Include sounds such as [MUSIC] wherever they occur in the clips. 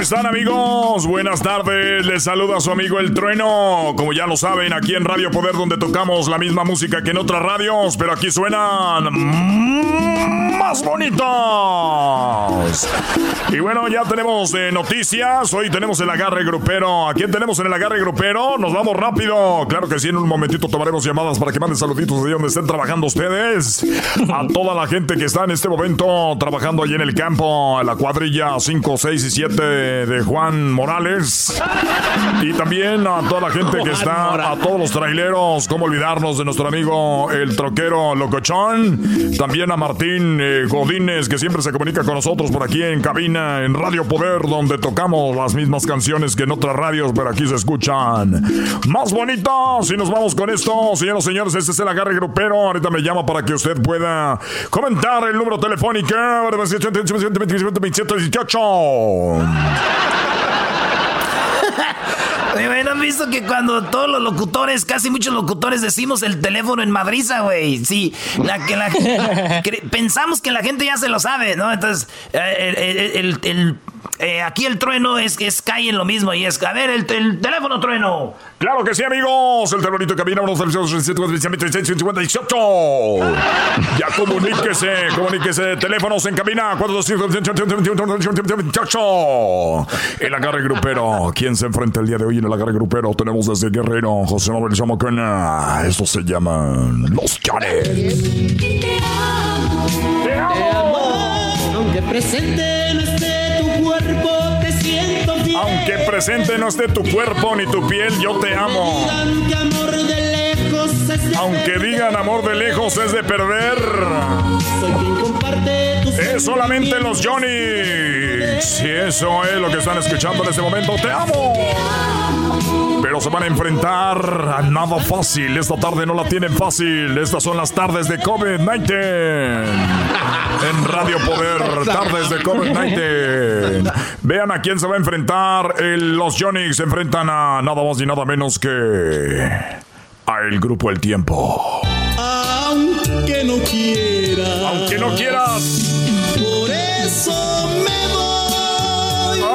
¿Cómo están amigos? Buenas tardes, les saluda su amigo El Trueno. Como ya lo saben, aquí en Radio Poder donde tocamos la misma música que en otras radios, pero aquí suenan más bonitos. Y bueno, ya tenemos eh, noticias. Hoy tenemos el agarre grupero. ¿A quién tenemos en el agarre grupero? Nos vamos rápido. Claro que sí, en un momentito tomaremos llamadas para que manden saluditos de donde estén trabajando ustedes. A toda la gente que está en este momento trabajando allí en el campo, en la cuadrilla 5, 6 y 7 de Juan Morales. Y también a toda la gente que está, a todos los traileros, cómo olvidarnos de nuestro amigo el troquero Locochón. También a Martín eh, Godínez, que siempre se comunica con nosotros por aquí en cabina, en Radio Poder, donde tocamos las mismas canciones que en otras radios, pero aquí se escuchan más bonitas. Y nos vamos con esto, señoras y señores, este es el agarre grupero. Ahorita me llama para que usted pueda comentar el número telefónico 2718. Oye, güey, ¿no han visto que cuando todos los locutores, casi muchos locutores, decimos el teléfono en madriza, güey? Sí, la, que la, pensamos que la gente ya se lo sabe, ¿no? Entonces, eh, el, el- el- eh, aquí el trueno es que es cae en lo mismo y es, a ver, el, el teléfono trueno. Claro que sí, amigos. El terrorito cabina 1 Ya comuníquese, comuníquese. Teléfonos en cabina 425 El agarre grupero. ¿Quién se enfrenta el día de hoy en el agarre grupero? Tenemos desde Guerrero, José Manuel Zamacona. Esto se llaman Los Llanes. Te amo, aunque presente no esté presente no esté tu cuerpo ni tu piel, yo te amo. Aunque digan amor de lejos es de perder. Es solamente los Johnny. Si eso es lo que están escuchando en este momento, te amo. Pero se van a enfrentar a nada fácil. Esta tarde no la tienen fácil. Estas son las tardes de COVID-19. En Radio Poder, tardes de COVID-19. Vean a quién se va a enfrentar. Los Johnny se enfrentan a nada más y nada menos que a el grupo El Tiempo. Aunque no quiera, Aunque no quieras. por eso me.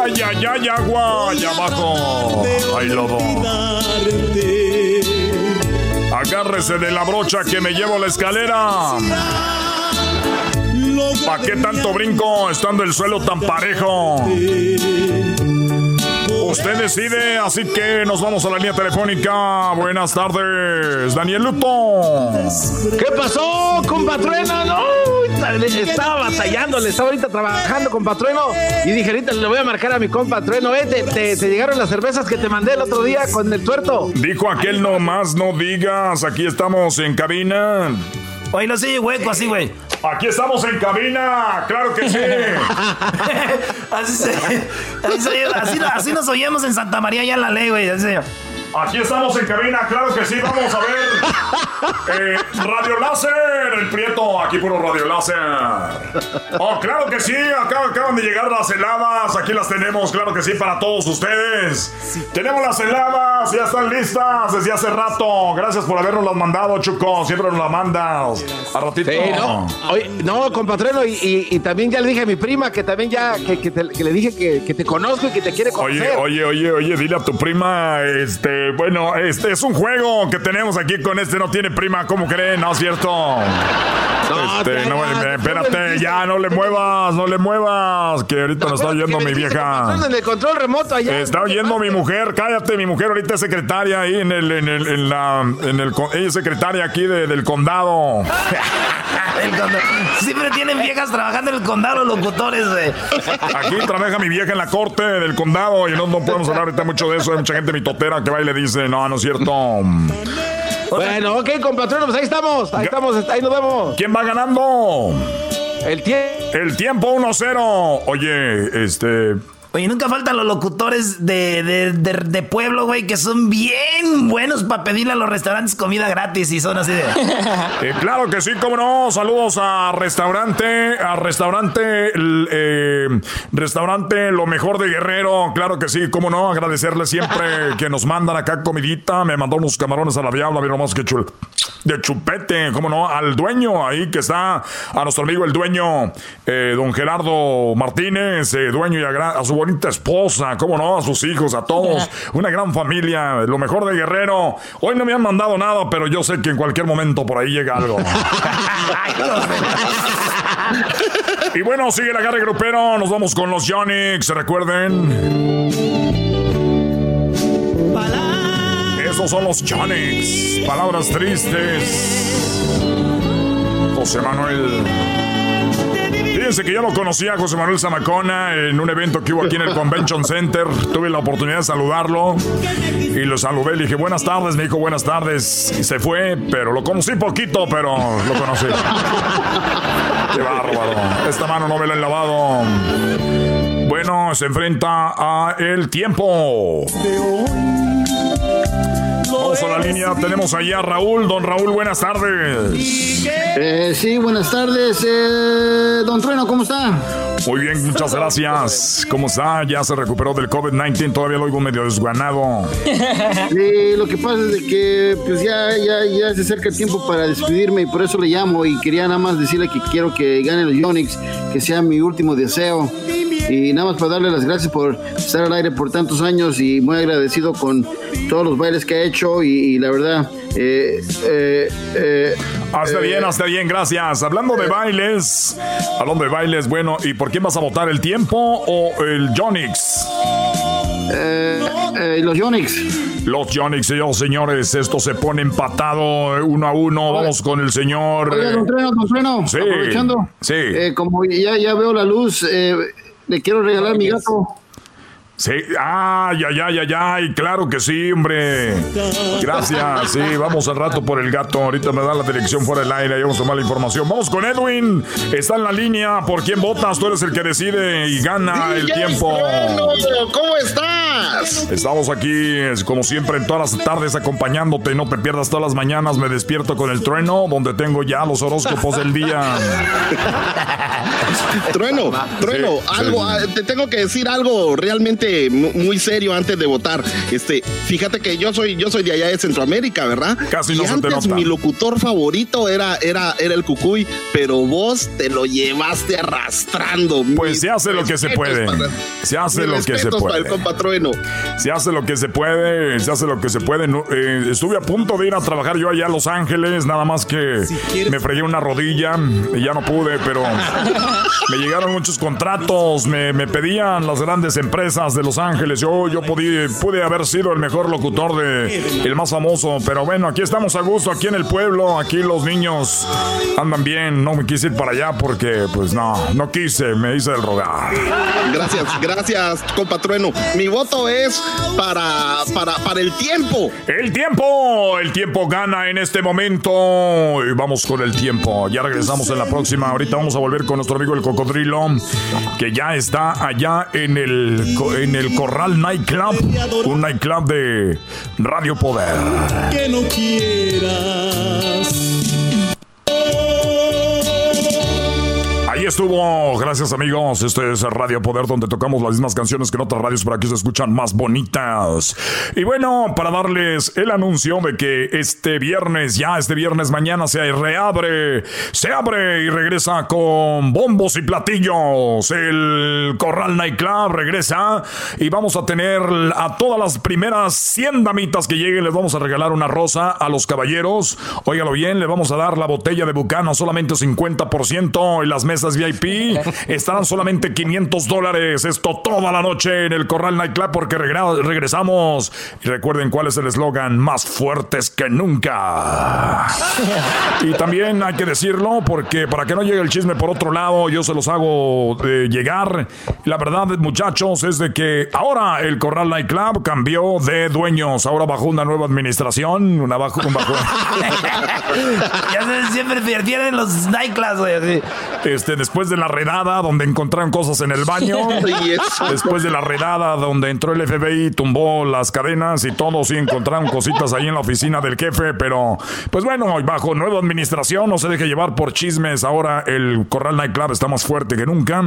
Ay, ay, ay, agua. Allá abajo. Lodo. Olvidarte. Agárrese de la brocha que me llevo la escalera. ¿Para qué tanto brinco estando el suelo tan parejo? Usted decide, así que nos vamos a la línea telefónica. Buenas tardes, Daniel Luto. ¿Qué pasó, compatrueno? No, estaba batallando, le estaba ahorita trabajando, compatrueno. Y dije, ahorita le voy a marcar a mi compatrueno. Eh, te, te- te llegaron las cervezas que te mandé el otro día con el tuerto. Dijo aquel no más, no digas. Aquí estamos en cabina. Oye, no sigue hueco así, güey. Aquí estamos en cabina, claro que sí. [LAUGHS] Así, se- así, se- así- así nos oíamos en Santa María ya la ley, güey. Así se- Aquí estamos en cabina, claro que sí, vamos a ver. Eh, radio Láser, el Prieto, aquí puro Radio Láser. Oh, claro que sí, acá acaban de llegar las heladas, aquí las tenemos, claro que sí, para todos ustedes. Tenemos las heladas, ya están listas desde hace rato. Gracias por habernos las mandado, Chuco, siempre nos las mandas. A ratito. Sí, no, Oye, no, compatreno, y, y- y también ya le dije a mi prima que también ya, que, que te- que le dije que, que te conozco y que te quiere conocer. Oye, oye, oye, oye, dile a tu prima, este, bueno, este es un juego que tenemos aquí con este, no tiene prima, ¿cómo creen? No es cierto. No, Este, ya, no, ya, eh, espérate, ya, ya, no le muevas, no le muevas, que ahorita nos está oyendo mi vieja. En el control remoto allá. Está oyendo mi mujer, cállate, mi mujer ahorita es secretaria ahí en el, en el, en la, en el, ella es secretaria aquí de- del condado. [LAUGHS] El condado. Siempre tienen viejas trabajando en el condado los locutores. Aquí trabaja mi vieja en la corte del condado y no, no podemos hablar ahorita mucho de eso. Hay mucha gente mitotera que va y le dice, no, no es cierto. [LAUGHS] Bueno, ok, compatreno, pues ahí estamos, ahí estamos, ahí nos vemos. ¿Quién va ganando? El tiempo. El tiempo 1-0. Oye, este. Oye, nunca faltan los locutores de, de, de, de pueblo, güey, que son bien buenos para pedirle a los restaurantes comida gratis y son así de... [LAUGHS] eh, claro que sí, cómo no. Saludos a restaurante, a restaurante, eh, restaurante Lo Mejor de Guerrero. Claro que sí, cómo no. Agradecerle siempre [LAUGHS] que nos mandan acá comidita. Me mandó unos camarones a la diabla, mira nomás que chul. De chupete, cómo no. Al dueño ahí que está, a nuestro amigo el dueño, eh, don Gerardo Martínez, eh, dueño y a, a su bonita esposa, cómo no, a sus hijos, a todos. [LAUGHS] Una gran familia, lo mejor de Guerrero. Hoy no me han mandado nada, pero yo sé que en cualquier momento por ahí llega algo. [LAUGHS] y bueno, sigue el agarre grupero. Nos vamos con los Yonix, recuerden. Esos son los Yonix. Palabras tristes. José Manuel. Fíjense que yo lo conocía a José Manuel Zamacona en un evento que hubo aquí en el Convention Center. Tuve la oportunidad de saludarlo y lo saludé. Le dije buenas tardes, me dijo buenas tardes. Y se fue, pero lo conocí poquito, pero lo conocí. Qué bárbaro. Esta mano no me la he lavado. Bueno, se enfrenta a el tiempo. Vamos a la línea. Tenemos ahí a Raúl. Don Raúl, buenas tardes. Eh, sí, buenas tardes, eh, don Trueno, ¿cómo está? Muy bien, muchas gracias. ¿Cómo está? Ya se recuperó del COVID-19. Todavía lo oigo medio desguanado. Sí, lo que pasa es de que pues ya, ya, ya se acerca el tiempo para despedirme y por eso le llamo y quería nada más decirle que quiero que gane los Yonix, que sea mi último deseo. Y nada más para darle las gracias por estar al aire por tantos años y muy agradecido con todos los bailes que ha hecho y, y la verdad, eh, eh, eh, Hasta eh, bien, hasta bien, gracias. Hablando de bailes, hablando de bailes, bueno, ¿y por quién vas a votar? ¿El tiempo o el Jonix? eh, eh, los Yonix. Los Jonix, señores, señores, esto se pone empatado eh, uno a uno. Vamos con el señor. Eh, don Trueno, don Trueno, Sí, aprovechando. sí. eh, como ya, ya veo la luz, eh, le quiero regalar mi gato. Sí, ay, ay, ay, ay, ay, claro que sí, hombre. Gracias, sí, vamos al rato por el gato. Ahorita me da la dirección fuera del aire y vamos a tomar la información. Vamos con Edwin, está en la línea. ¿Por quién votas? Tú eres el que decide y gana el tiempo. ¿Cómo estás? Estamos aquí, como siempre, en todas las tardes acompañándote. No te pierdas todas las mañanas. Me despierto con el trueno, donde tengo ya los horóscopos del día. [LAUGHS] Trueno, trueno, Sí, algo, sí. ah, te tengo que decir algo realmente mu- muy serio antes de votar. Este, fíjate que yo soy, yo soy de allá de Centroamérica, ¿verdad? Casi no y se te nota. mi locutor favorito era, era, era el Cucuy, pero vos te lo llevaste arrastrando. Pues se hace lo que se puede. para- Se hace lo que se el puede. Trueno. Se hace lo que se puede, se hace lo que se puede. No, eh, estuve a punto de ir a trabajar yo allá a Los Ángeles, nada más que me fregué una rodilla y ya no pude, pero [LAUGHS] me llegaron muchos contratos, me, me pedían las grandes empresas de Los Ángeles. Yo, yo pude, pude haber sido el mejor locutor de el más famoso, pero bueno, aquí estamos a gusto, aquí en el pueblo, aquí los niños andan bien. No me quise ir para allá porque, pues no, no quise, me hice el rogar. Gracias, gracias, compa Trueno. Mi voto es para, para, para el tiempo. El tiempo, el tiempo gana en este momento. Y vamos con el tiempo. Ya regresamos en la próxima. Ahorita vamos a volver con nuestro amigo el cocodrilo, que ya está allá en el en el Corral Nightclub, un nightclub de Radio Poder. Que no quieras. Estuvo, gracias amigos. Este es Radio Poder donde tocamos las mismas canciones que en otras radios, pero aquí se escuchan más bonitas. Y bueno, para darles el anuncio de que este viernes, ya este viernes mañana se reabre, se abre y regresa con bombos y platillos. El Corral Nightclub regresa y vamos a tener a todas las primeras 100 damitas que lleguen, les vamos a regalar una rosa a los caballeros. Óigalo bien, le vamos a dar la botella de Bucano solamente 50% y las mesas VIP estarán solamente 500 dólares. Esto toda la noche en el Corral Nightclub porque regresamos. Y recuerden cuál es el eslogan: más fuertes que nunca. Y también hay que decirlo porque para que no llegue el chisme por otro lado, yo se los hago de llegar. La verdad, muchachos, es de que ahora el Corral Nightclub cambió de dueños. Ahora bajo una nueva administración. Una bajo, un bajo. [LAUGHS] ya siempre pierden los nightclubs, güey. Este, después de la redada donde encontraron cosas en el baño, [LAUGHS] después de la redada donde entró el FBI, tumbó las cadenas y todos sí encontraron cositas ahí en la oficina del jefe, pero pues bueno, bajo nueva administración no se deje llevar por chismes, ahora el Corral Nightclub está más fuerte que nunca,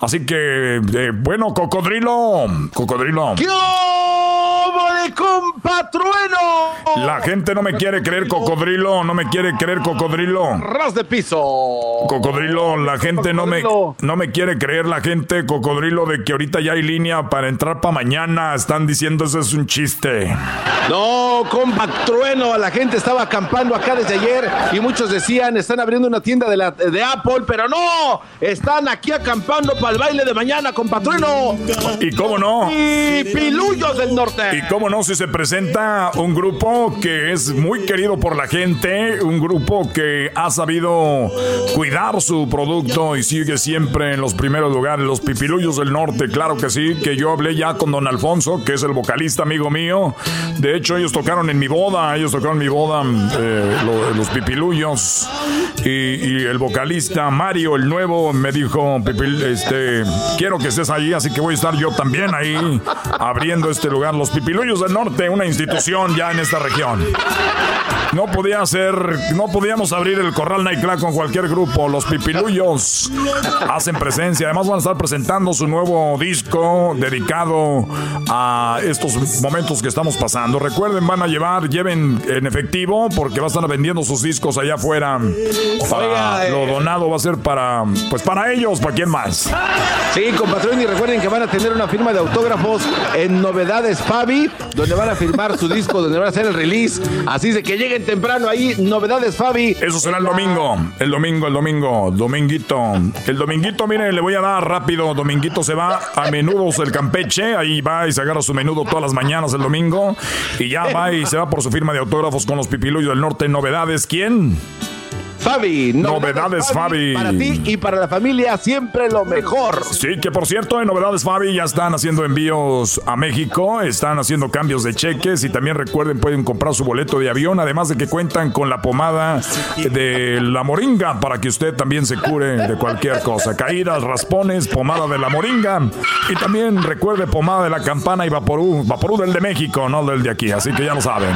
así que eh, bueno, cocodrilo, cocodrilo. ¿Qué de compatrueno? La gente no me quiere creer cocodrilo, no me quiere creer cocodrilo. Ras de piso. Cocodrilo, la gente no me, no me quiere creer la gente, cocodrilo, de que ahorita ya hay línea para entrar para mañana. Están diciendo eso es un chiste. No, compa trueno, la gente estaba acampando acá desde ayer y muchos decían, están abriendo una tienda de, la, de Apple, pero no, están aquí acampando para el baile de mañana, compa trueno. ¿Y cómo no? Y pilullos del norte. ¿Y cómo no si se presenta un grupo que es muy querido por la gente, un grupo que ha sabido cuidar su producto y sigue siempre en los primeros lugares, los pipilullos del norte, claro que sí, que yo hablé ya con don Alfonso, que es el vocalista amigo mío. De hecho, ellos tocaron en mi boda, ellos tocaron en mi boda eh, los pipilullos. Y, el vocalista Mario, el nuevo, me dijo, este, quiero que estés ahí, así que voy a estar yo también ahí abriendo este lugar. Los pipilullos del norte, una institución ya en esta región. No podía ser, no podíamos abrir el Corral Nightclub con cualquier grupo. Los hacen presencia. Además van a estar presentando su nuevo disco dedicado a estos momentos que estamos pasando. Recuerden, van a llevar, lleven en efectivo porque va a estar vendiendo sus discos allá afuera. Para, lo donado va a ser para, pues para ellos, para quién más. Sí, compatrón, y recuerden que van a tener una firma de autógrafos en Novedades Fabi, donde van a firmar su disco, donde van a hacer el release. Así de que lleguen temprano ahí, Novedades Fabi. Eso será el domingo, el domingo, el domingo, dominguito. El dominguito, miren, le voy a dar rápido. Dominguito se va a Menudos el Campeche, ahí va y se agarra su menudo todas las mañanas el domingo. Y ya va y se va por su firma de autógrafos con los pipiluyos del norte. Novedades, ¿quién? Fabi. Novedades, Fabi, Para ti y para la familia, siempre lo mejor. Sí, que por cierto, en Novedades, Fabi ya están haciendo envíos a México, están haciendo cambios de cheques y también recuerden, pueden comprar su boleto de avión, además de que cuentan con la pomada de la moringa para que usted también se cure de cualquier cosa. Caídas, raspones, pomada de la moringa y también recuerde pomada de la campana y vaporú, vaporú del de México, no del de aquí, así que ya lo saben.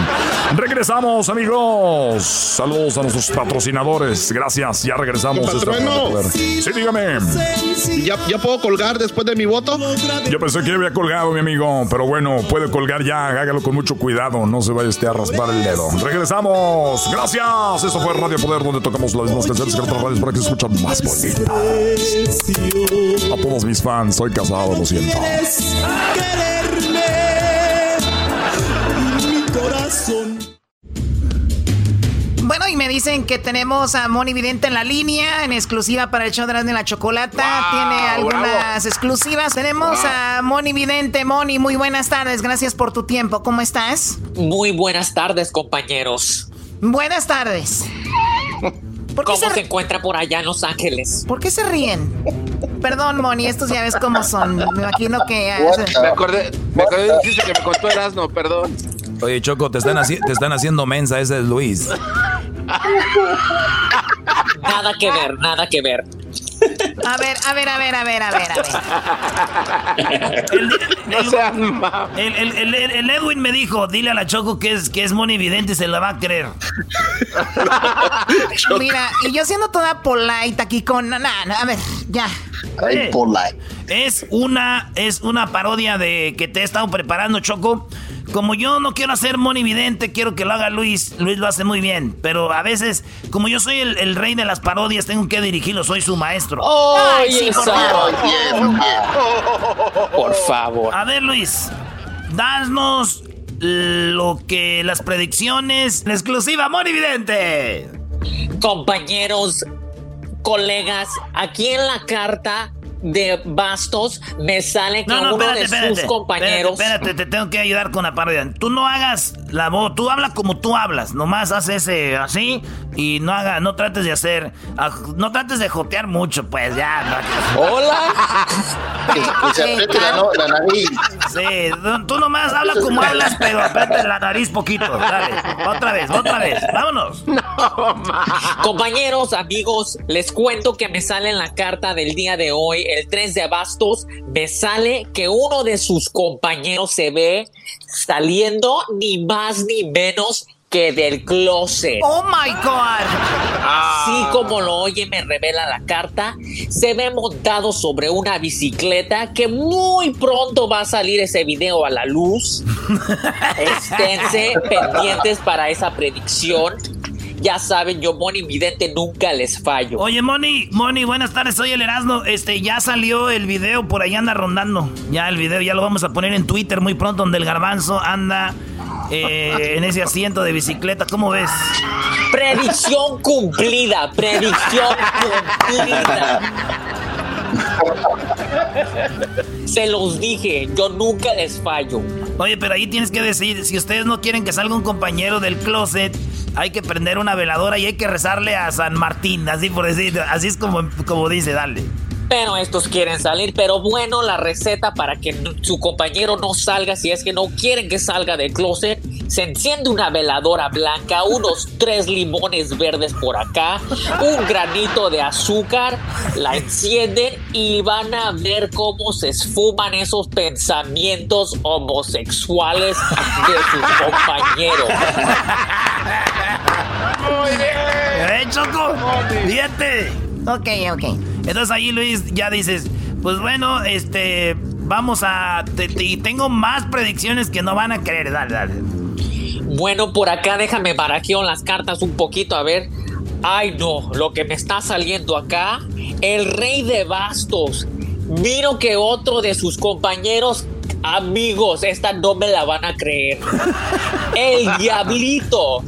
Regresamos, amigos. Saludos a nuestros patrocinadores Gracias, ya regresamos. Sí, dígame. ¿Ya, ¿Ya puedo colgar después de mi voto? Yo pensé que había colgado, mi amigo, pero bueno, puede colgar ya, hágalo con mucho cuidado, no se vaya usted a raspar el dedo. Regresamos. Gracias. Esto fue Radio Poder, donde tocamos las mismas canciones que otras radios para que se escuchan más bonitas. A todos mis fans, soy casado, lo siento. Quererme, mi corazón. Bueno, y me dicen que tenemos a Moni Vidente en la línea, en exclusiva para el show de la Chocolata. Tiene algunas exclusivas. Tenemos a Moni Vidente. Moni, muy buenas tardes. Gracias por tu tiempo. ¿Cómo estás? Muy buenas tardes, compañeros. Buenas tardes. ¿Cómo se... encuentra por allá en Los Ángeles? ¿Por qué se ríen? Perdón, Moni, estos ya ves cómo son. Me imagino que... Me acordé, me acordé de un chiste que me contó Erasmo, perdón. Oye, Choco, te están, te están haciendo mensa, ese es Luis. Nada que ver, nada que ver. A ver, a ver, a ver, a ver, a ver, a ver. El, No sean ma- el- el- el- el Edwin me dijo, dile a la Choco que es, que es Moni Vidente y se la va a creer. Mira, y yo siendo toda polite aquí con... No, no, no, a ver, ya. Oye, Es una, es una parodia de que te he estado preparando, Choco. Como yo no quiero hacer monividente, quiero que lo haga Luis. Luis lo hace muy bien. Pero a veces, como yo soy el, el rey de las parodias, tengo que dirigirlo, soy su maestro. Ay, sí, por favor. Por favor. A ver, Luis, danos lo que las predicciones, la exclusiva monividente. Compañeros, colegas, aquí en la carta de Bastos me sale que No, no, uno espérate, de espérate. sus compañeros. Espérate, espérate, te tengo que ayudar con la parodia. Tú no hagas la voz, tú habla como tú hablas. Nomás haz ese así y no haga, no trates de hacer, no trates de jotear mucho, pues ya. no. Hola. Que se apriete la, no- la nariz. Sí, tú- nomás habla como [LAUGHS] hablas, pero aprieta la nariz poquito. Dale, otra vez, otra vez. Vámonos. [LAUGHS] Compañeros, amigos, les cuento que me sale en la carta del día de hoy, el 3 de Bastos, me sale que uno de sus compañeros se ve saliendo ni más ni menos que del closet. Oh my God. Así como lo oye, me revela la carta, se ve montado sobre una bicicleta que muy pronto va a salir ese video a la luz. [LAUGHS] Esténse pendientes para esa predicción. Ya saben, yo, Moni Vidente, nunca les fallo. Oye, Moni, Moni, buenas tardes, soy el Erasmo. Este, ya salió el video, por ahí anda rondando. Ya el video ya lo vamos a poner en Twitter muy pronto, donde el garbanzo anda eh, en ese asiento de bicicleta. ¿Cómo ves? Predicción cumplida, predicción cumplida. [LAUGHS] Se los dije, yo nunca les fallo. Oye, pero ahí tienes que decir, si ustedes no quieren que salga un compañero del closet, hay que prender una veladora y hay que rezarle a San Martín, así por decir, así es como, como dice, dale. Pero estos quieren salir. Pero bueno, la receta para que su compañero no salga, si es que no quieren que salga del closet, se enciende una veladora blanca, unos tres limones verdes por acá, un granito de azúcar, la encienden y van a ver cómo se esfuman esos pensamientos homosexuales de sus compañeros. ¡Eh, Choco! ¡Fíjate! Ok, ok. Entonces ahí, Luis, ya dices, pues bueno, este, vamos a... te- te- y tengo más predicciones que no van a creer, dale, dale. Bueno, por acá déjame barajeo las cartas un poquito, a ver. Ay, no, lo que me está saliendo acá, el rey de bastos. Miro que otro de sus compañeros, amigos, esta no me la van a creer. El [LAUGHS] diablito.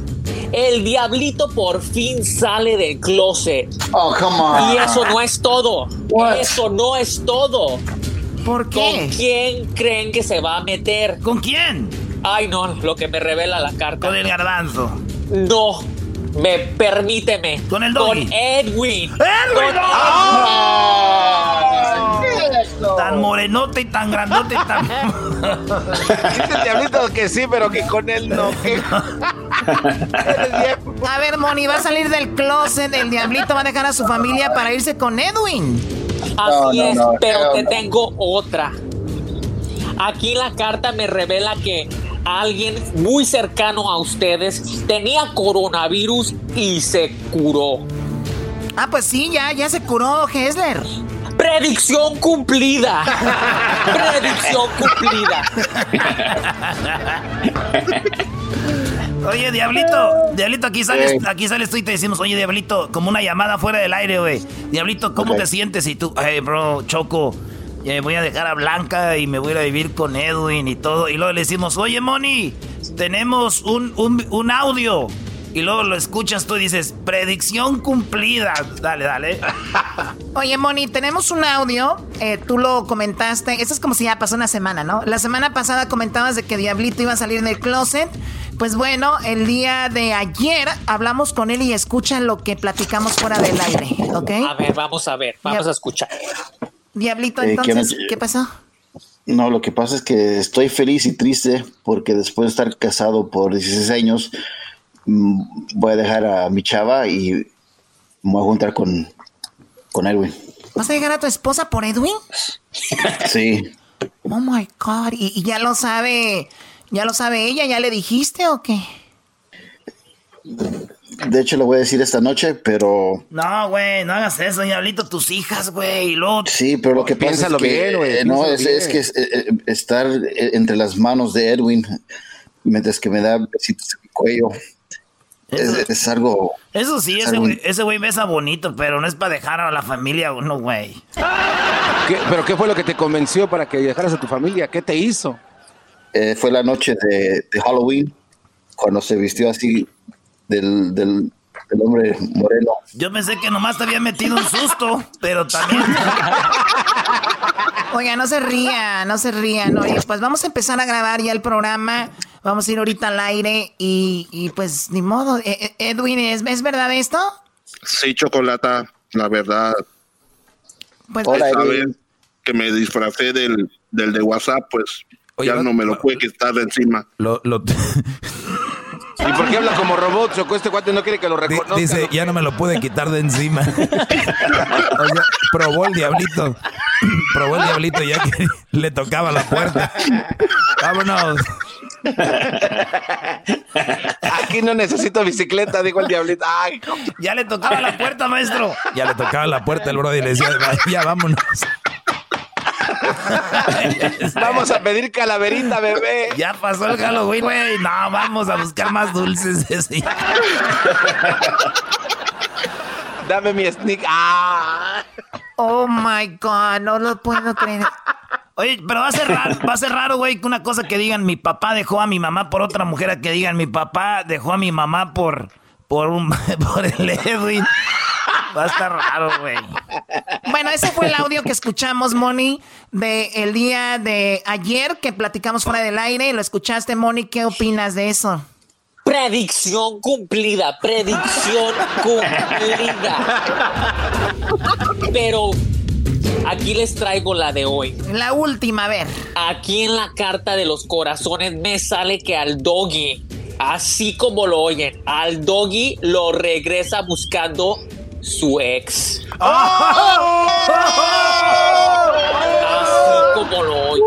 El diablito por fin sale del closet. Oh, come on. Y eso no es todo. What? Eso no es todo. ¿Por ¿Con quién creen que se va a meter? ¿Con quién? Ay, no, lo que me revela la carta. Con el garbanzo. No, me permíteme. Con el Con doggy. Edwin. ¡Edwin! Con- Tan morenote y tan grandote y tan... [LAUGHS] Dice el diablito que sí, pero que con él no. que- [LAUGHS] A ver, Moni, va a salir del closet, el diablito va a dejar a su familia para irse con Edwin. Así no, es, no, pero te no. tengo otra. Aquí la carta me revela que alguien muy cercano a ustedes tenía coronavirus y se curó. Ah, pues sí, ya, ya se curó Hessler. Predicción cumplida. [LAUGHS] Predicción cumplida. Oye, Diablito, Diablito, aquí sales, Eh. aquí sales tú y te decimos, oye, Diablito, como una llamada fuera del aire, güey. Diablito, ¿cómo te sientes? Y tú, hey, bro, Choco, eh, voy a dejar a Blanca y me voy a ir a vivir con Edwin y todo. Y luego le decimos, oye, Moni, tenemos un, un, un audio. Y luego lo escuchas tú y dices, predicción cumplida. Dale, dale. [LAUGHS] Oye, Moni, tenemos un audio. eh, tú lo comentaste. Esto es como si ya pasó una semana, ¿no? La semana pasada comentabas de que Diablito iba a salir del closet. Pues bueno, el día de ayer hablamos con él y escuchan lo que platicamos fuera del aire, ¿ok? A ver, vamos a ver, vamos Ya. a escuchar. Diablito, Eh, entonces, ¿qué- ¿qué pasó? No, lo que pasa es que estoy feliz y triste porque después de estar casado por 16 años, mm, voy a dejar a mi chava y me voy a juntar con, con Edwin. ¿Vas a llegar a tu esposa por Edwin? [LAUGHS] Sí. Oh my God. ¿Y, y ya lo sabe? ¿Ya lo sabe ella? ¿Ya le dijiste o qué? De hecho, lo voy a decir esta noche, pero No, güey, no hagas eso, diablito, tus hijas, güey. sí, pero lo que pasa es que bien, eh, no es, es que es, eh, eh, estar entre las manos de Edwin mientras que me da besitos en mi cuello es, es algo. Eso sí, es ese güey, ese güey besa bonito, pero no es para dejar a la familia uno, güey. ¿Qué- ¿Pero qué fue lo que te convenció para que dejaras a tu familia? ¿Qué te hizo? eh, fue la noche de, de Halloween cuando se vistió así del, del, del hombre moreno. Yo pensé que nomás te había metido un susto, pero también. [LAUGHS] Oiga, no se ría, no se rían. Oye, pues vamos a empezar a grabar ya el programa. Vamos a ir ahorita al aire y, y pues ni modo. Eh, eh, Edwin, ¿es, ¿es verdad esto? Sí, Chocolata, la verdad. Pues Hola, Esa Edwin. vez que me disfracé del, del de WhatsApp, pues Oye, ya no- no me lo puede quitar de encima. Lo, lo- ¿Y por qué habla como robot, Choco? Este cuate no quiere que lo reconozca. dice, ya no me lo pude quitar de encima. [LAUGHS] o sea, probó el diablito. [CLEARS THROAT] probó el diablito ya que [LAUGHS] le tocaba la puerta. Vámonos. Aquí no necesito bicicleta, dijo el diablito. Ay, ya le tocaba la puerta, maestro. Ya le tocaba la puerta el brody y le decía, ya vámonos. [LAUGHS] vamos a pedir calaverita, bebé. Ya pasó el Halloween, güey. No, vamos a buscar más dulces. [LAUGHS] ese. Dame mi sneak. Ah. Oh my God, no lo puedo creer. Oye, pero va a ser raro, va a ser raro, güey, que una cosa que digan mi papá dejó a mi mamá por otra mujer, a que digan mi papá dejó a mi mamá por por un [LAUGHS] por el Edwin. Va a estar raro, güey. Bueno, ese fue el audio que escuchamos, Moni, de el día de ayer que platicamos fuera del aire. Lo escuchaste, Moni. ¿Qué opinas de eso? Predicción cumplida, predicción cumplida. Pero aquí les traigo la de hoy. La última, a ver. Aquí en la carta de los corazones me sale que al doggy, así como lo oyen, al doggy lo regresa buscando su ex. Así como lo oyen.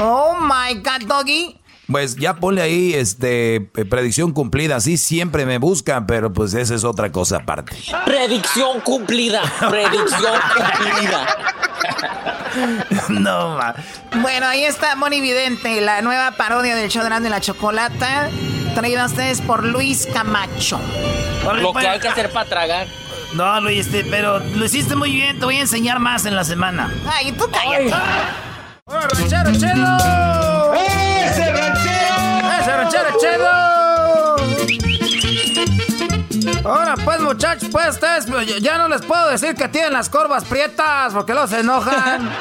Oh my God, Doggy. Pues ya ponle ahí este eh, predicción cumplida. Sí, siempre me buscan, pero pues esa es otra cosa aparte. Predicción cumplida, predicción cumplida. [LAUGHS] No, ma. Bueno, ahí está Moni Vidente, la nueva parodia del show de la Chocolata, traída a ustedes por Luis Camacho. Lo que hay que hacer para tragar. No, lo hiciste, pero lo hiciste muy bien. Te voy a enseñar más en la semana. Ay, tú cállate. ¡Ranchero chido! ¡Ese ranchero! ¡Ese ranchero chido! Ahora pues muchachos, pues ustedes pues, ya- no les puedo decir que tienen las corvas prietas porque se enojan. [LAUGHS]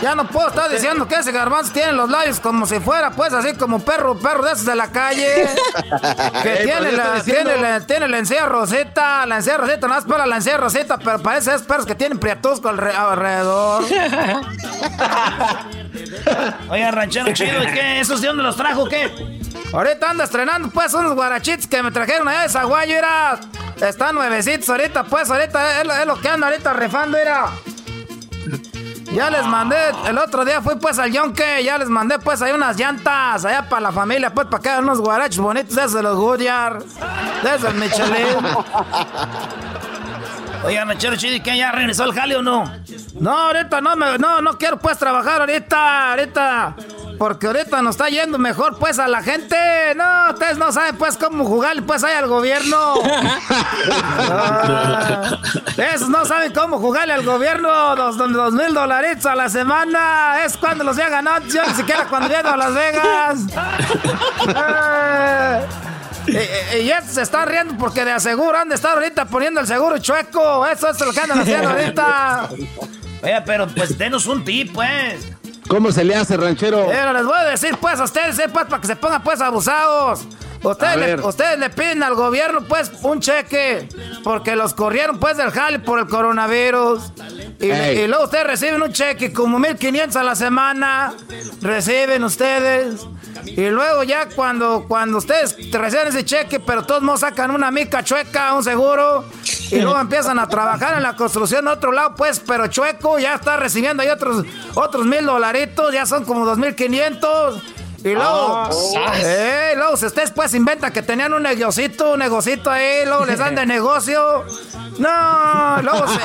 Ya no puedo estar diciendo que ese garbanzo tiene los labios como si fuera pues así como perro, perro de esos de la calle. [LAUGHS] Que Ey, tiene, la, diciendo- tiene, la, tiene la encía rosita, la encía rosita, no es para la encía rosita, pero parece esos perros que tienen prietusco alre- alrededor. [LAUGHS] Oiga, ranchero chido, ¿y qué? ¿Esos de dónde los trajo qué? Ahorita anda estrenando pues unos guarachitos que me trajeron allá de Zaguayo, era. Están nuevecitos ahorita, pues ahorita es, lo- es lo que ando ahorita rifando, era. Ya les mandé, el otro día fui pues al yonque, ya les mandé pues ahí unas llantas, allá para la familia, pues para que hagan unos guarachos bonitos de esos de los Goodyear, de esos Michelin. [LAUGHS] Oiga, ranchero chido, ¿y qué? ¿Ya regresó el jale o no? No, ahorita no, me, no, no quiero pues trabajar ahorita, ahorita. Porque ahorita nos está yendo mejor pues a la gente. No, ustedes no saben pues cómo jugarle pues ahí al gobierno. Ah, [LAUGHS] esos no saben cómo jugarle al gobierno dos, mil dolaritos a la semana. Es cuando los había ganado, yo ni siquiera cuando llego a Las Vegas. Ah, y, y- y estos se están riendo porque de aseguro han de estar ahorita poniendo el seguro chueco. Eso es lo que andan haciendo ahorita. Oye, pero pues denos un tip, pues. ¿Cómo se le hace, ranchero? Pero les voy a decir pues a ustedes, eh, pues, para que se pongan pues abusados. Ustedes le, ustedes le piden al gobierno pues un cheque porque los corrieron pues del jale por el coronavirus. Y, y luego ustedes reciben un cheque como 1500 a la semana. Reciben ustedes. Y luego ya cuando, cuando ustedes reciben ese cheque, pero todos modos sacan una mica chueca, un seguro, y luego empiezan a trabajar en la construcción de otro lado, pues, pero chueco, ya está recibiendo ahí otros, otros mil dolaritos, ya son como dos mil quinientos. Y luego, Ah, eh, luego si ustedes pues inventan que tenían un negocito, un negocito ahí, luego les dan de [LAUGHS] negocio. No, luego se-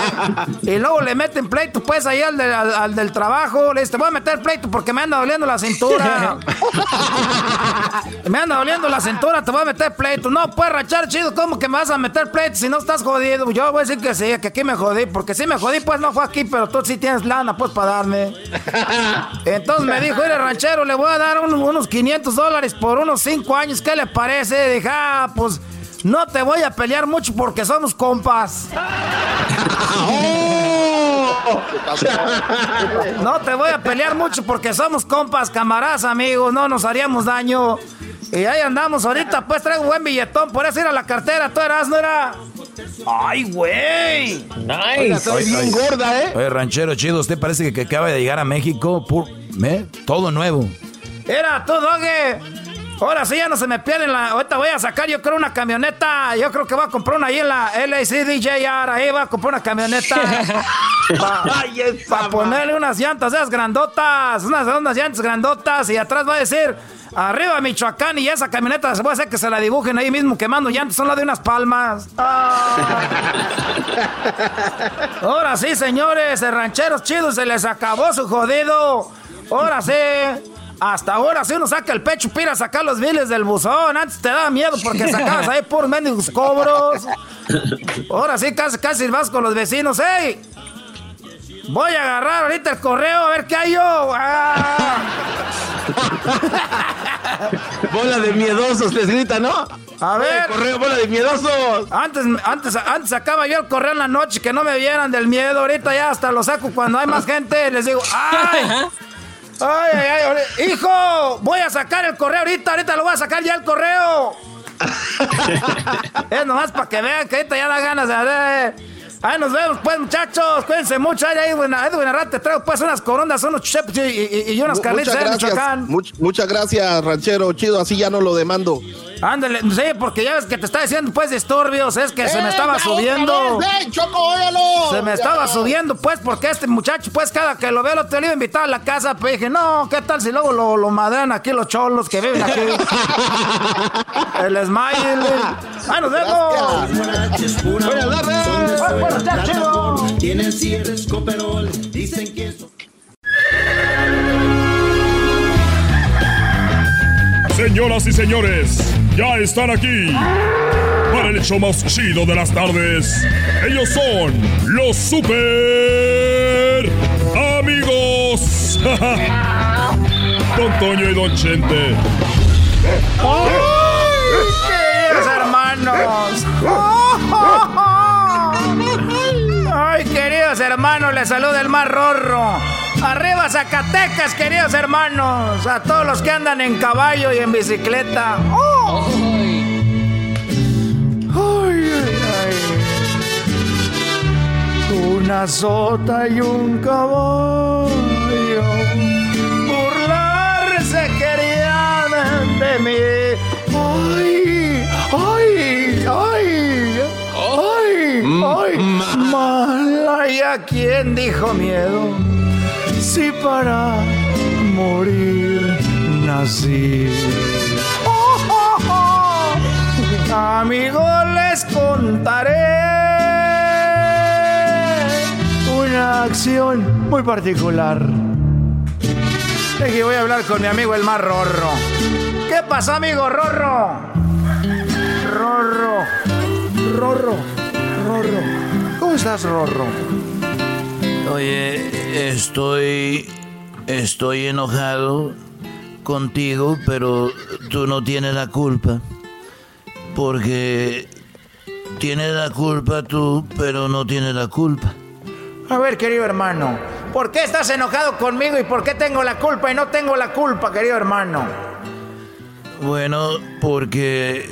[LAUGHS] y luego le meten pleito pues ahí al, de- al- al del trabajo. Le dice, te voy a meter pleito porque me anda doliendo la cintura. [LAUGHS] me anda doliendo la cintura, te voy a meter pleito. No, puedes rachar chido, ¿cómo que me vas a meter pleito si no estás jodido? Yo voy a decir que sí, que aquí me jodí, porque sí me jodí, pues no fue aquí, pero tú sí tienes lana pues para darme. Entonces me dijo, mire ranchero, le voy a dar unos, unos 500 dólares por unos 5 años, ¿qué le parece? Dije, ah, pues no te voy a pelear mucho porque somos compas. [LAUGHS] No te voy a pelear mucho porque somos compas, camaradas, amigos, no nos haríamos daño. Y ahí andamos ahorita, pues traigo un buen billetón, por eso ir a la cartera, tú eras, no era. ¡Ay, güey! Nice. Soy bien gorda, ¿eh? Oye, ranchero chido, usted parece que, que acaba de llegar a México, pur- ¿eh? todo nuevo. Era tú, Doge. Ahora sí ya no se me pierden la. Ahorita voy a sacar, yo creo, una camioneta. Yo creo que voy a comprar una ahí en la LACDJR. Ahí voy a comprar una camioneta. [LAUGHS] Para ponerle unas llantas esas grandotas. Unas, unas llantas grandotas. Y atrás va a decir. Arriba Michoacán y esa camioneta se puede hacer que se la dibujen ahí mismo quemando llantas, son las de unas palmas. Ah. Ahora sí, señores, rancheros chidos, se les acabó su jodido. Ahora sí. Hasta ahora sí uno saca el pecho para ir a sacar los biles del buzón. Antes te daba miedo porque [LAUGHS] sacabas ahí puros mendigos cobros. Ahora sí casi, casi vas con los vecinos. ¡Ey! Voy a agarrar ahorita el correo a ver qué hay yo. Ah. [LAUGHS] Bola de miedosos, les grita, ¿no? A ver. Correo, bola de miedosos. Antes, antes, antes sacaba yo el correo en la noche que no me vieran del miedo. Ahorita ya hasta lo saco cuando hay más gente. Les digo, [LAUGHS] ¡ay! ¡Ay, ay, ay! ¡Hijo! Voy a sacar el correo ahorita. Ahorita lo voy a sacar ya el correo. [LAUGHS] es nomás para que vean que ahorita ya da ganas de... Ahí nos vemos, pues, muchachos. Cuídense mucho. Ahí, ahí, buena, Edwin Arrate, te traigo, pues, unas corondas, unos chepos y, y- y unas Muchas de Michoacán. much- muchas gracias, ranchero chido, así ya no lo demando. Ándale, sí, porque ya ves que te está diciendo, pues, disturbios. Es que se me ¡Eh, estaba subiendo. vez! ¡Ven, Choco, óyalo! Se me Ya. estaba subiendo, pues, porque este muchacho, pues, cada que lo veo, lo te lo iba a invitar a la casa, pues dije, no, ¿qué tal si luego lo, lo madrean aquí los cholos que viven aquí? [LAUGHS] El smile. ¡Ah, nos vemos! Buenas tardes. Buenas tardes, chido. Tienen cierres, coperol, dicen que eso. Señoras y señores, ya están aquí para el hecho más chido de las tardes. Ellos son los super amigos. [LAUGHS] Don Toño y Don Chente. ¡Queridos hermanos! ¡Ay, queridos hermanos! Les saluda el más rorro. ¡Arriba Zacatecas, queridos hermanos! A todos los que andan en caballo y en bicicleta. ¡Oh! ¡Ay, ay, ay! Una sota y un caballo burlarse querían de mí. ¡Ay! ¡Ay! ¡Ay! ¡Ay! ¡Ay! Mala y a quién dijo miedo. Si para morir nací. ¡Oh, oh, oh! Amigos, les contaré una acción muy particular. Es que voy a hablar con mi amigo el más rorro. ¿Qué pasa, amigo Rorro? Rorro, Rorro, Rorro. ¿Cómo estás, Rorro? Oye, estoy. Estoy enojado contigo, pero tú no tienes la culpa. Porque tienes la culpa tú, pero no tienes la culpa. A ver, querido hermano, ¿por qué estás enojado conmigo y por qué tengo la culpa y no tengo la culpa, querido hermano? Bueno, porque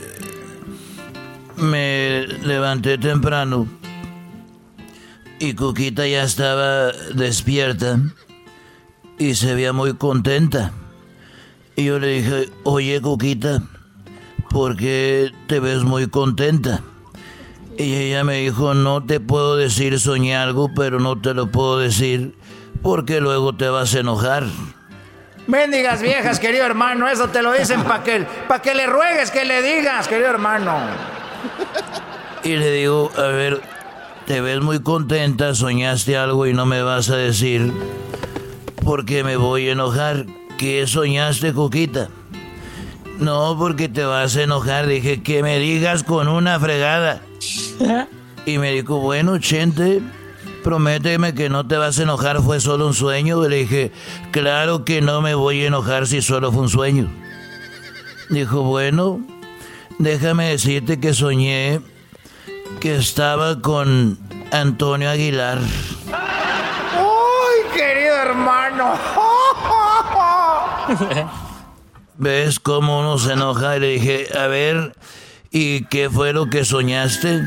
me levanté temprano y Cuquita ya estaba despierta y se veía muy contenta. Y yo le dije, oye, Coquita, ¿por qué te ves muy contenta? Y ella me dijo, no te puedo decir soñé algo, pero no te lo puedo decir porque luego te vas a enojar. Mendigas viejas, querido hermano, eso te lo dicen para que, pa que le ruegues, que le digas, querido hermano. Y le digo, a ver, te ves muy contenta, soñaste algo y no me vas a decir porque me voy a enojar. ¿Qué soñaste, Coquita? No, porque te vas a enojar. Dije que me digas con una fregada. [LAUGHS] Y me dijo, bueno, Chente, prométeme que no te vas a enojar, fue solo un sueño. le dije, claro que no me voy a enojar si solo fue un sueño. Dijo, bueno, déjame decirte que soñé que estaba con Antonio Aguilar. ¡Ay, querido hermano! [LAUGHS] ¿Ves cómo uno se enoja? Y le dije, a ver, ¿y qué fue lo que soñaste?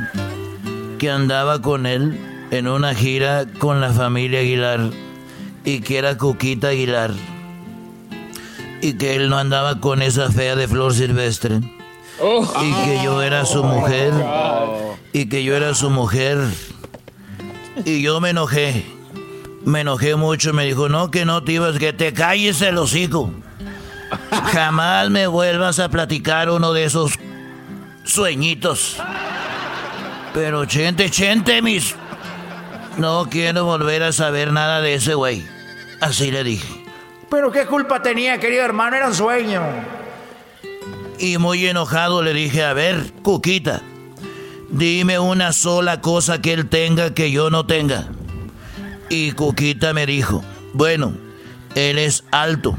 Que andaba con él en una gira con la familia Aguilar y que era Cuquita Aguilar y que él no andaba con esa fea de flor silvestre y que yo era su mujer y que yo era su mujer y yo me enojé me enojé mucho me dijo no que no te ibas que te calles el hocico jamás me vuelvas a platicar uno de esos sueñitos pero chente chente mis no quiero volver a saber nada de ese güey. Así le dije. Pero qué culpa tenía, querido hermano, era un sueño. Y muy enojado le dije, a ver, Cuquita, dime una sola cosa que él tenga que yo no tenga. Y Cuquita me dijo, bueno, él es alto,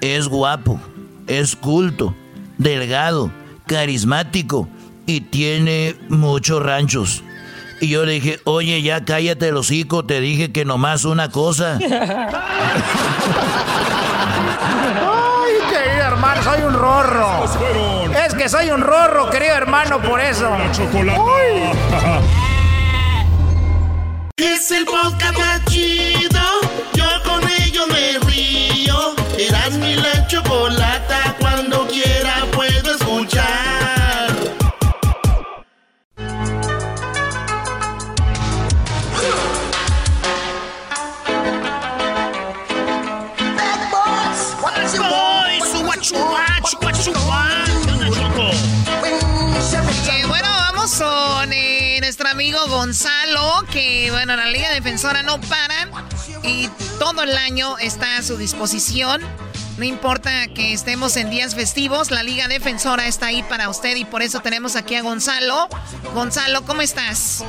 es guapo, es culto, delgado, carismático y tiene muchos ranchos. Y yo le dije, oye, ya cállate el hocico, te dije que nomás una cosa. [LAUGHS] Ay, querido hermano, soy un rorro. Es que soy un rorro, querido hermano, por eso. [LAUGHS] Es el podcast más chido. Que bueno, la Liga Defensora no para y todo el año está a su disposición. No importa que estemos en días festivos, la Liga Defensora está ahí para usted y por eso tenemos aquí a Gonzalo. Gonzalo, ¿cómo estás?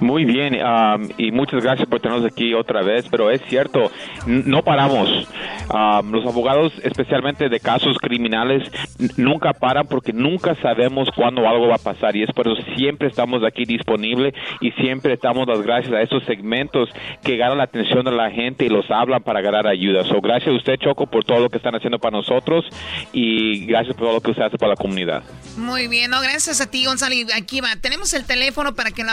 Muy bien, um, y muchas gracias por tenernos aquí otra vez, pero es cierto, no paramos. Um, los abogados, especialmente de casos criminales, nunca paran porque nunca sabemos cuándo algo va a pasar y es por eso siempre estamos aquí disponibles y siempre damos las gracias a esos segmentos que ganan la atención de la gente y los hablan para ganar ayuda. So, gracias a usted, Choco, por todo lo que están haciendo para nosotros y gracias por todo lo que usted hace para la comunidad. Muy bien, no, gracias a ti, Gonzalo. Aquí va, tenemos el teléfono para que lo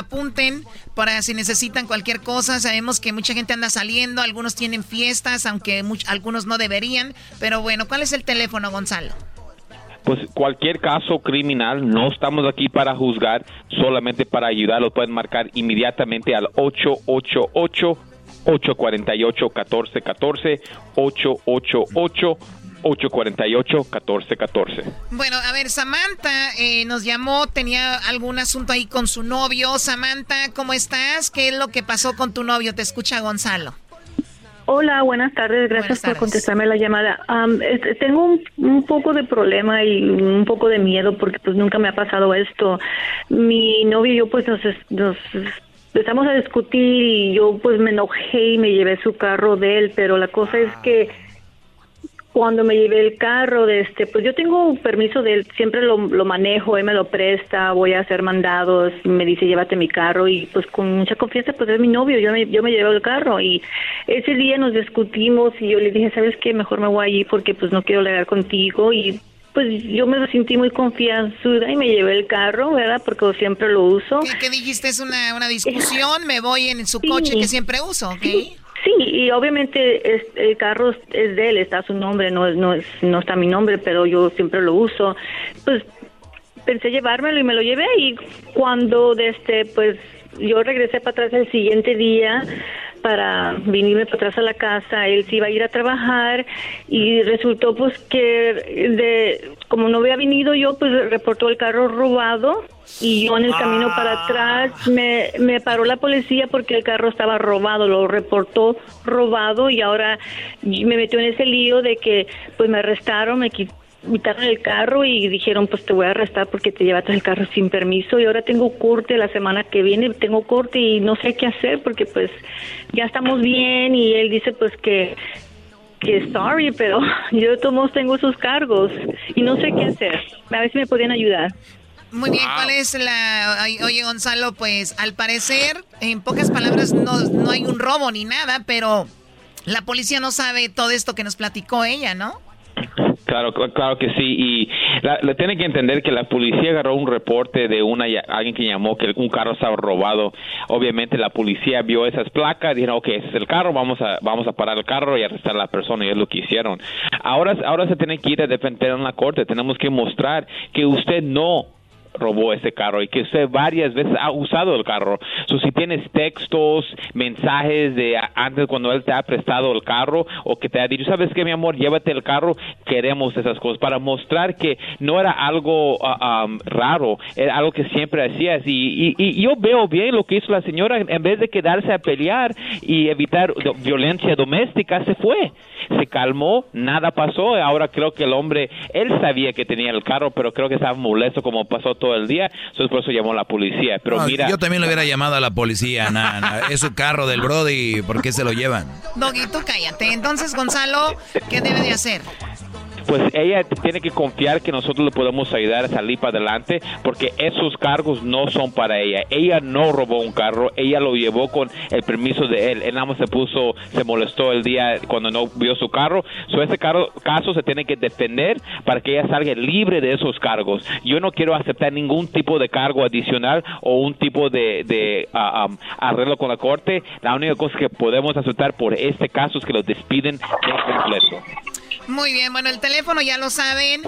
apunten para si necesitan cualquier cosa. Sabemos que mucha gente anda saliendo, algunos tienen fiestas, aunque algunos no deberían. Pero bueno, ¿cuál es el teléfono, Gonzalo? Pues cualquier caso criminal, no estamos aquí para juzgar, solamente para ayudar. Lo pueden marcar inmediatamente al 888 848 1414 888 848-1414. Bueno, a ver, Samantha eh, nos llamó, tenía algún asunto ahí con su novio. Samantha, ¿cómo estás? ¿Qué es lo que pasó con tu novio? Te escucha Gonzalo. Hola, buenas tardes, gracias por contestarme la llamada. Este, tengo un, poco de problema y un poco de miedo porque pues nunca me ha pasado esto. Mi novio y yo pues nos, nos empezamos a discutir y yo pues me enojé y me llevé su carro de él, pero la cosa es que cuando me llevé el carro, de este, pues yo tengo un permiso de él, siempre lo, lo, manejo, él me lo presta, voy a hacer mandados, me dice llévate mi carro y pues con mucha confianza pues es mi novio, yo me, yo me llevé el carro y ese día nos discutimos y yo le dije, ¿sabes qué? Mejor me voy allí porque pues no quiero legar contigo y pues yo me sentí muy confianzuda y me llevé el carro, ¿verdad? Porque siempre lo uso. ¿Qué, dijiste? ¿Es una, una [LAUGHS] discusión? me voy en su coche que siempre uso, ¿ok? Sí, y obviamente el carro es de él, está su nombre, no, no, es, no está mi nombre, pero yo siempre lo uso. Pues pensé llevármelo y me lo llevé y cuando desde pues yo regresé para atrás el siguiente día para venirme para atrás a la casa, él se iba a ir a trabajar y resultó pues que de como no había venido yo pues reportó el carro robado y yo en el camino para atrás me, me paró la policía porque el carro estaba robado, lo reportó robado y ahora me metió en ese lío de que pues me arrestaron, me qui- quitaron el carro y dijeron pues te voy a arrestar porque te llevaste el carro sin permiso y ahora tengo corte la semana que viene, tengo corte y no sé qué hacer porque pues ya estamos bien y él dice pues que que sorry, pero [LAUGHS] yo de todos modos tengo esos cargos y no sé qué hacer. A ver si me podían ayudar. Muy bien, ¿cuál es la... Oye, Gonzalo, pues al parecer, en pocas palabras, no, no hay un robo ni nada, pero la policía no sabe todo esto que nos platicó ella, ¿no? Claro, cl- claro que sí. Y la, la- tiene que entender que la policía agarró un reporte de una alguien que llamó que un carro estaba robado. Obviamente la policía vio esas placas, dijeron, ok, ese es el carro, vamos a vamos a parar el carro y arrestar a la persona y es lo que hicieron. Ahora ahora se tiene que ir a defender en la corte. Tenemos que mostrar que usted no robó ese carro y que usted varias veces ha usado el carro. So, si tienes textos, mensajes de antes cuando él te ha prestado el carro o que te ha dicho, sabes qué, mi amor, llévate el carro, queremos esas cosas para mostrar que no era algo um, raro, era algo que siempre hacías. Y, yo veo bien lo que hizo la señora, en vez de quedarse a pelear y evitar violencia doméstica, se fue. Se calmó, nada pasó. Ahora creo que el hombre, él sabía que tenía el carro, pero creo que estaba molesto como pasó todo el día. Entonces por eso llamó a la policía. Pero No, mira, yo también le hubiera llamado a la policía. na, na, es su carro del Brody, ¿por qué se lo llevan? Doggy, tú cállate. Entonces, Gonzalo, ¿qué debe de hacer? Pues ella tiene que confiar que nosotros le podemos ayudar a salir para adelante porque esos cargos no son para ella. Ella no robó un carro, ella lo llevó con el permiso de él. Él nada más se puso, se molestó el día cuando no vio su carro. So ese caso se tiene que defender para que ella salga libre de esos cargos. Yo no quiero aceptar ningún tipo de cargo adicional o un tipo de, de um, arreglo con la corte. La única cosa que podemos aceptar por este caso es que lo despiden de completo. Muy bien, bueno, el teléfono ya lo saben,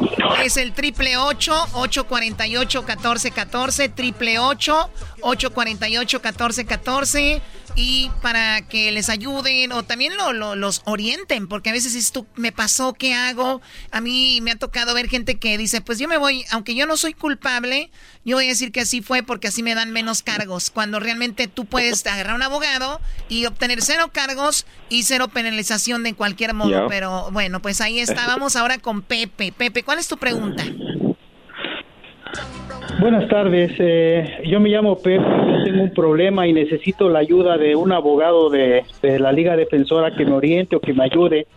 es el triple ocho 848 1414 triple ocho 848 1414 y para que les ayuden o también lo, lo- los orienten, porque a veces dices tú, me pasó, ¿qué hago? A mí me ha tocado ver gente que dice, pues yo me voy, aunque yo no soy culpable, yo voy a decir que así fue porque así me dan menos cargos, cuando realmente tú puedes agarrar un abogado y obtener cero cargos y cero penalización de cualquier modo, pero bueno, pues ahí está, vamos ahora con Pepe. Pepe, ¿cuál es tu pregunta? Buenas tardes, eh, yo me llamo Pepe, tengo un problema y necesito la ayuda de un abogado de, la Liga Defensora que me oriente o que me ayude.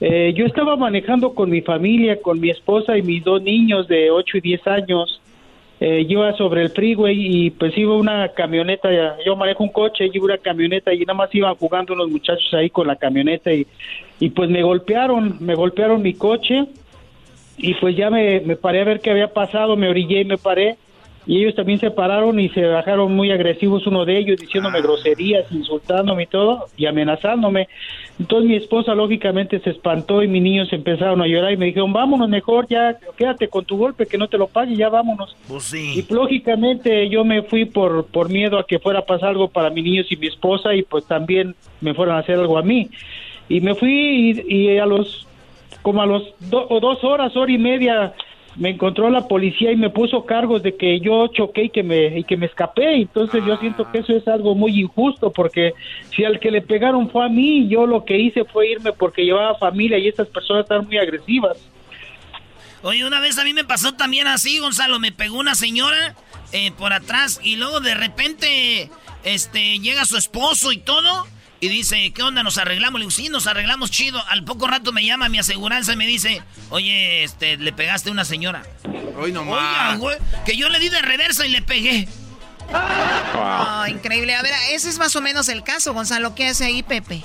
Eh, yo estaba manejando con mi familia, con mi esposa y mis dos niños de 8 y 10 años. Eh, iba sobre el freeway y pues iba una camioneta, yo manejo un coche, iba una camioneta y nada más iban jugando unos muchachos ahí con la camioneta y, y pues me golpearon, me golpearon mi coche y pues ya me, me paré a ver qué había pasado, me orillé y me paré y ellos también se pararon y se bajaron muy agresivos uno de ellos diciéndome groserías, insultándome y todo y amenazándome. Entonces mi esposa lógicamente se espantó y mis niños empezaron a llorar y me dijeron, vámonos mejor, ya quédate con tu golpe, que no te lo pague, ya vámonos. Y lógicamente yo me fui por, por miedo a que fuera a pasar algo para mis niños y mi esposa y pues también me fueran a hacer algo a mí. Y me fui y, a los como a los do- o dos horas, hora y media, me encontró la policía y me puso cargos de que yo choqué y que me, y que me escapé. Entonces yo siento que eso es algo muy injusto porque si al que le pegaron fue a mí, yo lo que hice fue irme porque llevaba familia y estas personas están muy agresivas. Oye, una vez a mí me pasó también así, Gonzalo. Me pegó una señora eh, por atrás y luego de repente este, llega su esposo y todo. Y dice, ¿qué onda? ¿Nos arreglamos? Le digo, sí, nos arreglamos chido. Al poco rato me llama mi aseguranza y me dice, oye, este, le pegaste a una señora. Hoy Oiga, güey, que yo le di de reversa y le pegué. Ah, increíble. A ver, ese es más o menos el caso, Gonzalo. ¿Qué hace ahí, Pepe?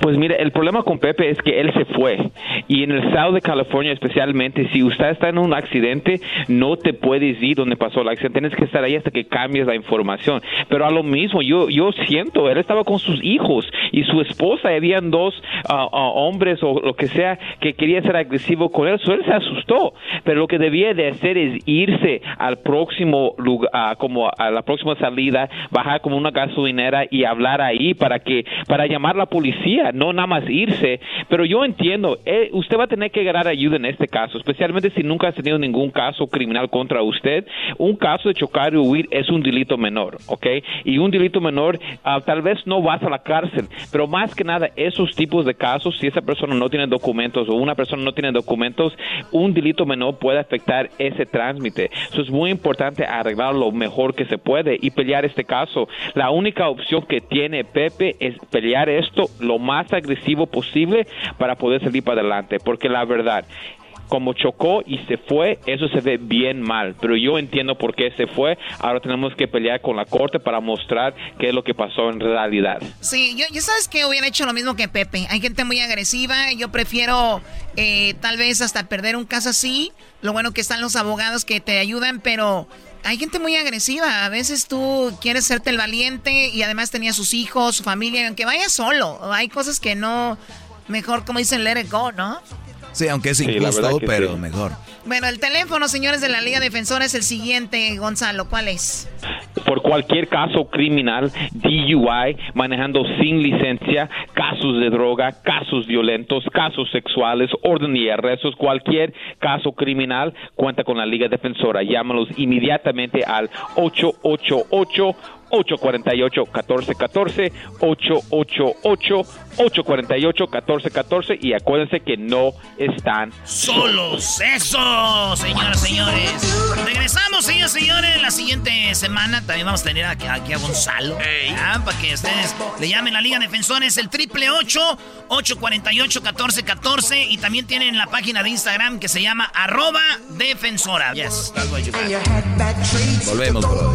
Pues mire, el problema con Pepe es que él se fue. Y en el estado de California, especialmente, si usted está en un accidente, no te puedes ir donde pasó el accidente. Tienes que estar ahí hasta que cambies la información. Pero a lo mismo, yo, yo siento, él estaba con sus hijos y su esposa. Habían dos ah, hombres o lo que sea que quería ser agresivo con él. So, él se asustó. Pero lo que debía de hacer es irse al próximo lugar, ah, como a la próxima salida, bajar como una gasolinera y hablar ahí para que, para llamar a la policía no nada más irse. Pero yo entiendo, eh, usted va a tener que ganar ayuda en este caso, especialmente si nunca ha tenido ningún caso criminal contra usted. Un caso de chocar y huir es un delito menor, ¿ok? Y un delito menor, ah, tal vez no vas a la cárcel, pero más que nada, esos tipos de casos, si esa persona no tiene documentos o una persona no tiene documentos, un delito menor puede afectar ese trámite. Eso es muy importante arreglar lo mejor que se puede y pelear este caso. La única opción que tiene Pepe es pelear esto lo más más agresivo posible para poder salir para adelante, porque la verdad, como chocó y se fue, eso se ve bien mal, pero yo entiendo por qué se fue, ahora tenemos que pelear con la corte para mostrar qué es lo que pasó en realidad. Sí, yo, sabes que hubiera hecho lo mismo que Pepe, hay gente muy agresiva, yo prefiero eh, tal vez hasta perder un caso así, lo bueno que están los abogados que te ayudan, pero hay gente muy agresiva. A veces tú quieres serte el valiente y además tenía sus hijos, su familia, aunque vaya solo. Hay cosas que no, mejor como dicen, let it go, ¿no? Sí, aunque es injusto, pero mejor. Bueno, el teléfono, señores de la Liga Defensora, es el siguiente, Gonzalo. ¿Cuál es? Por cualquier caso criminal, DUI, manejando sin licencia, casos de droga, casos violentos, casos sexuales, orden y arrestos, cualquier caso criminal, cuenta con la Liga Defensora. Llámalos inmediatamente al 888 848-1414, 888-848-1414 y acuérdense que no están solos. Eso, señoras y señores. Regresamos, señores señores, la siguiente semana también vamos a tener aquí, a Gonzalo. para que ustedes le llamen la Liga Defensores el triple 848-1414 y también tienen la página de Instagram que se llama arroba defensora. Yes, Volvemos, bro.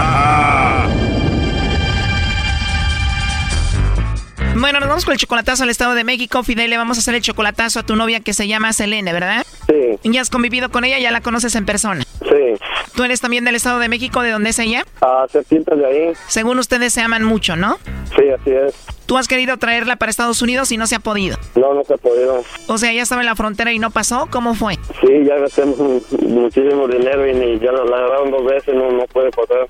Bueno, nos vamos con el chocolatazo al Estado de México. Fidel, le vamos a hacer el chocolatazo a tu novia que se llama Selene, ¿verdad? Sí. ¿Ya has convivido con ella? ¿Ya la conoces en persona? Sí. ¿Tú eres también del Estado de México? ¿De dónde es ella? Ah, se de ahí. Según ustedes se aman mucho, ¿no? Sí, así es. ¿Tú has querido traerla para Estados Unidos y no se ha podido? No, no se ha podido. O sea, ya estaba en la frontera y no pasó. ¿Cómo fue? Sí, ya gastamos muchísimo dinero y ni ya la agarraron dos veces, no, no puede pasar.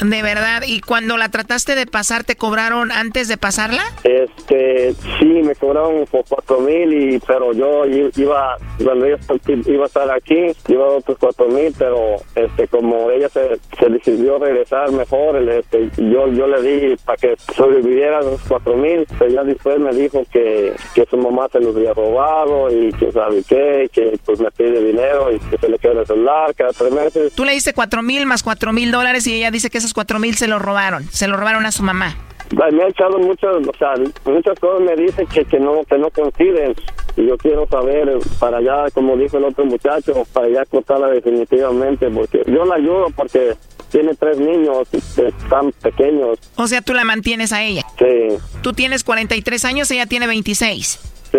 De verdad, ¿y cuando la trataste de pasar, te cobraron antes de pasarla? Este, sí, me cobraron por cuatro mil, y, pero yo iba, cuando ella iba a estar aquí, iba a otros cuatro mil, pero este, como ella se, se decidió regresar mejor, este, yo, yo le di para que sobreviviera los cuatro mil, pero ya después me dijo que, que su mamá se los había robado y que sabe qué, que pues me pide dinero y que se le queda el celular cada tres meses. Tú le diste cuatro mil más cuatro mil dólares y ella dice que esos cuatro mil se los robaron, se lo robaron a su mamá. Me ha echado muchas, o sea, muchas cosas me dice que, que no que no coinciden y yo quiero saber para allá, como dijo el otro muchacho, para allá cortarla definitivamente, porque yo la ayudo porque tiene tres niños tan pequeños. O sea, tú la mantienes a ella. Sí. Tú tienes 43 años, ella tiene 26. Sí.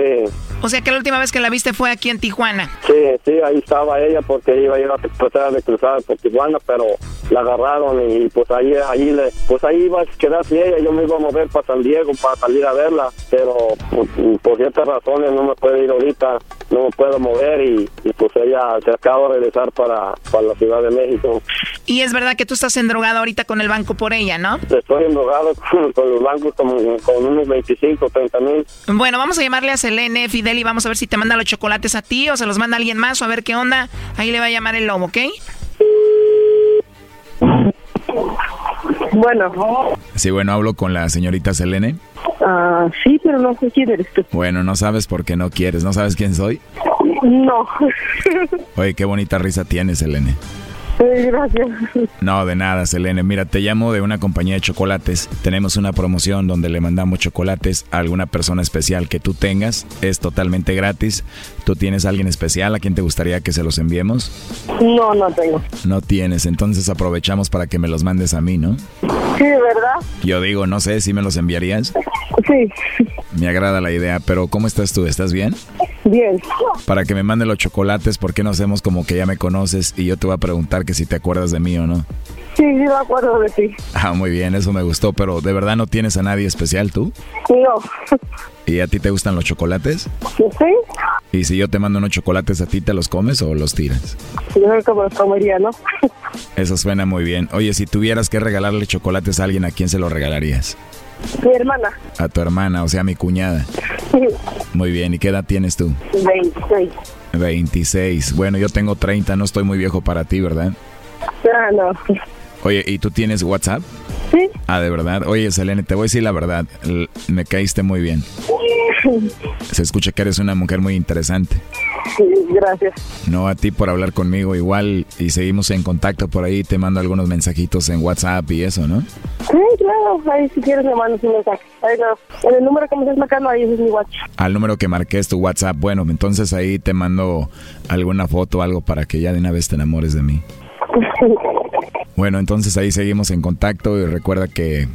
O sea que la última vez que la viste fue aquí en Tijuana. Sí, sí, ahí estaba ella porque iba a ir a tratar de cruzar por Tijuana, pero la agarraron y pues ahí, ahí le, pues ahí iba a quedarse ella, yo me iba a mover para San Diego para salir a verla, pero pues, por, ciertas razones no me puedo ir ahorita, no me puedo mover y, pues ella se acaba de regresar para, para la Ciudad de México. Y es verdad que tú estás endrogado ahorita con el banco por ella, ¿no? Estoy endrogado con, [LAUGHS] con los bancos como, con unos 25, 30 mil. Bueno, vamos a llamarle a Selene, Fidel, y vamos a ver si te manda los chocolates a ti o se los manda alguien más o a ver qué onda. Ahí le va a llamar el lobo, ¿ok? Bueno. Sí, bueno, hablo con la señorita Selene. Ah, sí, pero no sé quién eres tú. Bueno, no sabes por qué no quieres. ¿No sabes quién soy? No. [LAUGHS] Oye, qué bonita risa tienes, Selene. Eh, Gracias. No, de nada, Selene. Mira, te llamo de una compañía de chocolates. Tenemos una promoción donde le mandamos chocolates a alguna persona especial que tú tengas. Es totalmente gratis. ¿Tú tienes a alguien especial a quien te gustaría que se los enviemos? No, no tengo. No tienes, entonces aprovechamos para que me los mandes a mí, ¿no? Sí, ¿verdad? Yo digo, no sé si me los enviarías. Sí. Me agrada la idea, pero ¿cómo estás tú? ¿Estás bien? Bien. Para que me mande los chocolates, ¿por qué no hacemos como que ya me conoces y yo te voy a preguntar que si te acuerdas de mí o no? Sí, sí, me acuerdo de ti. Ah, muy bien, eso me gustó, pero ¿de verdad no tienes a nadie especial tú? No. ¿Y a ti te gustan los chocolates? Sí. ¿Y si yo te mando unos chocolates a ti, te los comes o los tiras? Yo creo que me los comería, ¿no? [LAUGHS] Eso suena muy bien. Oye, si tuvieras que regalarle chocolates a alguien, ¿a quién se los regalarías? Mi hermana. A tu hermana, o sea, mi cuñada. Muy bien, ¿y qué edad tienes tú? 26. 26. Bueno, yo tengo 30, no estoy muy viejo para ti, ¿verdad? Ah, no. Oye, ¿y tú tienes WhatsApp? Sí. Ah, de verdad. Oye, Selene, te voy a decir la verdad. Me caíste muy bien. [LAUGHS] Se escucha que eres una mujer muy interesante. Sí, gracias. No a ti por hablar conmigo igual y seguimos en contacto por ahí. Te mando algunos mensajitos en WhatsApp y eso, ¿no? Sí, claro. Ahí si quieres me mandas un mensaje. Ahí no. En el número que me estás marcando, ahí es mi WhatsApp. Al número que marqué es tu WhatsApp. Bueno, entonces ahí te mando alguna foto o algo para que ya de una vez te enamores de mí. [LAUGHS] Bueno, entonces ahí seguimos en contacto y recuerda que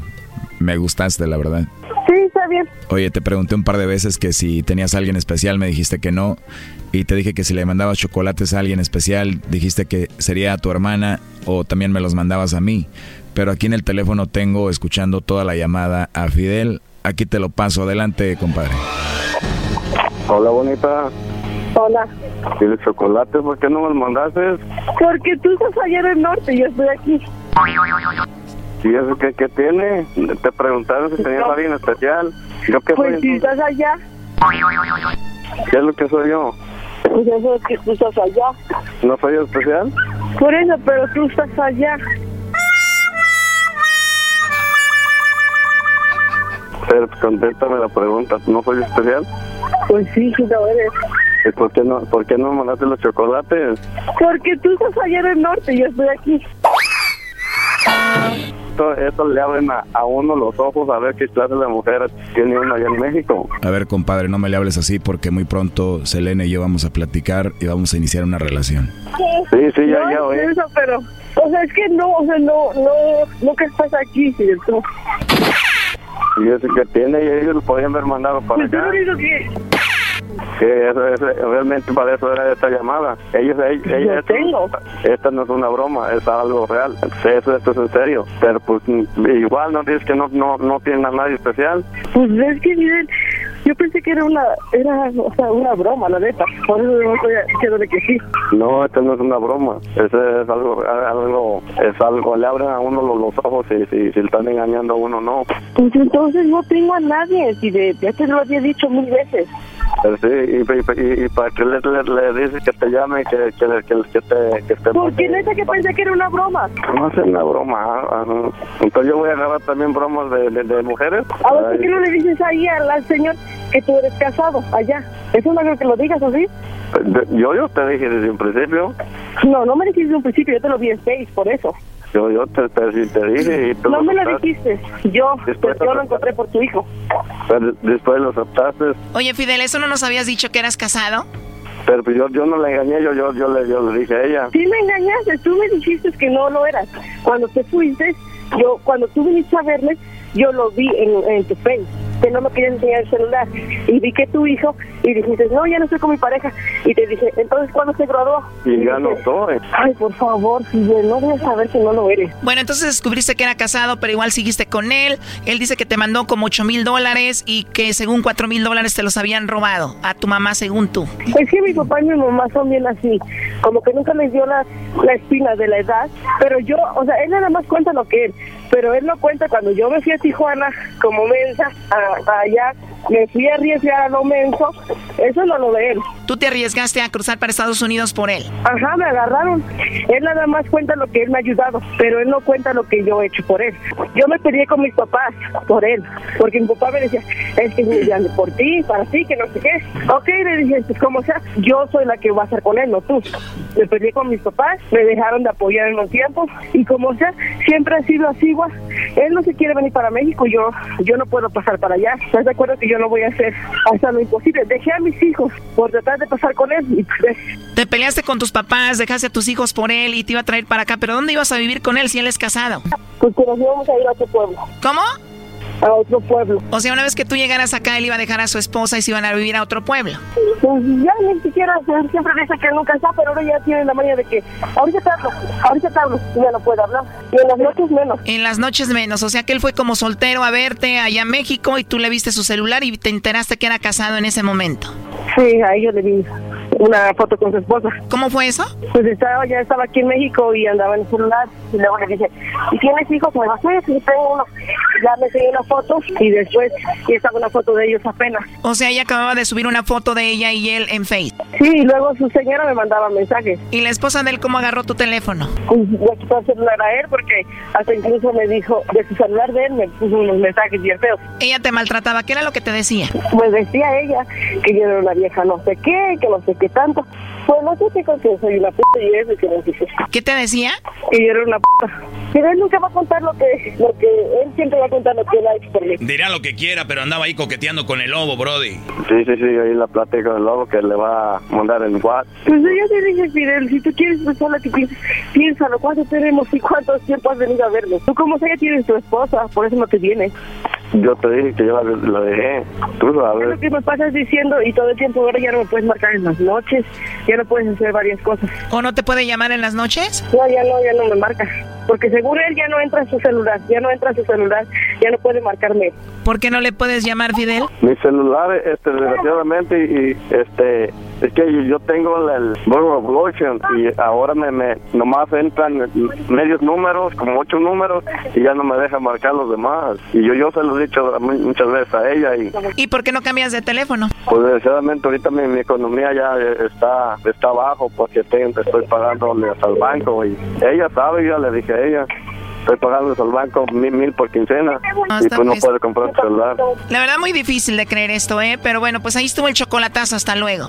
me gustaste, la verdad. Sí, está bien. Oye, te pregunté un par de veces que si tenías a alguien especial, me dijiste que no. Y te dije que si le mandabas chocolates a alguien especial, dijiste que sería a tu hermana o también me los mandabas a mí. Pero aquí en el teléfono tengo escuchando toda la llamada a Fidel. Aquí te lo paso. Adelante, compadre. Hola, bonita. Hola. ¿Tienes chocolate? ¿Por qué no me los mandaste? Porque tú estás allá en el norte y yo estoy aquí. ¿Y eso qué, qué tiene? Te preguntaron si tenías a alguien especial. ¿Yo qué Pues soy? si estás allá, ¿Qué es lo que soy yo? pues eso es que tú estás allá. ¿No soy especial? Por eso, pero tú estás allá. Pero pues, contéstame la pregunta. ¿No soy especial? Pues sí, sí lo eres. ¿Y por qué no, por qué no me mandaste los chocolates? Porque tú estás allá en el norte y yo estoy aquí. Esto, esto le abren a, a uno los ojos a ver qué clase de mujer tiene uno allá en México. A ver, compadre, no me le hables así porque muy pronto Selene y yo vamos a platicar y vamos a iniciar una relación. Sí, sí, ya, no, ya oí. Eso, pero, o sea, es que no, o sea, no, no, nunca estás aquí, ¿cierto? Y eso que tiene, y ellos lo podían haber mandado para Pues tú acá. único que eso, eso, realmente para eso era esta llamada. Ellos, ellos, esto- tengo. Esta no es una broma, es algo real. Eso, esto es en serio. Pero pues igual no dices que no, no, no tienen a nadie especial. Pues es que miren, yo pensé que era una, era, o sea, una broma, la neta. Por eso no estoy diciendo de que sí. No, esto no es una broma. Eso es algo, algo, es algo, le abren a uno los, los ojos y si, si le están engañando a uno, no. Pues entonces no tengo a nadie, si de, ya te lo había dicho mil veces. Sí, y, y, y- y para que le, le, le dices que te llame, que, que, que, que te, que te Porque neta que pensé que era una broma. No es una broma. ajá. Entonces yo voy a agarrar también bromas de, de, de mujeres. A ver, ¿por qué no le dices ahí al, al señor que tú eres casado allá? Eso no creo que lo digas así. Yo, yo te dije desde un principio. No, no me dijiste en un principio, yo te lo vi en seis, por eso. Yo, yo te, te, te dije y tú No me lo dijiste, yo, pues yo lo encontré por tu hijo. Pero después lo aceptaste. Oye, Fidel, ¿eso no nos habías dicho que eras casado? Pero pues yo, yo no la engañé, yo, yo, yo, le, yo le dije a ella. Sí me engañaste, tú me dijiste que no lo eras. Cuando te fuiste, yo, cuando tú viniste a verme, yo lo vi en, en tu face, que no me querías enseñar el celular. Y vi que tu hijo, y dijiste, no, ya no estoy con mi pareja. Y te dije, entonces, ¿cuándo se graduó? Y ya dije, no estoy. Ay, por favor, Fidel, no debes saber que no lo eres. Bueno, entonces descubriste que era casado, pero igual seguiste con él. Él dice que te mandó como 8 mil dólares y que según 4 mil dólares te los habían robado a tu mamá, según tú. Es que mi papá y mi mamá son bien así, como que nunca les dio la, la espina de la edad, pero yo, o sea, él nada más cuenta lo que él, pero él no cuenta. Cuando yo me fui a Tijuana como mensa a- allá me fui a arriesgar a lo menso, eso no lo de él. ¿Tú te arriesgaste a cruzar para Estados Unidos por él? Ajá, me agarraron. Él nada más cuenta lo que él me ha ayudado, pero él no cuenta lo que yo he hecho por él. Yo me peleé con mis papás por él, porque mi papá me decía, es que es muy grande por ti, para ti, que no sé qué. Ok, le dije, pues como sea, yo soy la que va a estar con él, no tú. Me peleé con mis papás, me dejaron de apoyar en los tiempos, y como sea, siempre ha sido así igual. Él no se quiere venir para México, yo yo no puedo pasar para allá. ¿Estás de acuerdo que yo no voy a hacer hasta lo imposible? Dejé a mis hijos por tratar de pasar con él y pues, Te peleaste con tus papás, dejaste a tus hijos por él y te iba a traer para acá, pero ¿dónde ibas a vivir con él si él es casado? Pues que nos íbamos a ir a otro pueblo. ¿Cómo? A otro pueblo. O sea, una vez que tú llegaras acá, él iba a dejar a su esposa y se iban a vivir a otro pueblo. Pues ya ni siquiera, siempre dice que nunca está, pero ahora ya tiene la manía de que ahorita te hablo, ahorita te hablo, ya no puede hablar. Y en las noches menos. En las noches menos, o sea que él fue como soltero a verte allá en México y tú le viste su celular y te enteraste que era casado en ese momento. Sí, a ellos le vi una foto con su esposa. ¿Cómo fue eso? Pues estaba, ya estaba aquí en México y andaba en el celular. Y luego le dije, ¿y tienes hijos? Me dijo, sí, sí, tengo uno. Ya me seguí una foto y después y estaba una foto de ellos apenas. O sea, ella acababa de subir una foto de ella y él en Face. Sí, y luego su señora me mandaba mensajes. ¿Y la esposa de él cómo agarró tu teléfono? Pues le quitó el celular a él porque hasta incluso me dijo, de su celular de él me puso unos mensajes bien feos. Ella te maltrataba, ¿qué era lo que te decía? Pues decía ella que yo era una vieja no sé qué, que no sé qué tanto. Pues no sé qué que soy una puta y eso que no sé qué. ¿Qué te decía? Que yo era una puta. Pero él nunca va a contar lo que, lo que, él siempre va a contar lo que él ha hecho por mí. Dirá lo que quiera, pero andaba ahí coqueteando con el lobo, Brody. Sí, sí, sí, ahí la plática del lobo que le va a mandar el WhatsApp. Pues yo te dije, Fidel, si tú quieres pues solo que pienses, piénsalo, ¿cuánto tenemos y cuánto tiempo has venido a vernos? Tú como sea, ya tienes tu esposa, por eso no te vienes. Yo te dije que yo la, la dejé. Tú Es sabes. lo que me pasas diciendo y todo el tiempo ahora ya no me puedes marcar en las noches, ya no puedes hacer varias cosas. ¿O no te puede llamar en las noches? No, ya no, ya no me marca. Porque según él ya no entra a su celular, ya no entra a su celular, ya no puede marcarme. ¿Por qué no le puedes llamar, Fidel? Mi celular, este, desgraciadamente, y este, es que yo tengo el Burger Evolution y ahora me, me, nomás entran medios números, como ocho números, y ya no me deja marcar los demás. Y yo, yo se lo he dicho mu- muchas veces a ella y ¿Y por qué no cambias de teléfono? pues desgraciadamente ahorita mi, mi economía ya está está bajo porque tengo, estoy pagando al banco y ella sabe, yo le dije a ella, estoy pagando al banco mil, mil por quincena y está pues no puede comprar un celular. La verdad muy difícil de creer esto, ¿eh? Pero bueno, pues ahí estuvo el chocolatazo, hasta luego.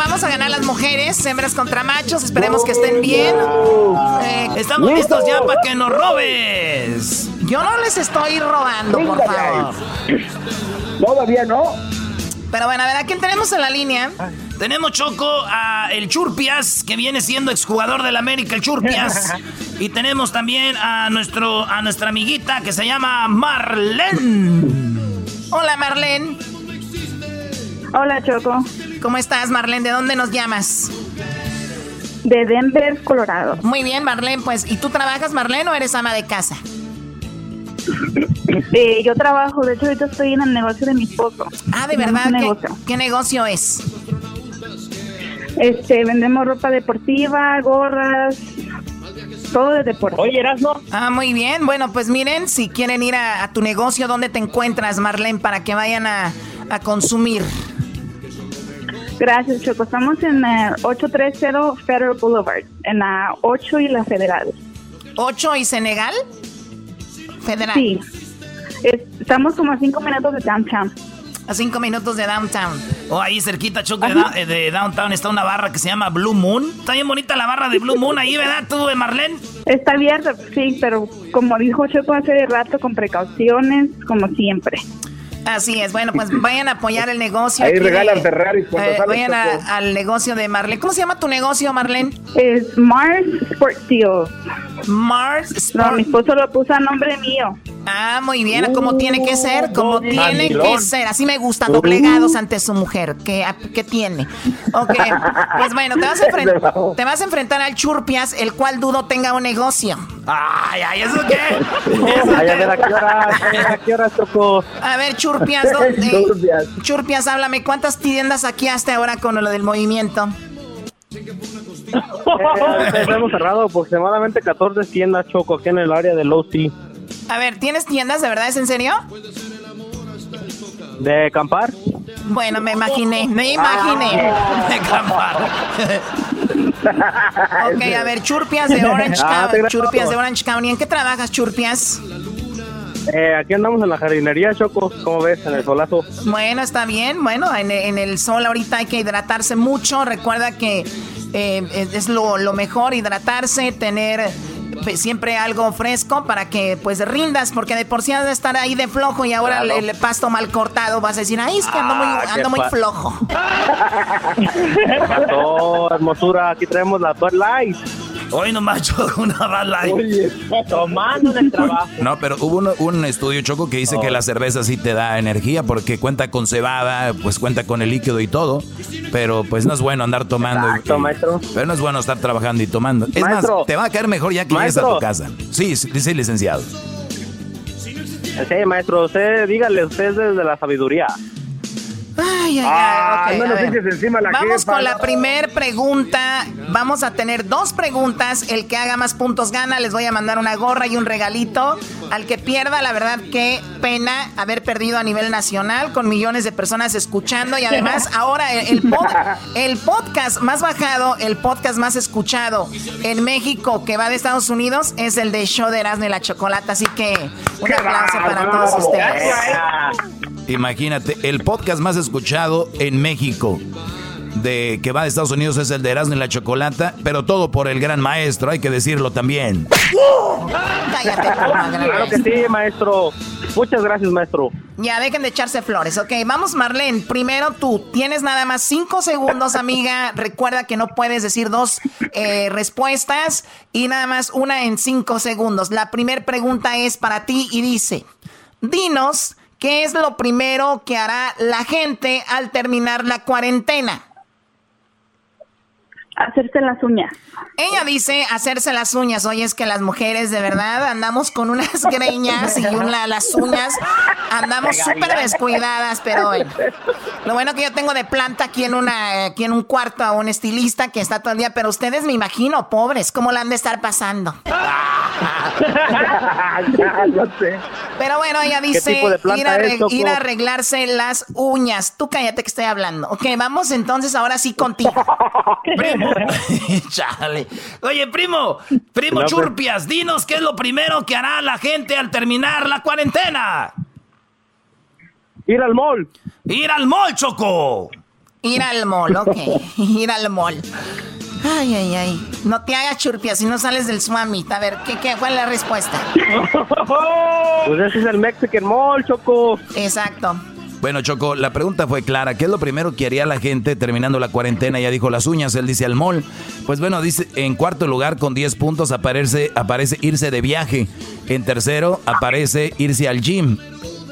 vamos a ganar las mujeres, hembras contra machos, esperemos que estén bien. Eh, Estamos listos ya para que nos robes. Yo no les estoy robando, por favor. Todavía no. Pero bueno, a ver, ¿a quién tenemos en la línea? Tenemos Choco a el Churpias, que viene siendo exjugador del América, el Churpias. [LAUGHS] y tenemos también a nuestro a nuestra amiguita que se llama Marlene. [LAUGHS] Hola, Marlene. Hola, Choco. ¿Cómo estás, Marlene? ¿De dónde nos llamas? De Denver, Colorado. Muy bien, Marlene, pues, ¿y tú trabajas, Marlene, o eres ama de casa? [CLEARS THROAT] Eh, yo trabajo, de hecho ahorita estoy en el negocio de mi esposo. Ah, de Tenemos verdad, ¿qué, negocio. qué negocio es? Este, vendemos ropa deportiva, gorras, todo de deporte. Oye, Erasmo. Ah, muy bien. Bueno, pues miren, si quieren ir a, a tu negocio, ¿dónde te encuentras, Marlene, para que vayan a, a consumir? Gracias, Choco. Estamos en eh, 830 Federal Boulevard, en la 8 y la Federal. ¿8 y Senegal? Federal. Sí. Es- estamos como a 5 minutos de downtown. A 5 minutos de downtown. Oh, ahí cerquita, Choco, de, eh, de Downtown está una barra que se llama Blue Moon. Está bien bonita la barra de Blue Moon ahí, ¿verdad tú, eh, Marlene? Está abierto, sí, pero como dijo Choco hace rato, con precauciones, como siempre. Así es, bueno, pues vayan a apoyar el negocio. Ahí regalan de- Ferraris cuando eh, Vayan a- al negocio de Marlene. ¿Cómo se llama tu negocio, Marlene? Es Mars Sport Deals. Mars No, mi esposo lo puso a nombre mío. Ah, muy bien, como tiene que ser, como tiene que ser. Así me gusta, doblegados ante su mujer. ¿Qué, qué tiene? Ok, pues bueno, te vas, a [LAUGHS] te vas a enfrentar al Churpias, el cual dudo tenga un negocio. Ay, ay, ¿eso qué? [LAUGHS] Ay, a ver, ¿a qué hora? ¿A qué hora tocó? A ver, Churpias, ¿dónde? [LAUGHS] Churpias, háblame, ¿cuántas tiendas aquí hasta ahora con lo del movimiento? Eh, hemos cerrado aproximadamente 14 tiendas, Choco, aquí en el área de Low. A ver, ¿tienes tiendas de verdad? ¿Es en serio? ¿De acampar? Bueno, me imaginé, me imaginé. [LAUGHS] De acampar. [LAUGHS] ok, a ver, Churpias de Orange Ah, County. Churpias de. Orange County. ¿En qué trabajas, Churpias? Eh, aquí andamos en la jardinería, Choco, ¿cómo ves? En el solazo. Bueno, está bien. Bueno, en, en el sol ahorita hay que hidratarse mucho. Recuerda que eh, es lo, lo mejor hidratarse, tener siempre algo fresco para que pues rindas, porque de por sí has de estar ahí de flojo y ahora Claro. el, el pasto mal cortado vas a decir, ay, es que ando muy, Ah, ando muy flojo. [LAUGHS] ¿Qué pasó, hermosura? Aquí traemos la Bud Light. Hoy nomás [LAUGHS] Choco, una Light. tomando en el trabajo. No, pero hubo un, un estudio, Choco, que dice que la cerveza sí te da energía porque cuenta con cebada, pues cuenta con el líquido y todo, pero pues no es bueno andar tomando. y- Exacto, maestro. Pero no es bueno estar trabajando y tomando. Es Maestro. más, te va a caer mejor ya que llegues a tu casa. Sí, sí, sí, licenciado. Sí, maestro, usted, dígale, usted es desde la sabiduría. Ay, ay, Ah, ay. ok, no a nos ver. eches encima la Vamos jefa, con la no. primer pregunta. Vamos a tener dos preguntas. El que haga más puntos gana. Les voy a mandar una gorra y un regalito. Al que pierda, la verdad, qué pena haber perdido a nivel nacional con millones de personas escuchando. Y además, [LAUGHS] ahora el, el pod- el podcast más bajado, el podcast más escuchado en México que va de Estados Unidos es el de Show de Erasmo y la Chocolata. Así que un aplauso para todos ustedes. Imagínate, el podcast más escuchado en México de que va de Estados Unidos es el de Erasmo y la Chocolata, pero todo por el gran maestro, hay que decirlo también. Cállate, Claro que sí, maestro. Muchas gracias, maestro. Ya, dejen de echarse flores. Ok, vamos, Marlene. Primero tú. Tienes nada más cinco segundos, amiga. Recuerda que no puedes decir dos eh, respuestas y nada más una en cinco segundos. La primera pregunta es para ti y dice: Dinos, ¿qué es lo primero que hará la gente al terminar la cuarentena? Hacerse las uñas. Ella dice hacerse las uñas. Oye, es que las mujeres de verdad andamos con unas greñas y una, las uñas andamos súper descuidadas, pero bueno. Lo bueno que yo tengo de planta aquí en una aquí en un cuarto a un estilista que está todo el día, pero ustedes me imagino, pobres, ¿cómo la han de estar pasando? [LAUGHS] Pero bueno, ella ¿Qué dice a ir a arreglarse las uñas. Tú cállate que estoy hablando. Ok, vamos entonces ahora sí contigo. [LAUGHS] Primo. [LAUGHS] Chale. Oye, primo, primo No, pues. Churpias, dinos qué es lo primero que hará la gente al terminar la cuarentena. Ir al mall. Ir al mall, Choco. Ir al mall, ok. [LAUGHS] Ir al mall. Ay, ay, ay. No te hagas churpia si no sales del Swamit. A ver, ¿qué, qué, ¿cuál es la respuesta? [LAUGHS] Pues ese es el Mexican Mall, Choco. Exacto. Bueno, Choco, la pregunta fue clara. ¿Qué es lo primero que haría la gente terminando la cuarentena? Ya dijo las uñas, él dice al mall. Pues bueno, dice en cuarto lugar con 10 puntos aparece, aparece irse de viaje. En tercero aparece irse al gym.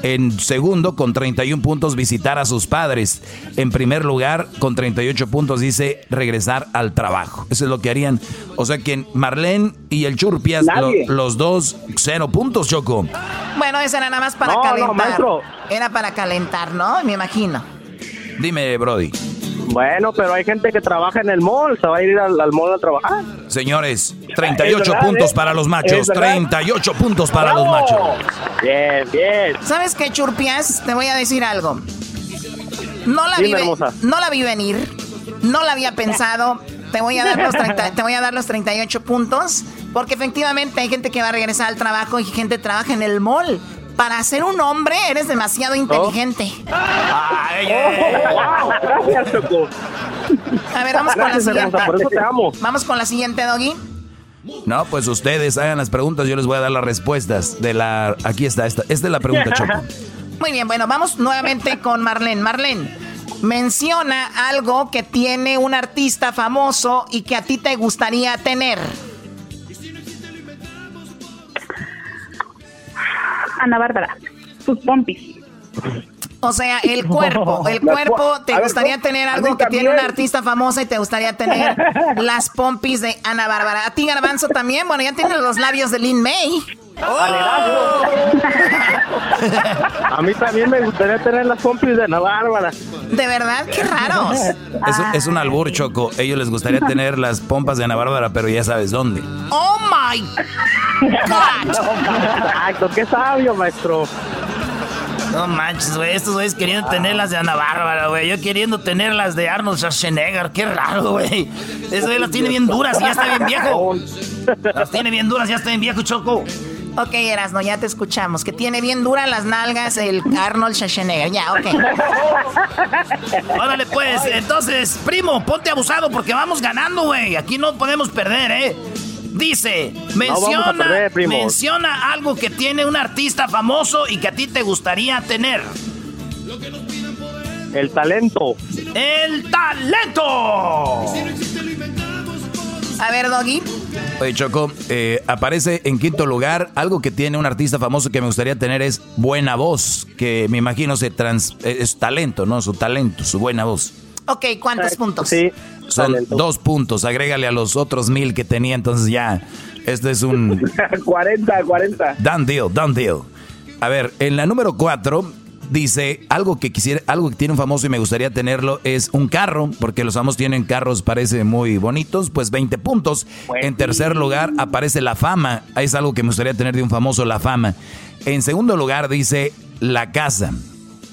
En segundo, con 31 puntos, visitar a sus padres. En primer lugar, con 38 puntos, dice regresar al trabajo. Eso es lo que harían. O sea que Marlene y el Churpias, lo- los dos, cero puntos, Choco. Bueno, esa era nada más para No, no, calentar. maestro. Era para calentar, ¿no? Me imagino. Dime, Brody. Bueno, pero hay gente que trabaja en el mall. Se va a ir al, al mall a trabajar. Señores, 38 Es verdad, puntos ¿eh? para los machos. verdad. 38 puntos para los machos. Bien, bien. ¿Sabes qué, Churpias? Te voy a decir algo. No la, Dime, vi, hermosa. no la vi venir. No la había pensado. Te voy, a dar los 30 te voy a dar los 38 puntos. Porque efectivamente hay gente que va a regresar al trabajo y gente trabaja en el mall. Para ser un hombre eres demasiado inteligente. Wow, gracias, Choco. A ver, vamos con la siguiente. por eso te amo. Vamos con la siguiente, Doggy. No, pues ustedes hagan las preguntas, yo les voy a dar las respuestas de la... Aquí está, esta, esta es la pregunta, Choco. Muy bien, bueno, vamos nuevamente con Marlene. Marlene, menciona algo que tiene un artista famoso y que a ti te gustaría tener. Ana Bárbara, sus pompis. O sea, el [LAUGHS] cuerpo, el cuerpo, po- te ver, gustaría ¿cómo? tener algo que tiene una artista famosa y te gustaría tener [LAUGHS] las pompis de Ana Bárbara. A ti, Garbanzo, también. Bueno, ya tienes los labios de Lin May. [LAUGHS] A mí también me gustaría tener las pompis de Ana Bárbara. De verdad, qué raros. Es, un- es un albur, Choco. Ellos les gustaría tener las pompas de Ana Bárbara, pero ya sabes dónde. Oh my God. Exacto, qué sabio, maestro. No manches, güey. Estos güeyes queriendo tener las de Ana Bárbara, güey. Yo queriendo tener las de Arnold Schwarzenegger. Qué raro, güey. Eso güey las tiene bien duras y ya está bien viejo. Las tiene bien duras, ya está bien viejo, Choco. Ok, Erasno, ya te escuchamos. Que tiene bien duras las nalgas el Arnold Schwarzenegger. Ya, ok. [LAUGHS] Órale, pues. Entonces, primo, ponte abusado porque vamos ganando, güey. Aquí no podemos perder, ¿eh? Dice, menciona, perder, menciona algo que tiene un artista famoso y que a ti te gustaría tener. El talento. ¡El talento! A ver, Doggy. Oye, Choco, eh, aparece en quinto lugar. Algo que tiene un artista famoso que me gustaría tener es buena voz, que me imagino se trans, eh, es talento, ¿no? Su talento, su buena voz. Ok, ¿cuántos puntos? Sí. Son dos puntos, agrégale a los otros mil que tenía, entonces ya, este es un [LAUGHS] 40, 40. done deal, done deal. A ver, en la número cuatro dice, algo que quisiera, algo que tiene un famoso y me gustaría tenerlo es un carro, porque los famosos tienen carros, parece muy bonitos, pues 20 puntos. En tercer lugar aparece la fama, es algo que me gustaría tener de un famoso, la fama. En segundo lugar dice la casa,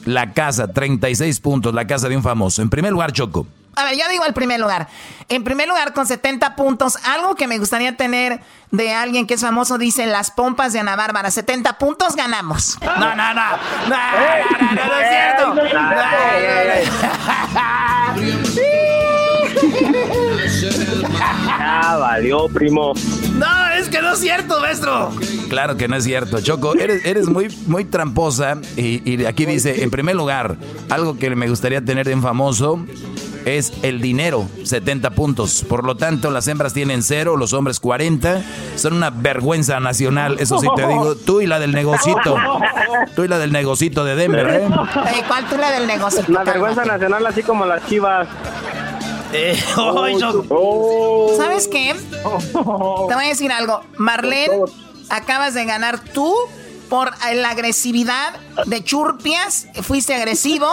la casa, 36 puntos, la casa de un famoso. En primer lugar, Choco. A ver, yo digo el primer lugar. En primer lugar, con 70 puntos, algo que me gustaría tener de alguien que es famoso, dice las pompas de Ana Bárbara. 70 puntos ganamos. No, no, no. No, no, no, no, no es cierto. Ya valió, primo. No, es que no es cierto, maestro. Claro que no es cierto, Choco. Eres, eres muy, muy tramposa. Y, y aquí dice, en primer lugar, algo que me gustaría tener de un famoso es el dinero, 70 puntos. Por lo tanto, las hembras tienen cero, los hombres 40. Son una vergüenza nacional, eso sí te digo. Tú y la del negocito. Tú y la del negocito de Denver, ¿eh? Ey, ¿Cuál tú la del negocio? La vergüenza nacional, así como las chivas. Eh. [LAUGHS] Oh. ¿Sabes qué? Te voy a decir algo. Marlene, acabas de ganar tú por la agresividad de Churpias. Fuiste agresivo,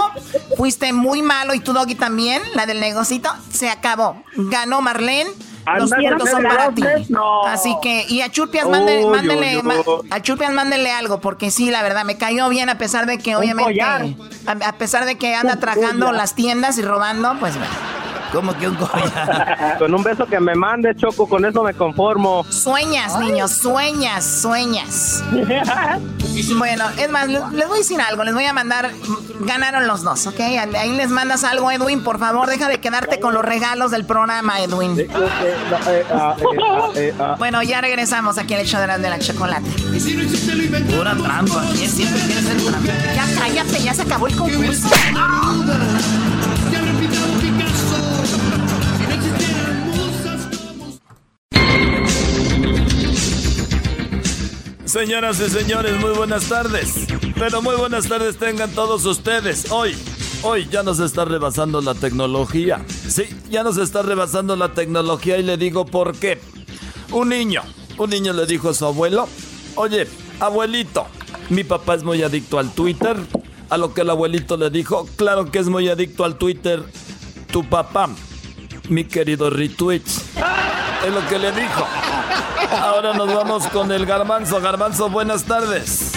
fuiste muy malo y tu doggy también, la del negocito. Se acabó. Ganó Marlene. Los puntos son para ti. no. Así que, y a Churpias mándele, mándele- a Churpias mándenle algo, porque sí, la verdad, me cayó bien a pesar de que obviamente, a, a pesar de que anda trajando las tiendas y robando, pues ¿Cómo que un collar? [LAUGHS] Con un beso que me mande, Choco, con eso me conformo. Sueñas, niños, sueñas, sueñas. [LAUGHS] Bueno, es más, les, les voy a decir algo, les voy a mandar, ganaron los dos, ¿ok? Ahí les mandas algo, Edwin, por favor, deja de quedarte con los regalos del programa, Edwin. Bueno, ya regresamos aquí al hecho de la, de la chocolate. Pura trampa. ¿Quién siempre quiere ser trampa? Ya cállate, ya se acabó el concurso. Señoras y señores, muy buenas tardes. Pero muy buenas tardes tengan todos ustedes. Hoy, hoy ya nos está rebasando la tecnología. Sí, ya nos está rebasando la tecnología y le digo por qué. Un niño, un niño le dijo a su abuelo, oye, abuelito, mi papá es muy adicto al Twitter. A lo que el abuelito le dijo, claro que es muy adicto al Twitter. Tu papá, mi querido retweet. Es lo que le dijo. Ahora nos vamos con el garbanzo. Garbanzo, buenas tardes.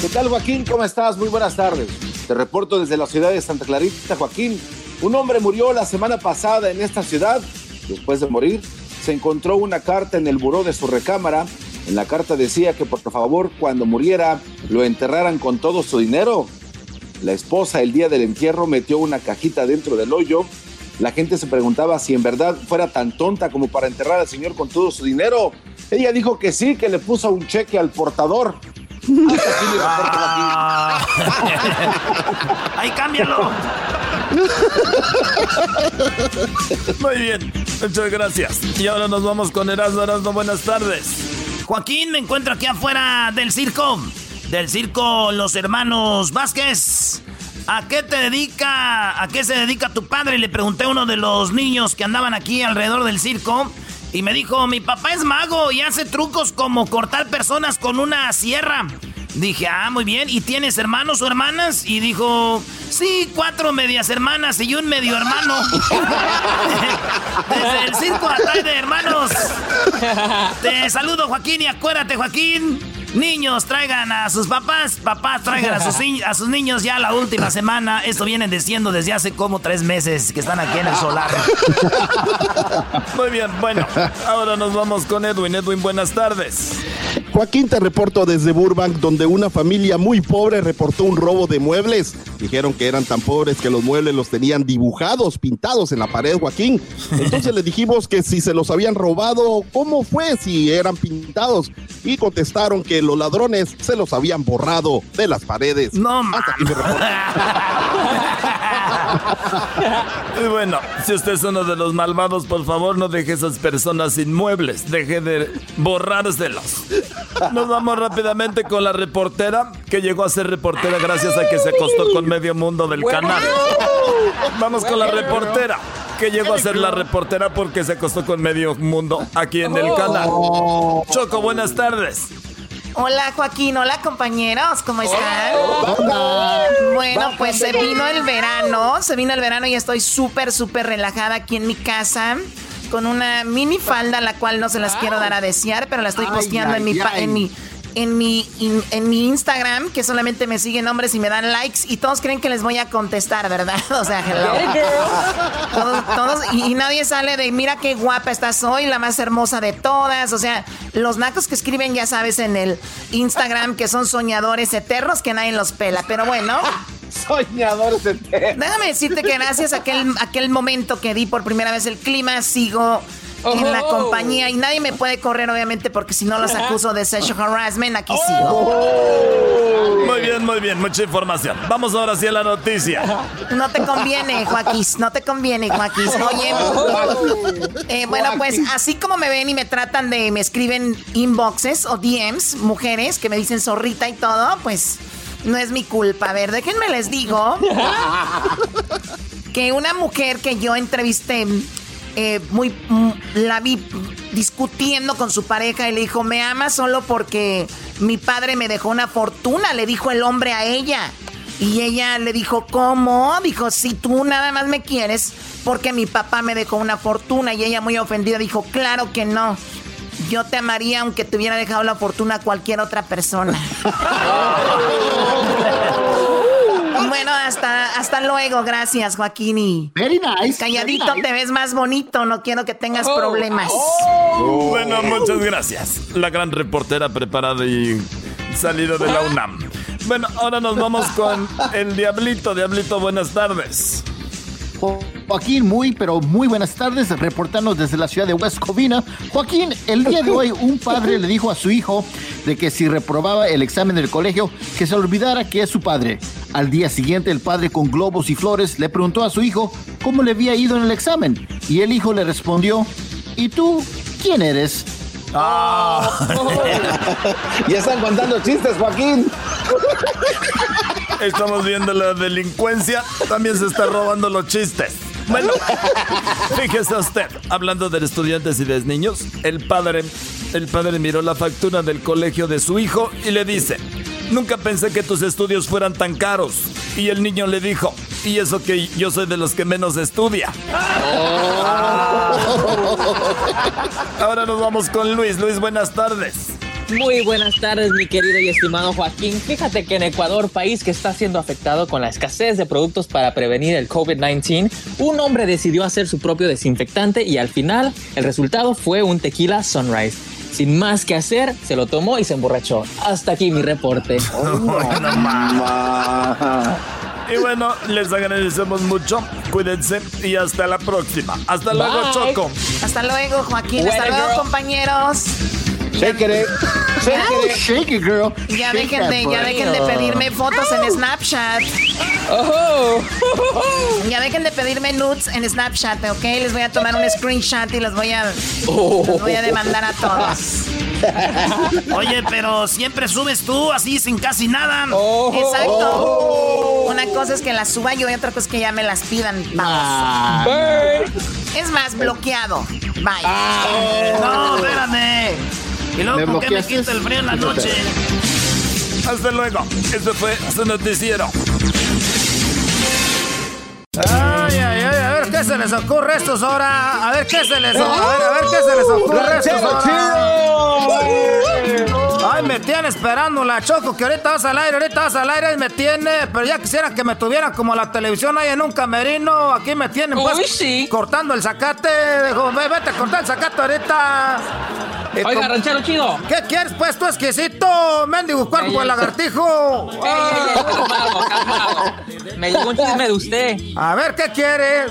¿Qué tal, Joaquín? ¿Cómo estás? Muy buenas tardes. Te reporto desde la ciudad de Santa Clarita, Joaquín. Un hombre murió la semana pasada en esta ciudad. Después de morir, se encontró una carta en el buró de su recámara. En la carta decía que por favor, cuando muriera, lo enterraran con todo su dinero. La esposa, el día del entierro, metió una cajita dentro del hoyo. La gente se preguntaba si en verdad fuera tan tonta como para enterrar al señor con todo su dinero. Ella dijo que sí, que le puso un cheque al portador. Joaquín. ¡Ay, [LAUGHS] cámbialo! Muy bien, muchas gracias. Y ahora nos vamos con Erasmo. Erasmo, buenas tardes. Joaquín, me encuentro aquí afuera del circo. del circo Los Hermanos Vázquez. ¿A qué te dedica, a qué se dedica tu padre? Le pregunté a uno de los niños que andaban aquí alrededor del circo y me dijo, mi papá es mago y hace trucos como cortar personas con una sierra. Dije, ah, muy bien. ¿Y tienes hermanos o hermanas? Y dijo, sí, cuatro medias hermanas y un medio hermano. [LAUGHS] Desde el circo atrás de hermanos. Te saludo, Joaquín, y acuérdate, Joaquín. Niños, traigan a sus papás, papás traigan a sus, a sus niños ya la última semana. Esto viene diciendo desde hace como tres meses que están aquí en el solar. [LAUGHS] Muy bien, bueno, ahora nos vamos con Edwin. Edwin, buenas tardes. Joaquín, te reporto desde Burbank, donde una familia muy pobre reportó un robo de muebles. Dijeron que eran tan pobres que los muebles los tenían dibujados, pintados en la pared, Joaquín. Entonces le dijimos que si se los habían robado, ¿cómo fue si eran pintados? Y contestaron que los ladrones se los habían borrado de las paredes. No, [LAUGHS] Y bueno, si usted es uno de los malvados, por favor no deje esas personas inmuebles. Deje de borrárselos. Nos vamos rápidamente con la reportera, que llegó a ser reportera gracias a que se acostó con medio mundo del canal. Vamos con la reportera, que llegó a ser la reportera porque se acostó con medio mundo aquí en el canal. Choco, buenas tardes. Hola Joaquín, hola compañeros, ¿cómo están? Bueno, pues se vino el verano, se vino el verano y estoy súper, súper relajada aquí en mi casa con una mini falda, la cual no se las quiero dar a desear, pero la estoy posteando en, mi, en mi en mi, en mi Instagram, que solamente me siguen hombres y me dan likes, y todos creen que les voy a contestar, ¿verdad? [LAUGHS] O sea, Todos, y, nadie sale de, mira qué guapa estás hoy, la más hermosa de todas. O sea, los nacos que escriben, ya sabes, en el Instagram, que son soñadores eternos, que nadie los pela. Pero bueno. [LAUGHS] Soñadores eternos. Déjame decirte que gracias a aquel, aquel momento que di por primera vez el clima, sigo en la compañía y nadie me puede correr, obviamente, porque si no los acuso de sexual harassment, aquí sigo. Oh. Muy bien, muy bien, mucha información. Vamos ahora sí a la noticia. No te conviene, Joaquín, no te conviene, Joaquín. Oye, eh, bueno, pues así como me ven y me tratan de, me escriben inboxes o DMs, mujeres que me dicen zorrita y todo, pues no es mi culpa. A ver, déjenme les digo [LAUGHS] que una mujer que yo entrevisté eh, muy mm, la vi discutiendo con su pareja y le dijo, me ama solo porque mi padre me dejó una fortuna, le dijo el hombre a ella. Y ella le dijo, ¿cómo? Dijo, si tú nada más me quieres porque mi papá me dejó una fortuna. Y ella muy ofendida dijo, claro que no. Yo te amaría aunque te hubiera dejado la fortuna a cualquier otra persona. [LAUGHS] Bueno, hasta, hasta luego. Gracias, Joaquín. Y very nice. Calladito te ves más bonito. No quiero que tengas oh. problemas. Oh. Bueno, muchas gracias. La gran reportera preparada y salida de la UNAM. Bueno, ahora nos vamos con el Diablito. Diablito, buenas tardes. Joaquín, muy, pero muy buenas tardes, reportando desde la ciudad de West Covina. Joaquín, el día de hoy un padre le dijo a su hijo de que si reprobaba el examen del colegio, que se olvidara que es su padre. Al día siguiente, el padre con globos y flores le preguntó a su hijo cómo le había ido en el examen. Y el hijo le respondió, ¿y tú quién eres? Ah. [LAUGHS] ya están contando chistes, Joaquín. [LAUGHS] Estamos viendo la delincuencia, también se está robando los chistes. Bueno, fíjese usted, hablando de estudiantes y de niños, el padre, el padre miró la factura del colegio de su hijo y le dice, nunca pensé que tus estudios fueran tan caros. Y el niño le dijo, y eso que yo soy de los que menos estudia. Ahora nos vamos con Luis. Luis, buenas tardes. Muy buenas tardes, mi querido y estimado Joaquín. Fíjate que en Ecuador, país que está siendo afectado con la escasez de productos para prevenir el COVID-19, un hombre decidió hacer su propio desinfectante y al final el resultado fue un tequila Sunrise. Sin más que hacer, se lo tomó y se emborrachó. Hasta aquí mi reporte. [LAUGHS] y bueno, les agradecemos mucho. Cuídense y hasta la próxima. Hasta luego, Choco. Hasta luego, Joaquín. hasta luego, compañeros. Shake it. Shake it. Shake it, girl. Ya dejen, de, ya dejen de pedirme fotos en Snapchat. Ya dejen de pedirme nudes en Snapchat, ¿ok? Les voy a tomar un screenshot y los voy a, los voy a demandar a todos. [LAUGHS] Oye, pero siempre subes tú así sin casi nada. Exacto. Una cosa es que las suba yo y otra cosa es que ya me las pidan. Vamos. Es más, bloqueado. Bye. No, espérame. Y ¿Me luego, ¿por qué me quita el frío en la noche? [LAUGHS] Hasta luego. Eso fue su noticiero. Ay, ay, ay, a ver qué se les ocurre a estos horas. A ver qué se les ocurre. A ver, a ver qué se les ocurre a estos ¡Ranchero horas. Ay, me tiene esperando la Choco, que ahorita vas al aire, ahorita vas al aire y me tiene. Pero ya quisiera que me tuvieran como la televisión ahí en un camerino. Aquí me tienen, pues, cortando el zacate. Dijo, "Ve, vete a cortar el zacate ahorita. Y Oiga, ranchero chido. ¿Qué quieres, pues, tú exquisito? Mendigo cuerpo de lagartijo. Me llegó un chisme de usted. A ver, ¿qué quieres?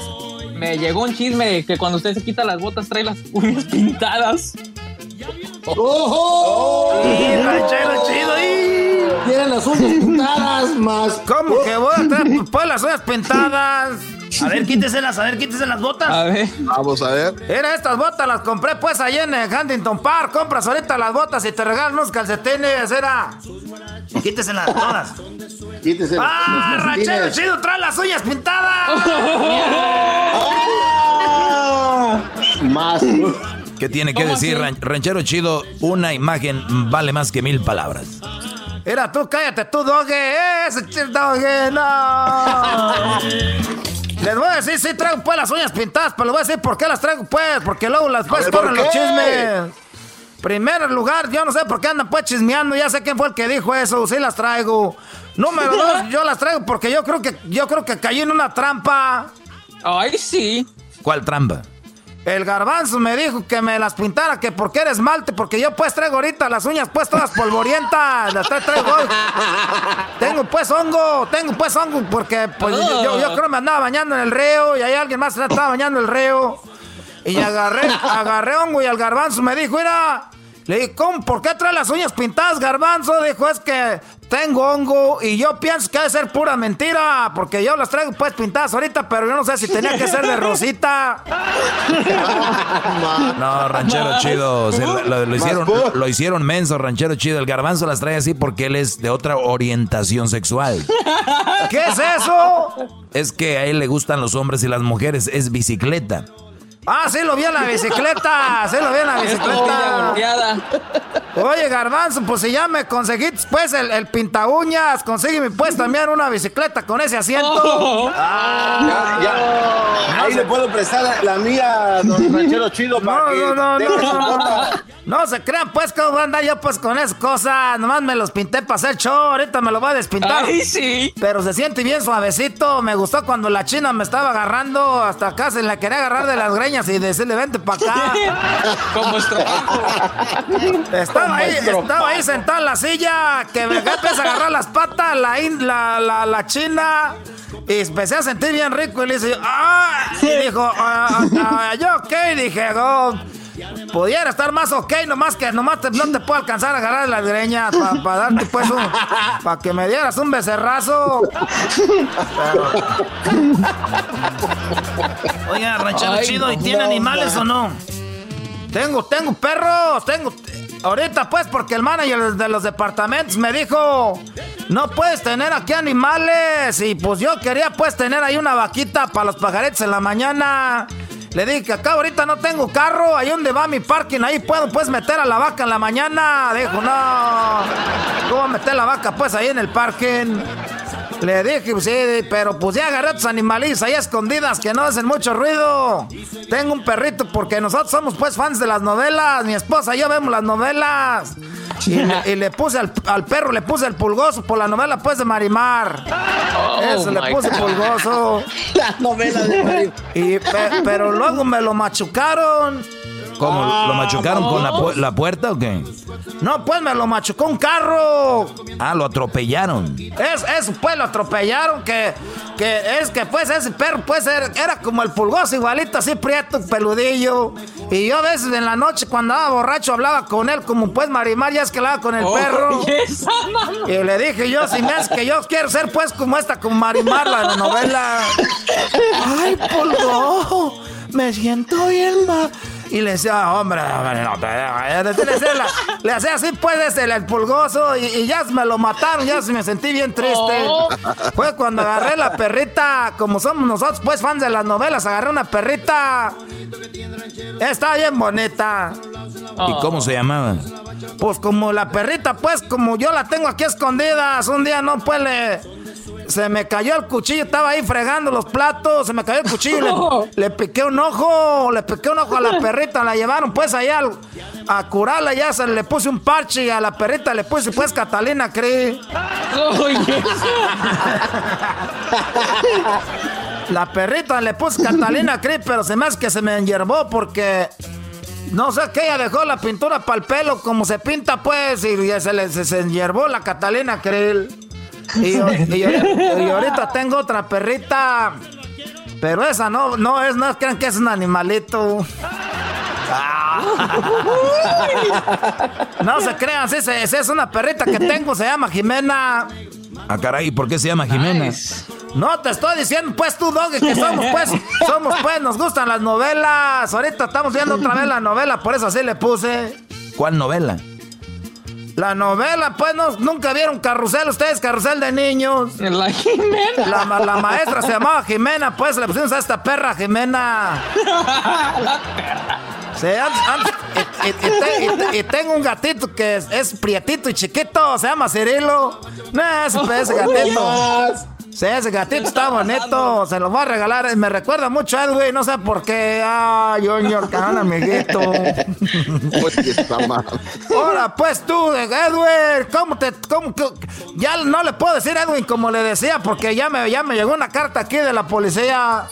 Me llegó un chisme que cuando usted se quita las botas trae las uñas pintadas. ¡Y ranchero chido! ¡y! Tienen las uñas pintadas más. ¿Cómo que voy a traer pues las uñas pintadas? A ver, quíteselas, a ver, quítese las botas. A ver. Vamos a ver. Era estas botas, las compré pues ahí en el Huntington Park. Compras ahorita las botas y te regalan unos calcetines, era. Quíteselas todas. Quítese los- ¡Ah, ranchero chido! ¡Trae las uñas pintadas! [LAUGHS] Más. ¿Qué tiene que ¿Cómo decir, así? ranchero chido? Una imagen vale más que mil palabras. Era tú, cállate tú, doge. Ese doge, no. Les voy a decir, sí traigo pues las uñas pintadas, pero les voy a decir por qué las traigo pues, porque luego las pues ver, ¿por corren los chismes. Primer lugar, yo no sé por qué andan pues chismeando, ya sé quién fue el que dijo eso, sí las traigo. Número dos, [LAUGHS] yo las traigo porque yo creo que yo creo que caí en una trampa. Ay, sí. ¿Cuál trampa? El garbanzo me dijo que me las pintara, que porque eres esmalte, porque yo pues traigo ahorita las uñas pues todas polvorientas, las tra- traigo. Tengo pues hongo, tengo pues hongo, porque pues yo, yo- yo creo me andaba bañando en el río y hay alguien más que se estaba bañando en el río. Y agarré, agarré hongo y el garbanzo me dijo, mira, le dije, ¿cómo? ¿Por qué trae las uñas pintadas, garbanzo? Dijo, es que tengo hongo y yo pienso que debe ser pura mentira, porque yo las traigo pues pintadas ahorita, pero yo no sé si tenía que ser de rosita. [LAUGHS] No, ranchero chido. se lo, lo- lo hicieron, lo hicieron menso, ranchero chido. El garbanzo las trae así porque él es de otra orientación sexual. [LAUGHS] ¿Qué es eso? Es que a él le gustan los hombres y las mujeres. Es bicicleta. Ah, sí lo vi en la bicicleta, sí lo vi en la bicicleta. Oye, Garbanzo, pues si ya me conseguiste pues el, el pinta uñas, consígueme pues también una bicicleta con ese asiento. Ya, ya. Ahí le puedo prestar la, la mía, don [LAUGHS] Ranchero Chido, para No, que no, no, no, no, no. No se crean pues cómo voy a andar yo pues con esas cosas. Nomás me los pinté para hacer show. Ahorita me lo voy a despintar. Ay, sí. Pero se siente bien suavecito. Me gustó cuando la china me estaba agarrando. Hasta acá se la quería agarrar de las greñas y decirle vente para acá. [LAUGHS] Como estropajo. Estaba ahí, Como estaba ahí sentado en la silla, que me empieza a agarrar las patas, la, la, la, la china, y empecé a sentir bien rico, y le dice, ¡ah! Y dijo, "Ah, ah, yo ok, dije, oh, pudiera estar más ok, nomás que nomás te- no te puedo alcanzar a agarrar las greñas para darte pues un, para que me dieras un becerrazo. Oiga, ranchero Ay, chido, ¿y no, tiene no, animales no. o no? Tengo, tengo perros, tengo. Ahorita pues porque el manager de los departamentos me dijo, no puedes tener aquí animales y pues yo quería pues tener ahí una vaquita para los pajaretes en la mañana. Le dije que acá ahorita no tengo carro, ahí donde va mi parking, ahí puedo pues meter a la vaca en la mañana. Dijo, no, ¿cómo meter la vaca pues ahí en el parking? Le dije, pues, sí, pero pues ya agarré a tus animalitos ahí escondidas que no hacen mucho ruido. Tengo un perrito porque nosotros somos pues fans de las novelas. Mi esposa y yo vemos las novelas. Y le, y le puse al, al perro, le puse el pulgoso por la novela pues de Marimar. Eso le puse God. pulgoso. [LAUGHS] La novela de Marimar. Y, pe- pero luego me lo machucaron. ¿Cómo? ¿Lo machucaron con la, la, puerta o qué? No, pues me lo machucó un carro. Ah, lo atropellaron. Es, eso, pues lo atropellaron. Que, que es que, pues, ese perro, pues, era, era como el pulgoso, igualito, así prieto, peludillo. Y yo a veces en la noche, cuando andaba borracho, hablaba con él, como pues Marimar, ya es que hablaba con el perro. [LAUGHS] y le dije yo, si me hace que yo quiero ser, pues, como esta, como Marimar, la novela. Ay, pulgo, me siento bien mal. Y le decía, hombre, le, hacía así, pues, el, el pulgoso, y, ya me lo mataron, ya me sentí bien triste. Fue cuando agarré la perrita, como somos nosotros, pues, fans de las novelas, agarré una perrita. Está bien bonita. ¿Y cómo se llamaba? Pues como la perrita, pues, como yo la tengo aquí escondida, un día no, pues, le se me cayó el cuchillo, estaba ahí fregando los platos, se me cayó el cuchillo, [LAUGHS] le, piqué un ojo, le piqué un ojo a la [LAUGHS] perrita, la llevaron pues allá a curarla, ya se le puse un parche y a la perrita le puse pues Catalina Cree. la perrita le puse Catalina Cree, pero se me hace que se me enyerbó porque no sé qué, ella dejó la pintura para el pelo como se pinta pues y se le se, enyerbó la Catalina Creel. [LAUGHS] Y, ahorita tengo otra perrita. Pero esa no, no es, no crean que es un animalito. Ah. No se crean, si es, una perrita que tengo, se llama Jimena. Ah, caray, ¿por qué se llama Jimena? No, te estoy diciendo, pues tú, Doggy, que somos, pues, somos, pues, nos gustan las novelas. Ahorita estamos viendo otra vez la novela, por eso así le puse. ¿Cuál novela? La novela, pues, no, nunca vieron Carrusel, ustedes, Carrusel de niños. La Jimena. La, maestra se llamaba Jimena, pues, le pusimos a esta perra Jimena. [LAUGHS] la perra. Sí, y, tengo un gatito que es, prietito y chiquito, se llama Cirilo. No, ese, ese gatito. Sí, ese gatito está bonito. Se lo voy a regalar. Me recuerda mucho a Edwin. No sé por qué. Ay, Junior, un amiguito. Ahora, pues tú, Edwin, ¿cómo te.? Cómo, ya no le puedo decir Edwin como le decía, porque ya me, ya me llegó una carta aquí de la policía.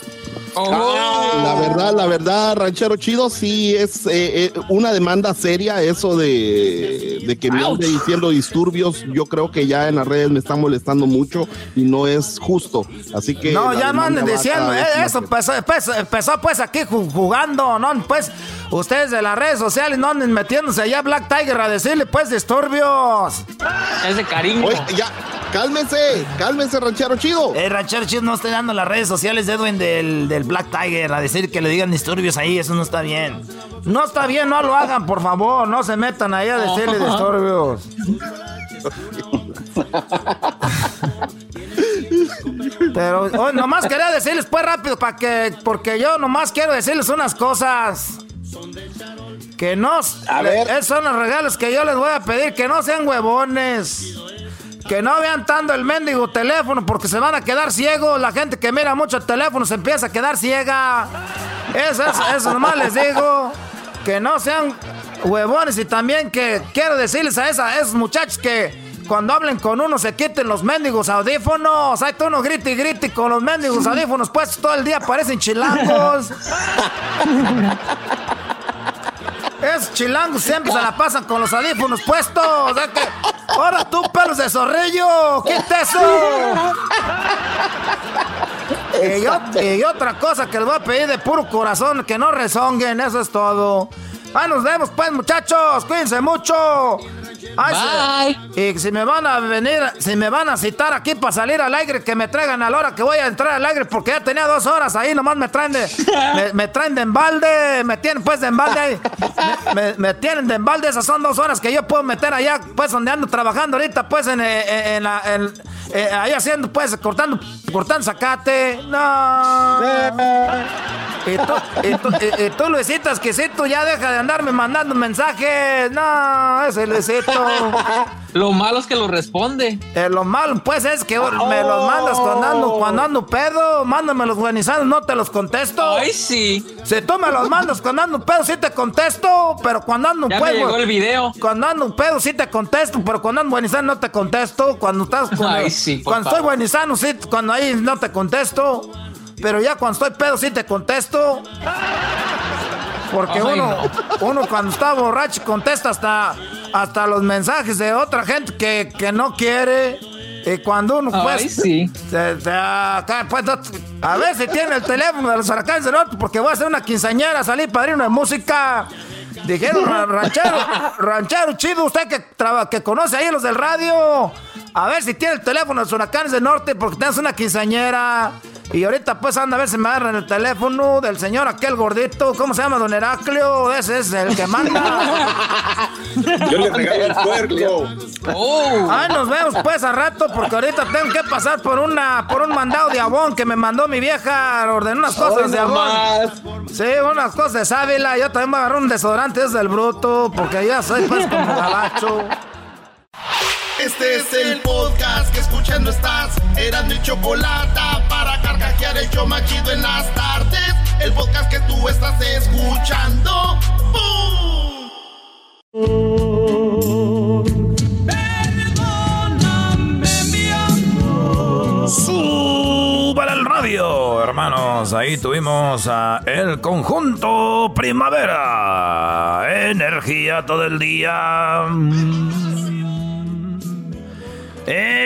Oh. La verdad, la verdad, ranchero chido, sí es eh, eh, una demanda seria eso de, que me ande diciendo disturbios. Yo creo que ya en las redes me están molestando mucho y no es justo. Así que. No, ya no anden diciendo eh, eso. Empezó, empezó, pues aquí jugando, ¿no? Pues ustedes de las redes sociales no anden metiéndose allá Black Tiger a decirle pues disturbios. Es de cariño. Oye, ya, cálmense, cálmense, ranchero chido. Eh, ranchero chido no estoy dando las redes sociales de Edwin del, del Black Tiger a decir que le digan disturbios ahí, eso no está bien. No está bien, no lo hagan, por favor, no se metan ahí a decirle [LAUGHS] disturbios. Pero hoy nomás quería decirles pues rápido para que porque yo nomás quiero decirles unas cosas. Que no a ver. esos son los regalos que yo les voy a pedir, que no sean huevones. Que no vean tanto el mendigo teléfono porque se van a quedar ciegos. La gente que mira mucho el teléfono se empieza a quedar ciega. Eso, eso, eso nomás les digo. Que no sean huevones y también que quiero decirles a, esa, esos muchachos que cuando hablen con uno se quiten los mendigos audífonos. Hay uno grite y grite con los mendigos audífonos puestos todo el día, parecen chilangos. [LAUGHS] Es chilangos siempre se la pasan con los audífonos puestos. Ahora tú, pelos de zorrillo, quita eso. y, otra cosa que les voy a pedir de puro corazón, que no rezonguen, eso es todo. Ah, nos vemos pues, muchachos. Cuídense mucho. Bye. y si me van a venir, si me van a citar aquí para salir al aire, que me traigan a la hora que voy a entrar al aire, porque ya tenía dos horas ahí, nomás me traen de, [LAUGHS] me, traen de embalde, me tienen pues de embalde ahí, me, tienen de embalde, esas son dos horas que yo puedo meter allá, pues donde ando trabajando ahorita, pues en, en, la, eh, ahí haciendo, pues, cortando, cortando zacate, no. Y tú, y tú, y, tú Luisito Exquisito, ya deja de andarme mandando mensajes. No, ese Luisito. Lo malo es que lo responde. Eh, lo malo, pues, es que me los mandas cuando ando, cuando ando pedo. Mándame los buenizados, no te los contesto. Ay, sí. Si tú me los mandas cuando ando pedo, sí te contesto. Pero cuando ando ya pedo. Me llegó el video. Cuando ando pedo, sí te contesto. Pero cuando ando buenizano, no te contesto. Cuando estás. Ay, sí. Cuando estoy buenizano, sí. Cuando ahí no te contesto. Pero ya cuando estoy pedo, sí te contesto. Porque uno, no. uno cuando está borracho contesta hasta, hasta los mensajes de otra gente que, que no quiere. Y cuando uno Ay, pues, sí. se- se- acá, pues, no- a ver si tiene el teléfono de los huracanes del norte, porque voy a hacer una quinceañera, salir padrino de música. Dijeron, "Ra- ranchero, ranchero chido, usted que, traba- que conoce ahí los del radio. A ver si tiene el teléfono de los huracanes del norte, porque tenemos una quinceañera. Y ahorita pues anda a ver si me agarran el teléfono del señor aquel gordito. ¿Cómo se llama? Don Heraclio. Ese es el que manda. [LAUGHS] Yo le regalo el puerco. Ay, nos vemos pues a rato porque ahorita tengo que pasar por una por un mandado de abón que me mandó mi vieja. Ordenó unas cosas Hoy de abón. Sí, unas cosas de sábila. Yo también voy a agarrar un desodorante desde el bruto porque ya soy pues como gabacho. Este es el podcast que escuchando estás. Eran mi chocolate para carcajear el show más chido en las tardes. El podcast que tú estás escuchando. ¡Bum! Súbale el radio, hermanos. Ahí tuvimos a el conjunto Primavera. Energía todo el día.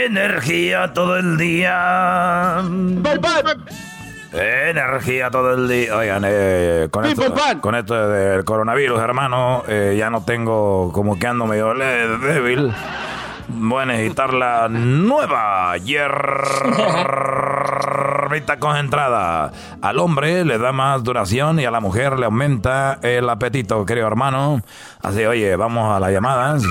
Energía todo el día. Energía todo el día. Oigan, eh, con, esto, con esto del coronavirus, hermano, eh, ya no tengo como que ando medio débil. Voy a necesitar la nueva [LAUGHS] hierbita concentrada. Al hombre le da más duración y a la mujer le aumenta el apetito, querido hermano. Así, oye, vamos a las llamadas.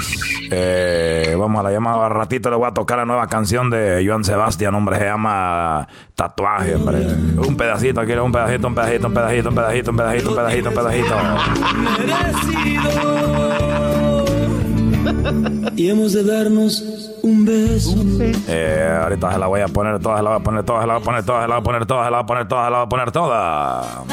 Eh, vamos a la llamada. Al ratito le voy a tocar la nueva canción de Joan Sebastián, hombre, se llama Tatuaje. Un pedacito, quiero un pedacito, un pedacito, un pedacito, un pedacito, un pedacito, un pedacito, un pedacito. Y hemos de darnos un beso. Eh, ahorita se la voy a poner toda, se la voy a poner toda, se la voy a poner toda, se la voy a poner toda, se la voy a poner toda, se la voy a poner toda.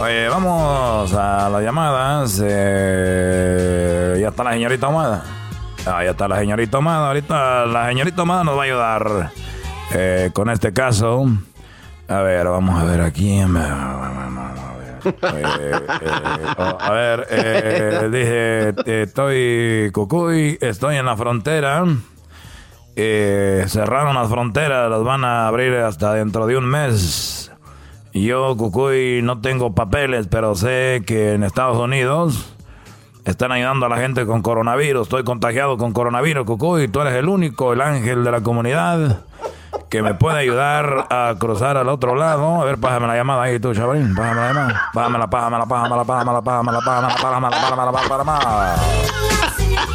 Oye, vamos a las llamadas. Eh, ya está la señorita Omada. Ah, ya está la señorita Omada. Ahorita la señorita Omada nos va a ayudar eh, con este caso. A ver, vamos a ver aquí. Eh, eh, oh, a ver, eh, dije, estoy Cucuy, estoy en la frontera. Eh, cerraron las fronteras, las van a abrir hasta dentro de un mes. Yo, Cucuy, no tengo papeles, pero sé que en Estados Unidos están ayudando a la gente con coronavirus. Estoy contagiado con coronavirus, Cucuy. Tú eres el único, el ángel de la comunidad, que me puede ayudar a cruzar al otro lado. A ver, pájame la llamada ahí tú, Chabrín. Pájame la llamada. Pájamela, pájamela, pájamela, pájamela, pájamela, pájamela, pájamela, pájamela, pájamela,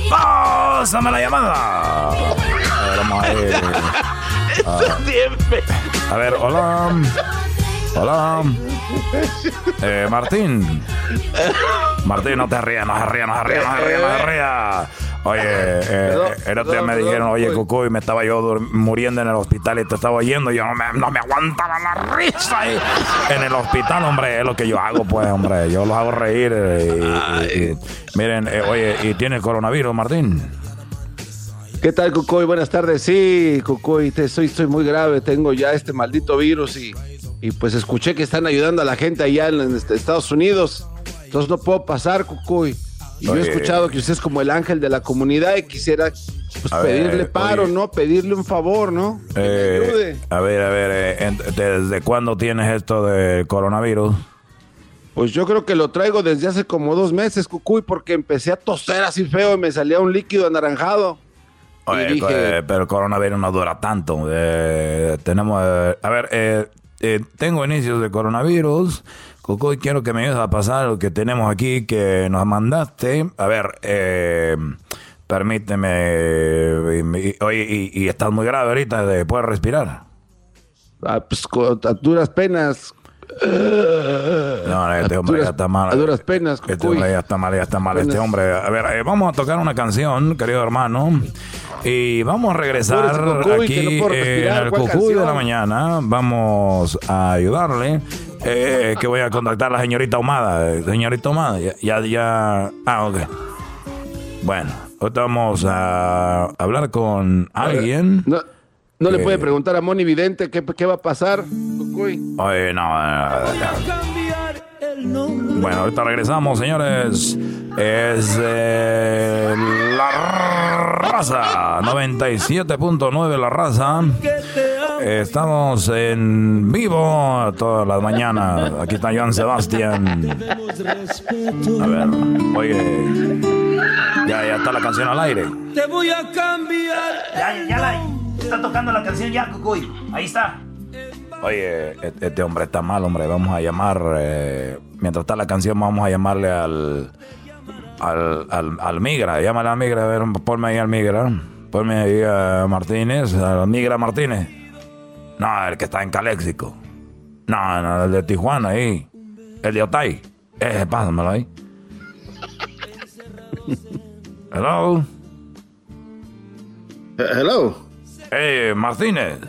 Pásame la llamada. A ver, vamos a ver. Ah. A ver, hola. Hola. Eh, Martín. Martín, no te rías, no se rías, no se rías, no se rías, no se rías. Oye, [LAUGHS] eh, Perdón, el otro día me perdón, dijeron, oye, Cucuy, me estaba yo muriendo en el hospital y te estaba yendo. Y yo no me, no me aguantaba la risa ahí. En el hospital, hombre, es lo que yo hago, pues, hombre. Yo los hago reír. eh, y- y- y- miren, eh, oye, ¿y tiene coronavirus, Martín? ¿Qué tal, Cucuy? Buenas tardes. Sí, Cucuy, te, soy, estoy muy grave. Tengo ya este maldito virus y, y pues escuché que están ayudando a la gente allá en, este- Estados Unidos. Entonces no puedo pasar, Cucuy. Y yo he escuchado que usted es como el ángel de la comunidad y quisiera pues, ver, pedirle paro, oye. ¿no? Pedirle un favor, ¿no? Que me Eh, ayude. a ver, a ver, eh, ¿desde cuándo tienes esto del coronavirus? Pues yo creo que lo traigo desde hace como dos meses, Cucuy, porque empecé a toser así feo y me salía un líquido anaranjado. Oye, dije- eh, pero el coronavirus no dura tanto. Eh, tenemos, a ver, tengo inicios de coronavirus. Cucuy, quiero que me ayudes a pasar lo que tenemos aquí que nos mandaste. A ver, eh, permíteme. y- y- Oye, y, y estás muy grave ahorita, de- ¿puedes respirar? Ah, pues a duras penas. No, este hombre ya está mal. A duras penas, Este Cucuy. hombre ya está mal, ya está mal. Este hombre, a ver, eh, vamos a tocar una canción, querido hermano. Y vamos a regresar aquí no en el ¿Cuál Cucuy de la mañana. Vamos a ayudarle. Eh, que voy a contactar a la señorita Humada. Eh, Señorita Humada, ya, ya, ya. Ah, ok. Bueno, ahorita vamos a hablar con alguien. No, no le Eh. puede preguntar a Moni Vidente qué, qué va a pasar, Cucuy. Oye, no, eh, Bueno, ahorita regresamos, señores. Es eh, la raza, 97.9 la raza. Estamos en vivo todas las mañanas. Aquí está Joan Sebastián. A ver, oye. Ya, ya está la canción al aire. Te voy a cambiar. Ya, ya la está tocando la canción ya, Cucuy. Ahí está. Oye, e- este hombre está mal, hombre. Vamos a llamar. eh, mientras está la canción, vamos a llamarle al. Al, al, al Migra. Llámale al Migra. A ver, ponme ahí al Migra. Ponme ahí a Martínez. Al Migra Martínez. No, el que está en Caléxico. No, no, el de Tijuana ahí. El de Otay. Eh, pásamelo ahí. [LAUGHS] Hello. hello. Hey, Martínez.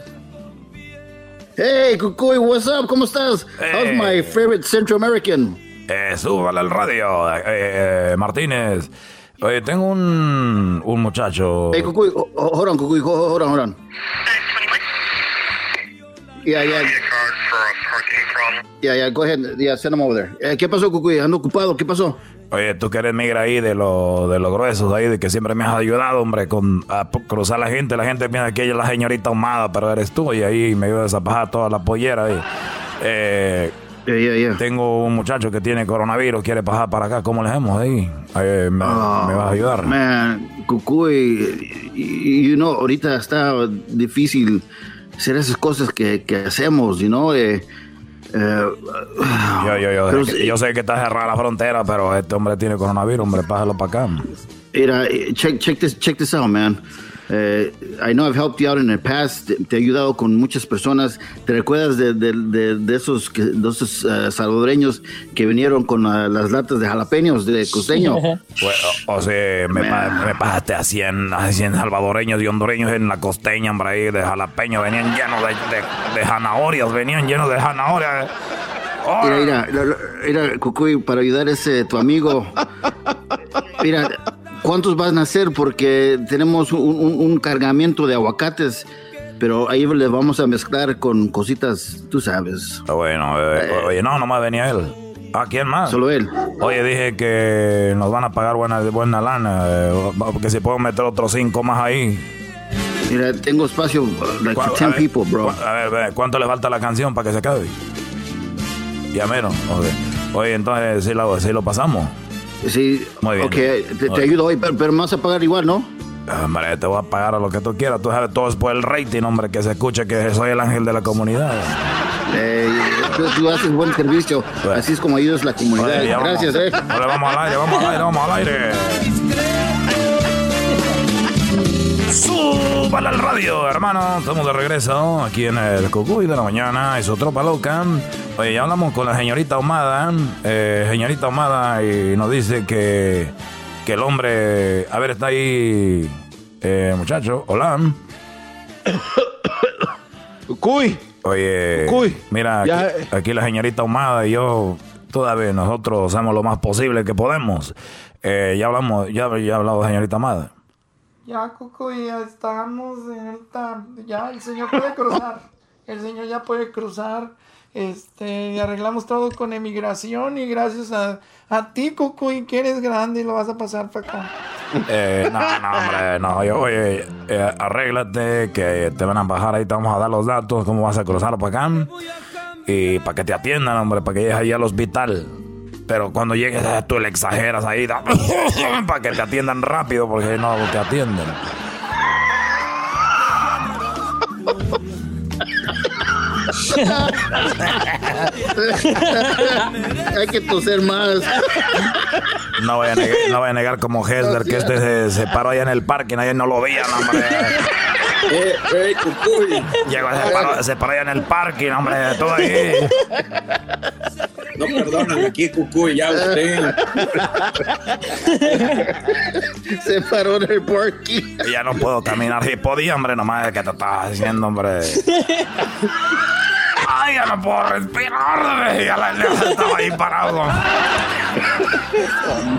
Hey, Cucuy, what's up? ¿Cómo estás? How's my favorite Central American? Eh, súbale al radio, eh, eh, Martínez. Oye, tengo un, un muchacho. Hey, Cucuy, ho- ho- hold on, Cucuy, ho- hold on, hold on. Yeah, yeah. Yeah, yeah, go ahead. Yeah, send him over there. Eh, ¿Qué pasó, Cucuy? Ando ocupado, ¿qué pasó? Oye, tú que eres migra ahí de los de los gruesos ahí, de que siempre me has ayudado, hombre, con a cruzar la gente. La gente piensa que ella es la señorita ahumada, pero eres tú. Y ahí me ayudas a bajar toda la pollera ahí. Eh, Tengo un muchacho que tiene coronavirus, quiere pasar para acá. ¿Cómo le hacemos ahí? Eh, me, me vas a ayudar? Man, Cucuy, y- you know, ahorita está difícil hacer esas cosas que, que hacemos, you know, eh, eh, Yo, yo, yo, Pero sé, que- yo sé que está cerrada la frontera, pero este hombre tiene coronavirus, hombre, pásalo para acá. Mira, eh, check, check, this, check this out, man. Eh, I know I've helped you out in the past. Te, te he ayudado con muchas personas. ¿Te recuerdas de, de- de- de esos, que- de esos eh, salvadoreños que vinieron con ah, las latas de jalapeños de costeño? [LAUGHS] Pues, o, o sea, me, pa- me pasaste a 100, a 100 salvadoreños y hondureños en la costeña, hombre, ahí de jalapeño. Venían llenos de, de, de zanahorias, venían llenos de zanahorias. Mira, mira, lo- mira, Cucuy, para ayudar a ese tu amigo. Mira, ¿cuántos van a hacer? Porque tenemos un, un- un cargamento de aguacates, pero ahí le vamos a mezclar con cositas, tú sabes. Bueno, eh, oye, no, nomás venía él. ¿A quién más? Solo él. Oye, dije que nos van a pagar buena, buena lana, eh, porque si puedo meter otros cinco más ahí. Mira, tengo espacio like for ¿Cu- 10 a ver, people, bro. A ver, ve, ¿cuánto le falta a la canción para que se acabe? Ya menos. ok. Oye, entonces sí lo, sí lo pasamos. Sí, Muy bien. ok, te, ayudo hoy, pero, pero me vas a pagar igual, ¿no? Hombre, te voy a pagar a lo que tú quieras. Tú sabes, todo es por el rating, hombre, que se escuche que soy el ángel de la comunidad. Eh, tú, tú haces buen servicio, así es como ayudas la comunidad. Oye, ya vamos. Gracias, eh. Ahora vamos al aire, vamos al aire, vamos al aire. Súbala al radio, hermano. Estamos de regreso aquí en el Cucuy de la mañana. Es tropa loca. Oye, ya hablamos con la señorita Ahumada. Eh, señorita Ahumada, y nos dice que, que el hombre. A ver, está ahí. Eh, muchacho, hola. [COUGHS] Cuy. Oye, Cuy, mira, ya, aquí, aquí la señorita Ahumada y yo, todavía nosotros hacemos lo más posible que podemos. Eh, ya hablamos, ya, ya ha hablado señorita Amada. Ya, Coco, ya estamos, señorita. Ya, el señor puede cruzar. El señor ya puede cruzar. Este, arreglamos todo con emigración. Y gracias a, a ti, Coco, y que eres grande y lo vas a pasar para acá. Eh, no, no, hombre, no, yo, oye, eh, arréglate, que te van a bajar ahí, te vamos a dar los datos, cómo vas a cruzar para acá. Y para que te atiendan, hombre, para que llegues ahí al hospital. Pero cuando llegues, eh, tú le exageras ahí, [LAUGHS] para que te atiendan rápido, porque no te atienden. Hay que toser más. No voy a negar, no voy a negar como Hesler que este se, se paró allá en el parque y nadie no lo veía, no, hombre. Eh, eh, cucuy. Llegó, se paró, se paró allá en el parque, no, hombre, todo ahí. No perdonan aquí, cucuy, ya usted. [LAUGHS] Se paró en el parking. Ya no puedo caminar. Si podía, hombre, nomás es que te estás haciendo, hombre. [LAUGHS] Ay, ya no puedo respirar. Ya la ya estaba ahí parado.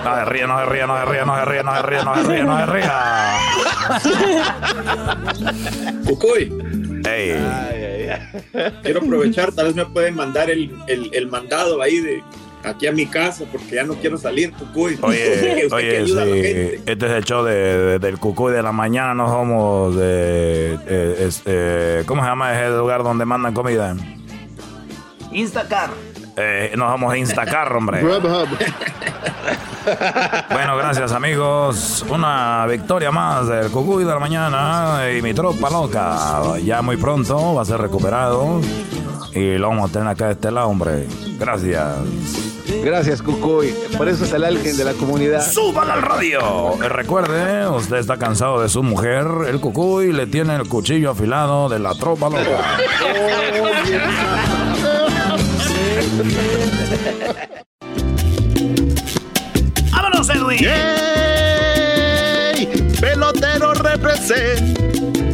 No se ríe, no se ríe, no se ríe, no se ríe, no se ríe, no se ríe, no se ríe. Cucuy. Ey. [LAUGHS] Quiero aprovechar, tal vez me pueden mandar el, el, el mandado ahí de, aquí a mi casa porque ya no quiero salir, Cucuy. Oye, [LAUGHS] Usted que oye, ayuda a la sí, gente. este es el show de, de- del cucuy de la mañana, no somos de... eh, es- eh, ¿Cómo se llama ese lugar donde mandan comida? Instacar. Eh, no somos Instacar, hombre. [LAUGHS] Bueno, gracias amigos. Una victoria más del Cucuy de la mañana y mi tropa loca. Ya muy pronto va a ser recuperado. Y lo vamos a tener acá de este lado, hombre. Gracias. Gracias, Cucuy. Por eso es el alguien de la comunidad. ¡Súbala al radio! Eh, Recuerde, usted está cansado de su mujer. El Cucuy le tiene el cuchillo afilado de la tropa loca. [LAUGHS] ¡Vámonos, Edwin! ¡Ey! Pelotero represent.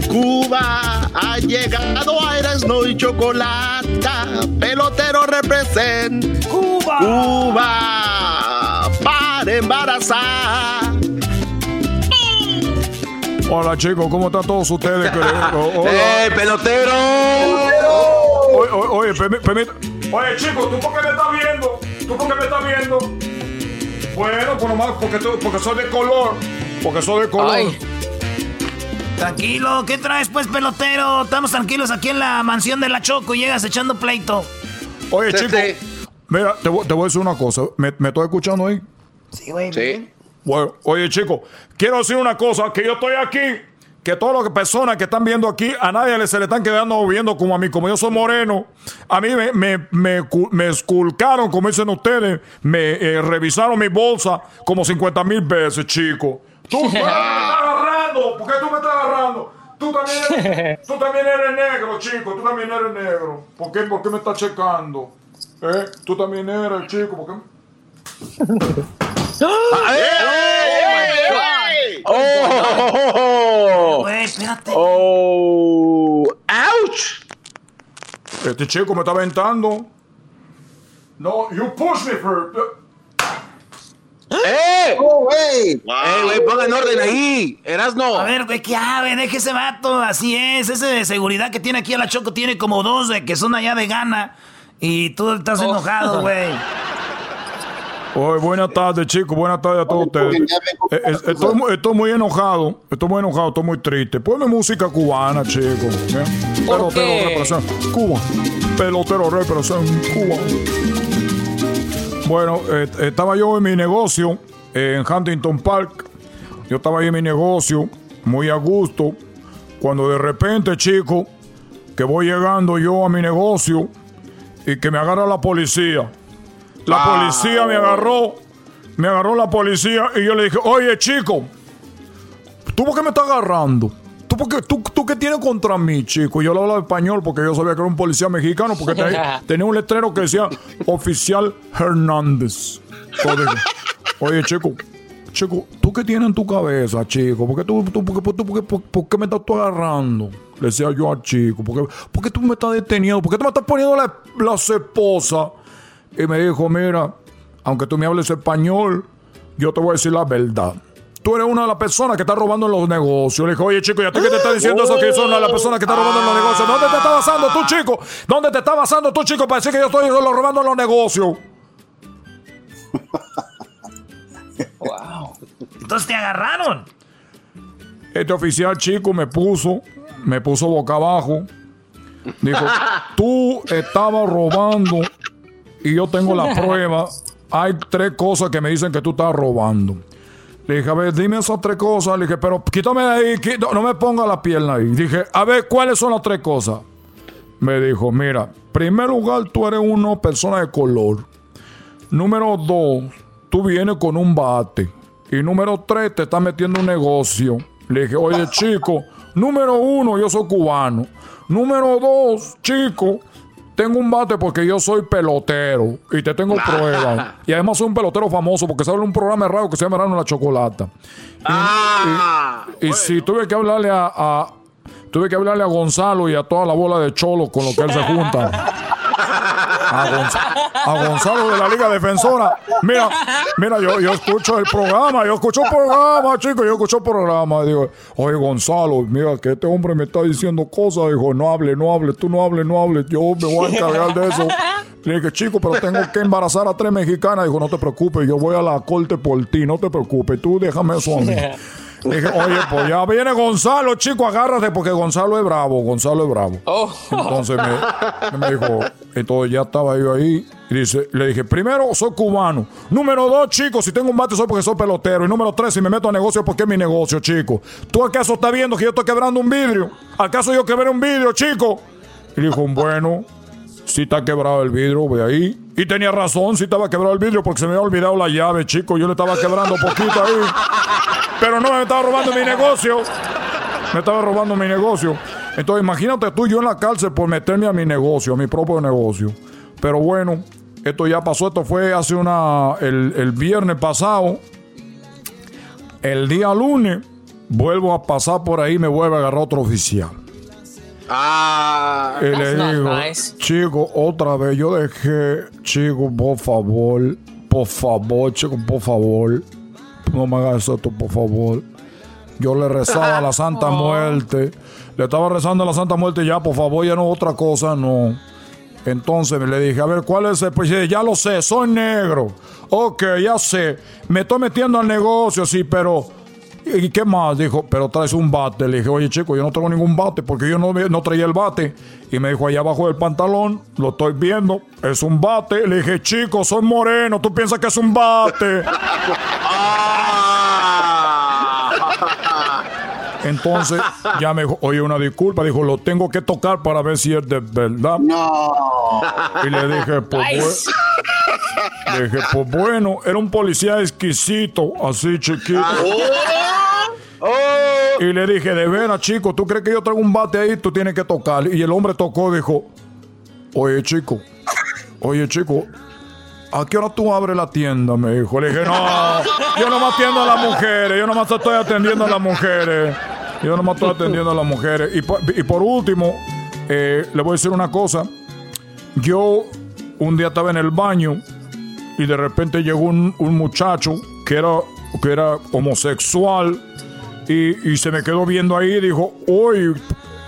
Cuba ha llegado a Erasmo y Chocolata. Pelotero represent. Cuba. Cuba para embarazar. Hola chicos, ¿cómo están todos ustedes? [LAUGHS] ¡Eh, pelotero! Oye, oye, permit- Oye, chicos, ¿tú por qué me estás viendo? ¿Tú por qué me estás viendo? Bueno, por nomás porque, tú- porque soy de color. Porque soy de color. Ay. Tranquilo, ¿qué traes pues, pelotero? Estamos tranquilos aquí en la mansión de la Choco y llegas echando pleito. Oye, chicos, mira, te, voy- te voy a decir una cosa. ¿Me, me estoy escuchando ahí? Sí, güey. Sí. Bueno, oye, chicos, quiero decir una cosa, que yo estoy aquí, que todas las personas que están viendo aquí, a nadie se le están quedando viendo como a mí, como yo soy moreno. A mí me, me, me, me esculcaron, como dicen ustedes, me eh, revisaron mi bolsa como 50 mil veces, chicos. Tú, tú [LAUGHS] me estás agarrando, ¿por qué tú me estás agarrando? Tú también, eres, [LAUGHS] tú también eres negro, chico, tú también eres negro. ¿Por qué, por qué me estás checando? ¿Eh? Tú también eres, chico, ¿por qué? [LAUGHS] ¡Oh! Güey, espérate. ¡Oh! ¡Ouch! Este chico me está aventando. No, you push me first. ¡Eh! ¡Oh, güey! ¡Eh, güey, pongan orden ahí! ¡Erasno! A ver, güey, ¿qué ave? Deje ese vato, así es. Ese de seguridad que tiene aquí a la Choco tiene como dos de que son allá de gana. Y tú estás enojado, güey. [LAUGHS] Oye, buenas tardes, chicos. Buenas tardes a todos ustedes. Eh, eh, Estoy, mu- estoy muy enojado. Estoy muy enojado. Estoy muy triste. Ponme música cubana, chicos. ¿eh? Pelotero representa Cuba. Pelotero representa Cuba. Bueno, eh, estaba yo en mi negocio eh, en Huntington Park. Yo estaba ahí en mi negocio, muy a gusto. Cuando de repente, chico, que voy llegando yo a mi negocio y que me agarra la policía. La policía me agarró, me agarró la policía y yo le dije, oye chico, ¿tú por qué me estás agarrando? ¿Tú, por qué, tú, tú qué tienes contra mí, chico? Yo le hablaba español porque yo sabía que era un policía mexicano porque tenía, [LAUGHS] tenía un letrero que decía oficial Hernández. Oye chico, chico, ¿tú qué tienes en tu cabeza, chico? ¿Por qué, tú, tú- por qué- por- qué- por- por qué me estás tú agarrando? Le decía yo al chico, ¿por qué, por qué tú me estás deteniendo? ¿Por qué tú me estás poniendo la, la esposa? Y me dijo, mira, aunque tú me hables español, yo te voy a decir la verdad. Tú eres una de las personas que está robando en los negocios. Le dije, oye, chico, ¿y a ti qué te está diciendo eso? Que son una de las personas que está robando en los negocios. ¿Dónde te está basando tú, chico? ¿Dónde te está basando tú, chico, para decir que yo estoy solo robando en los negocios? [LAUGHS] Entonces te agarraron. Este oficial chico me puso, me puso boca abajo. Dijo, [LAUGHS] tú estabas robando y yo tengo la [LAUGHS] prueba. Hay tres cosas que me dicen que tú estás robando. Le dije, a ver, dime esas tres cosas. Le dije, pero quítame de ahí, no me ponga la pierna ahí. Dije, a ver, ¿cuáles son las tres cosas? Me dijo, mira, primer lugar, tú eres una persona de color. Número dos, tú vienes con un bate. Y número tres, te estás metiendo en un negocio. Le dije, oye, chico, número uno, yo soy cubano. Número dos, chico, tengo un bate porque yo soy pelotero. Y te tengo [LAUGHS] pruebas. Y además soy un pelotero famoso porque sale un programa radio que se llama Verano en la Chocolata. Y, y si tuve que hablarle a, a- Tuve que hablarle a Gonzalo y a toda la bola de cholos con lo que él se junta. [LAUGHS] A, Gonz- a Gonzalo de la Liga Defensora. Mira, mira, yo, yo escucho el programa, yo escucho el programa, chicos, yo escucho el programa. Digo, oye, Gonzalo, mira que este hombre me está diciendo cosas. Dijo, no hable, no hable, tú no hables, no hables, yo me voy a encargar de eso. Le dije, chico, pero tengo que embarazar a tres mexicanas. Dijo, no te preocupes, yo voy a la corte por ti, no te preocupes, tú déjame eso a mí. Dije, oye, pues ya viene Gonzalo, chico, agárrate, porque Gonzalo es bravo, Gonzalo es bravo. Entonces me, me dijo, entonces ya estaba yo ahí. Y dice, le dije, primero, soy cubano. Número dos, chico, si tengo un bate soy porque soy pelotero. Y número tres, si me meto a negocio es porque es mi negocio, chico. ¿Tú acaso estás viendo que yo estoy quebrando un vidrio? ¿Acaso yo quebré un vidrio, chico? Y dijo, bueno, si está quebrado el vidrio, ve ahí. Y tenía razón, si estaba quebrado el vidrio porque se me había olvidado la llave, chico. Yo le estaba quebrando poquito ahí. Pero no, me estaba robando mi negocio. Me estaba robando mi negocio. Entonces, imagínate tú yo en la cárcel por meterme a mi negocio, a mi propio negocio. Pero bueno, esto ya pasó. Esto fue hace una. El, el viernes pasado. El día lunes, vuelvo a pasar por ahí me vuelve a agarrar otro oficial. Ah, Y le digo, chico, otra vez, yo dejé, chico, por favor, por favor, chico, por favor, no me hagas esto, por favor. Yo le rezaba a la [LAUGHS] Santa Muerte, le estaba rezando a la Santa Muerte, ya, por favor, ya no otra cosa, no. Entonces le dije, a ver, ¿cuál es el? Pues ya lo sé, soy negro. Ok, ya sé, me estoy metiendo al negocio, sí, pero ¿Y qué más? Dijo, pero traes un bate. Le dije, oye, chico, yo no tengo ningún bate porque yo no, no traía el bate. Y me dijo, allá abajo del pantalón, lo estoy viendo, es un bate. Le dije, chico, soy moreno, tú piensas que es un bate. [LAUGHS] Entonces, ya me dijo, oye, una disculpa. Dijo, lo tengo que tocar para ver si es de verdad. No. Y le dije, pues, bue- le dije, pues bueno, era un policía exquisito, así chiquito. Y le dije, de veras, chico, ¿tú crees que yo traigo un bate ahí? Tú tienes que tocar. Y el hombre tocó y dijo, oye, chico, oye, chico, ¿a qué hora tú abres la tienda? Me dijo. Le dije, no, yo no me atiendo a las mujeres, yo nomás estoy atendiendo a las mujeres. Yo nomás estoy atendiendo a las mujeres. Y por, y por último, eh, le voy a decir una cosa. Yo un día estaba en el baño y de repente llegó un, un muchacho que era, que era homosexual y, se me quedó viendo ahí y dijo, oye,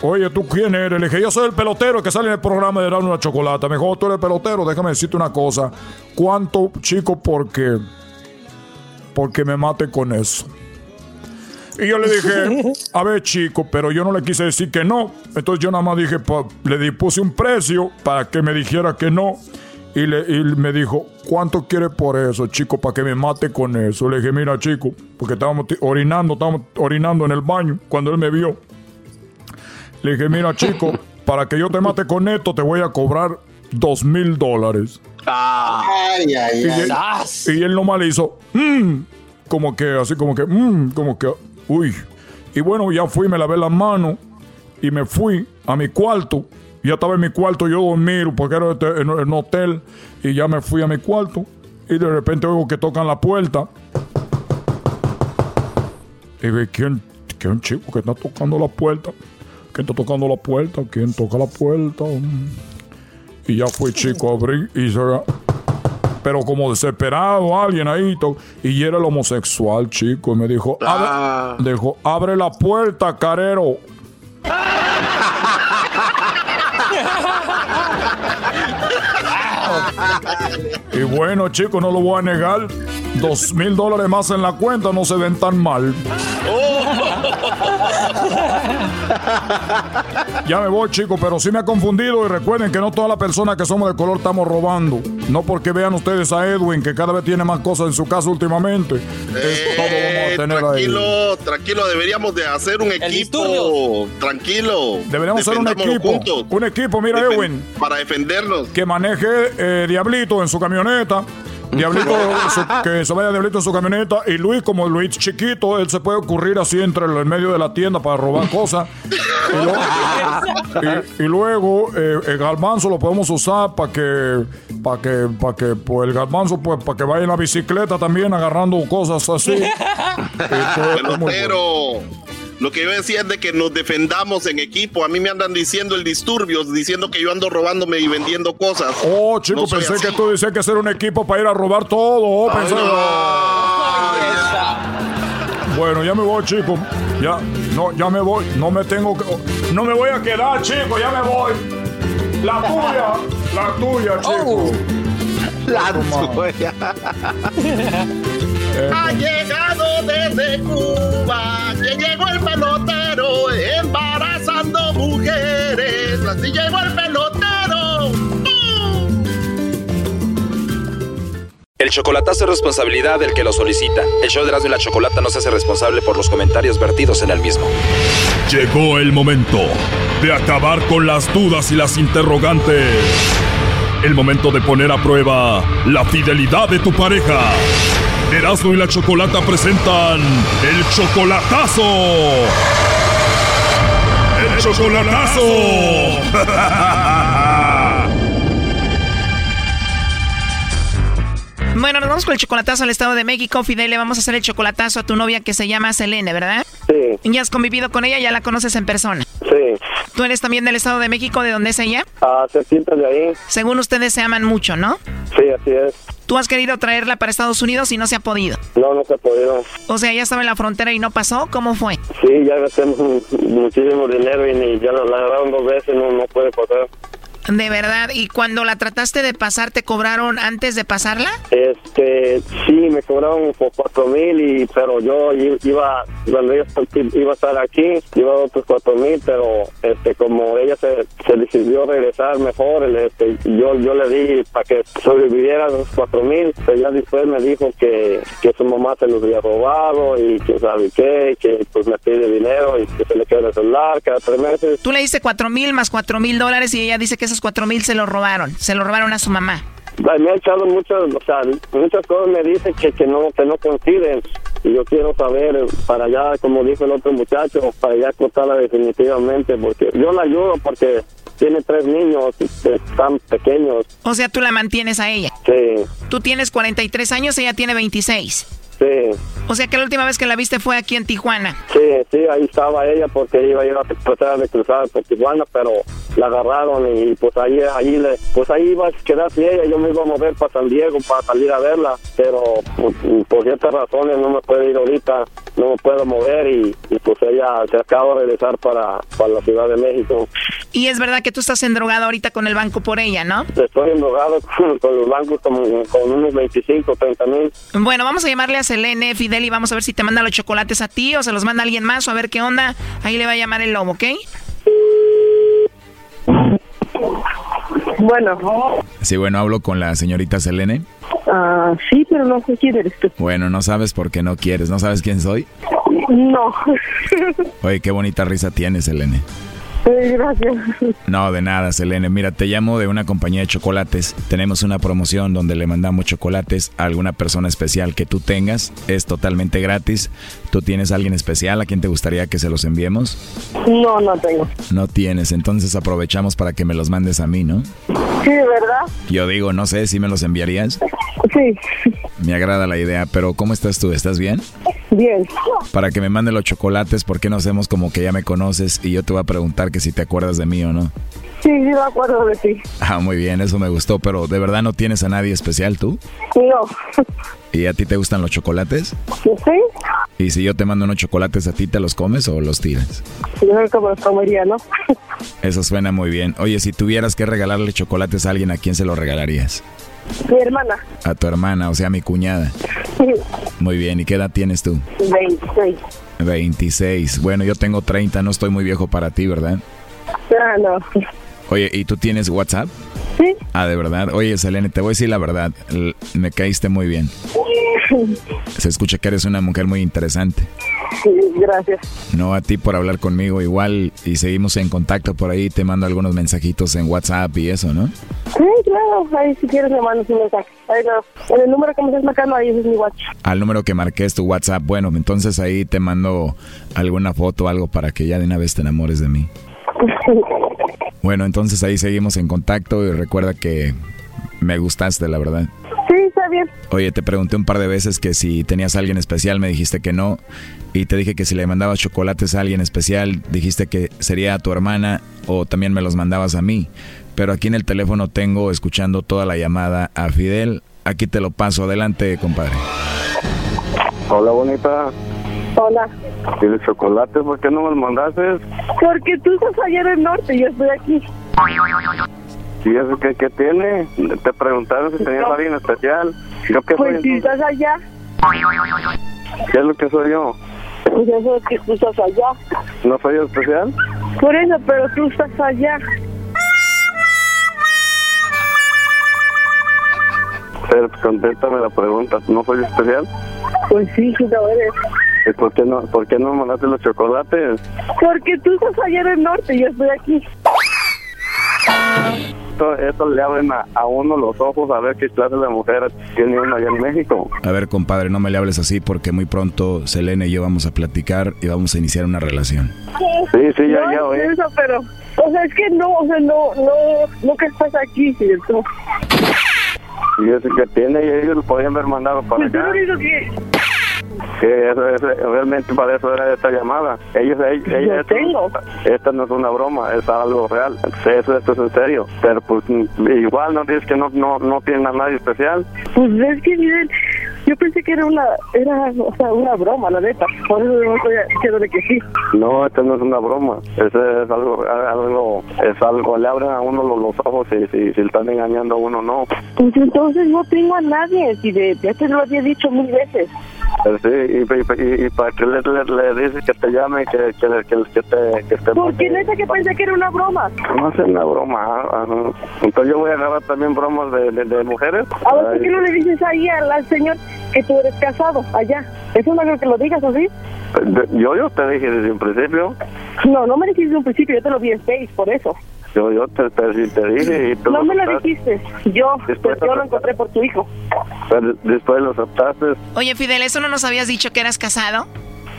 oye, ¿tú quién eres? Le dije, yo soy el pelotero que sale en el programa de Darle una Chocolata. Me dijo, "Oh, tú eres el pelotero, déjame decirte una cosa. ¿Cuánto, chico, porque, porque me mate con eso? Y yo le dije, a ver, chico, pero yo no le quise decir que no. Entonces yo nada más dije, pa- le di- puse un precio para que me dijera que no. Y, le, y me dijo, ¿cuánto quiere por eso, chico, para que me mate con eso? Le dije, mira, chico, porque estábamos ti- orinando, estábamos orinando en el baño cuando él me vio. Le dije, mira, chico, para que yo te mate con esto, te voy a cobrar dos mil dólares. Ay, ay, Y ay. él, y él nomás le hizo, "Mm", como que, así como que, "Mm", como que, uy. Y bueno, ya fui, me lavé las manos y me fui a mi cuarto. Ya estaba en mi cuarto yo dormir porque era este- en un hotel. Y ya me fui a mi cuarto. Y de repente oigo que tocan la puerta. Y digo, ¿quién, ¿quién chico que está tocando la puerta? ¿Quién está tocando la puerta? ¿Quién toca la puerta? Y ya fue chico, abrí y se pero como desesperado alguien ahí y era el homosexual chico y me dijo abre, dijo abre la puerta carero [LAUGHS] y bueno chico no lo voy a negar. Dos mil dólares más en la cuenta no se ven tan mal Ya me voy, chicos, pero sí me ha confundido y recuerden que no todas las personas que somos de color estamos robando. No porque vean ustedes a Edwin, que cada vez tiene más cosas en su casa últimamente. Todo vamos a tener ahí. Tranquilo, tranquilo, deberíamos de hacer un equipo. Tranquilo. Deberíamos ser un equipo. juntos. Un equipo, mira, Defen- Edwin. Para defendernos. Que maneje eh, Diablito en su camioneta. Diablito, [LAUGHS] [LAUGHS] su- que se vaya Diablito en su camioneta. Y Luis, como Luis chiquito, él se puede ocurrir así entre el en medio de la tienda para robar [LAUGHS] cosas. Y, lo- y- y luego eh, el garbanzo lo podemos usar para que, para que, para que, pues el garbanzo, pues para que vaya en la bicicleta también agarrando cosas así. Pelotero. Lo que yo decía es de que nos defendamos en equipo. A mí me andan diciendo el disturbios, diciendo que yo ando robándome y vendiendo cosas. Oh, chico, No pensé así. que tú decías que hacer un equipo para ir a robar todo. Oh, pensé- Bueno, ya me voy, chico. Ya, no, ya me voy. No me tengo que. No me voy a quedar, chico, ya me voy. La puya, La tuya, chico. La tuya. Ha llegado desde Cuba, que llegó el pelotero embarazando mujeres. Así llegó el pelotero. El chocolatazo es responsabilidad del que lo solicita. El show de Erasmo y la Chocolata no se hace responsable por los comentarios vertidos en el mismo. Llegó el momento de acabar con las dudas y las interrogantes. El momento de poner a prueba la fidelidad de tu pareja. Erasmo y la Chocolata presentan el chocolatazo. El chocolatazo. [LAUGHS] Bueno, nos vamos con el chocolatazo al Estado de México. Fidel, le vamos a hacer el chocolatazo a tu novia que se llama Selene, ¿verdad? Sí. ¿Ya has convivido con ella? ¿Ya la conoces en persona? Sí. ¿Tú eres también del Estado de México? ¿De dónde es ella? Ah, cerquita de ahí. Según ustedes se aman mucho, ¿no? Sí, así es. ¿Tú has querido traerla para Estados Unidos y no se ha podido? No, no se ha podido. O sea, ya estaba en la frontera y no pasó. ¿Cómo fue? Sí, ya gastamos muchísimo dinero y ya la la agarraron dos veces, no, no puede pasar. De verdad. ¿Y cuando la trataste de pasar, te cobraron antes de pasarla? Este, sí, me cobraron por cuatro mil, y, pero yo iba, cuando ella iba a estar aquí, iba a otros cuatro mil, pero este, como ella se, se decidió regresar mejor, el, este, yo, yo le di para que sobreviviera los cuatro mil, pero ya después me dijo que, que su mamá se los había robado y que sabe qué, que pues me pide dinero y que se le queda el celular cada tres meses. Tú le diste cuatro mil más cuatro mil dólares y ella dice que esos cuatro mil se los robaron. Se los robaron a su mamá. Me ha echado muchas, o sea, muchas cosas me dice que, que no que no coinciden y yo quiero saber eh, para allá, como dijo el otro muchacho, para allá cortarla definitivamente porque yo la ayudo porque tiene tres niños eh, tan pequeños. O sea, tú la mantienes a ella. Sí, Tú tienes 43 años, ella tiene 26. Sí, O sea que la última vez que la viste fue aquí en Tijuana. sí, sí, ahí estaba ella porque iba a ir a tratar de cruzar por Tijuana, pero la agarraron y pues ahí, ahí le, pues ahí iba a quedarse ella, yo me iba a mover para San Diego para salir a verla, pero pues, por ciertas razones no me puede ir ahorita, no me puedo mover y, y, pues ella se acaba de regresar para, para la Ciudad de México. Y es verdad que tú estás endrogado ahorita con el banco por ella, ¿no? Estoy endrogado con, [LAUGHS] con los bancos como, con unos 25, 30 mil. Bueno, vamos a llamarle a Selene, Fidel, y vamos a ver si te manda los chocolates a ti o se los manda alguien más o a ver qué onda. Ahí le va a llamar el lobo, ¿ok? Bueno, Sí, bueno, hablo con la señorita Selene. ah, sí, pero no sé quién eres tú. Bueno, no sabes por qué no quieres, no sabes quién soy. No. [LAUGHS] Oye, qué bonita risa tienes, Selene. Gracias. No, de nada, Selene. Mira, te llamo de una compañía de chocolates. Tenemos una promoción donde le mandamos chocolates a alguna persona especial que tú tengas. Es totalmente gratis. ¿Tú tienes a alguien especial a quien te gustaría que se los enviemos? No, no tengo. No tienes, entonces aprovechamos para que me los mandes a mí, ¿no? Sí, ¿de verdad? Yo digo, no sé si me los enviarías. Sí. Me agrada la idea, pero ¿cómo estás tú? ¿Estás bien? Bien. Para que me mande los chocolates, ¿por qué no hacemos como que ya me conoces y yo te voy a preguntar que si te acuerdas de mí o no? Sí, sí, me acuerdo de ti. Ah, muy bien, eso me gustó, pero ¿de verdad no tienes a nadie especial tú? No. ¿Y a ti te gustan los chocolates? Sí, ¿Y si yo te mando unos chocolates a ti, te los comes o los tiras? yo creo que me los comería, ¿no? [LAUGHS] Eso suena muy bien. Oye, si tuvieras que regalarle chocolates a alguien, ¿a quién se los regalarías? Mi hermana. A tu hermana, o sea, a mi cuñada. Muy bien, ¿y qué edad tienes tú? 26. 26. Bueno, yo tengo 30, no estoy muy viejo para ti, ¿verdad? Ah, no. Oye, ¿y tú tienes WhatsApp? Sí. Ah, de verdad. Oye, Selene, te voy a decir la verdad. Me caíste muy bien. [LAUGHS] Se escucha que eres una mujer muy interesante. Sí, gracias. No a ti por hablar conmigo igual y seguimos en contacto por ahí. Te mando algunos mensajitos en WhatsApp y eso, ¿no? Sí, claro. Ahí si quieres me mandas un mensaje. Ahí no. En el número que me estás marcando, ahí es mi WhatsApp. Al número que marqué es tu WhatsApp. Bueno, entonces ahí te mando alguna foto o algo para que ya de una vez te enamores de mí. [LAUGHS] Bueno, entonces ahí seguimos en contacto y recuerda que me gustaste, la verdad. Sí, está bien. Oye, te pregunté un par de veces que si tenías a alguien especial, me dijiste que no. Y te dije que si le mandabas chocolates a alguien especial, dijiste que sería a tu hermana o también me los mandabas a mí. Pero aquí en el teléfono tengo escuchando toda la llamada a Fidel. Aquí te lo paso. Adelante, compadre. Hola, bonita. Hola. ¿Tienes chocolate? ¿Por qué no me los mandaste? Porque tú estás allá en el norte y yo estoy aquí. ¿Y eso qué, qué tiene? Te preguntaron si tenías alguien especial. ¿Yo qué Pues soy si estás allá, ¿Qué es lo que soy yo? pues eso es que tú estás allá. ¿No soy especial? Por eso, pero tú estás allá. Pero contéstame la pregunta. ¿No soy especial? Pues sí, sí lo eres. ¿Y por qué no, por qué no mandaste los chocolates? Porque tú estás allá en el norte y yo estoy aquí. Esto, esto le abren a, a uno los ojos a ver qué clase de mujer tiene uno allá en México. A ver, compadre, no me le hables así porque muy pronto Selena y yo vamos a platicar y vamos a iniciar una relación. Sí, sí, ya, no, ya, oí. es eso, pero, o sea, es que no, o sea, no, no, no que estás aquí, ¿cierto? Y eso que tiene, y ellos lo podían haber mandado para Pues acá. lo único que, Que eso, eso- realmente para eso era esta llamada. Ellos, ellos, ellos- esto, esta no es una broma, es algo real. Eso, esto es en serio. Pero pues igual no dices que no, no, no tienen a nadie especial. pues es que miren, yo pensé que era una, era, o sea, una broma, la neta. Por eso no estoy diciéndole que sí. No, esto no es una broma. Eso es algo, algo, es algo, le abren a uno los, los ojos y si, si están engañando a uno, no. Pues entonces no tengo a nadie, si de, ya te lo había dicho mil veces. Sí, y, y, para que le, le, le dices que te llame, que, que, que, que te... Que te Porque neta que pensé que era una broma. no es una broma. ah, ah. Entonces yo voy a agarrar también bromas de, de, de mujeres. A ver, ¿por qué no le dices ahí al, al señor que tú eres casado allá? ¿Eso no es que lo digas así? yo, yo te dije desde un principio. No, no me dijiste desde un principio, yo te lo vi en Face, por eso. Yo, yo te, te, te dije y tú No me lo aceptaste. dijiste, yo, Después yo lo encontré por tu hijo. Pero después lo aceptaste. Oye, Fidel, ¿eso no nos habías dicho que eras casado?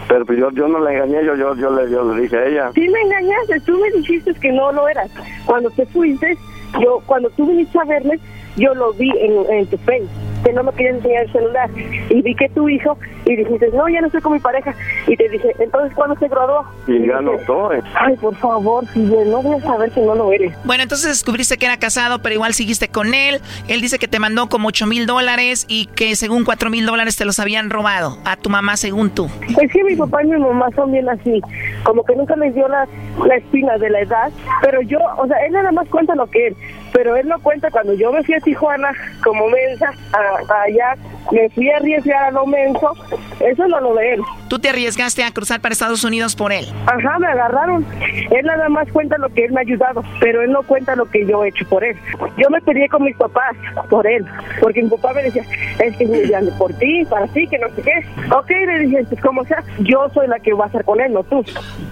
Pero pues yo, yo no le engañé, yo, yo, yo, le, yo le dije a ella. Sí me engañaste, tú me dijiste que no lo eras. Cuando te fuiste, yo, cuando tú viniste a verme, yo lo vi en, en tu Face, que no me querías enseñar el celular. Y vi que tu hijo, y dijiste, no, ya no estoy con mi pareja. Y te dije, entonces, ¿cuándo se graduó? Y ya no soy. Ay, por favor, Fidel, no voy a saber que no lo eres. Bueno, entonces descubriste que era casado, pero igual seguiste con él. Él dice que te mandó como 8 mil dólares y que según 4 mil dólares te los habían robado a tu mamá, según tú. Es que mi papá y mi mamá son bien así, como que nunca les dio la, la espina de la edad, pero yo, o sea, él nada más cuenta lo que él, pero él no cuenta cuando yo me fui a Tijuana como mensa, a- a allá, me fui a arriesgar a lo menso, eso no lo de él. Tú te arriesgaste a cruzar para Estados Unidos por él. Ajá, me agarraron. Él nada más cuenta lo que él me ha ayudado, pero él no cuenta lo que yo he hecho por él. Yo me peleé con mis papás por él, porque mi papá me decía, es que es grande por ti, para ti, que no sé qué. Ok, le dije, pues como sea, yo soy la que va a estar con él, no tú.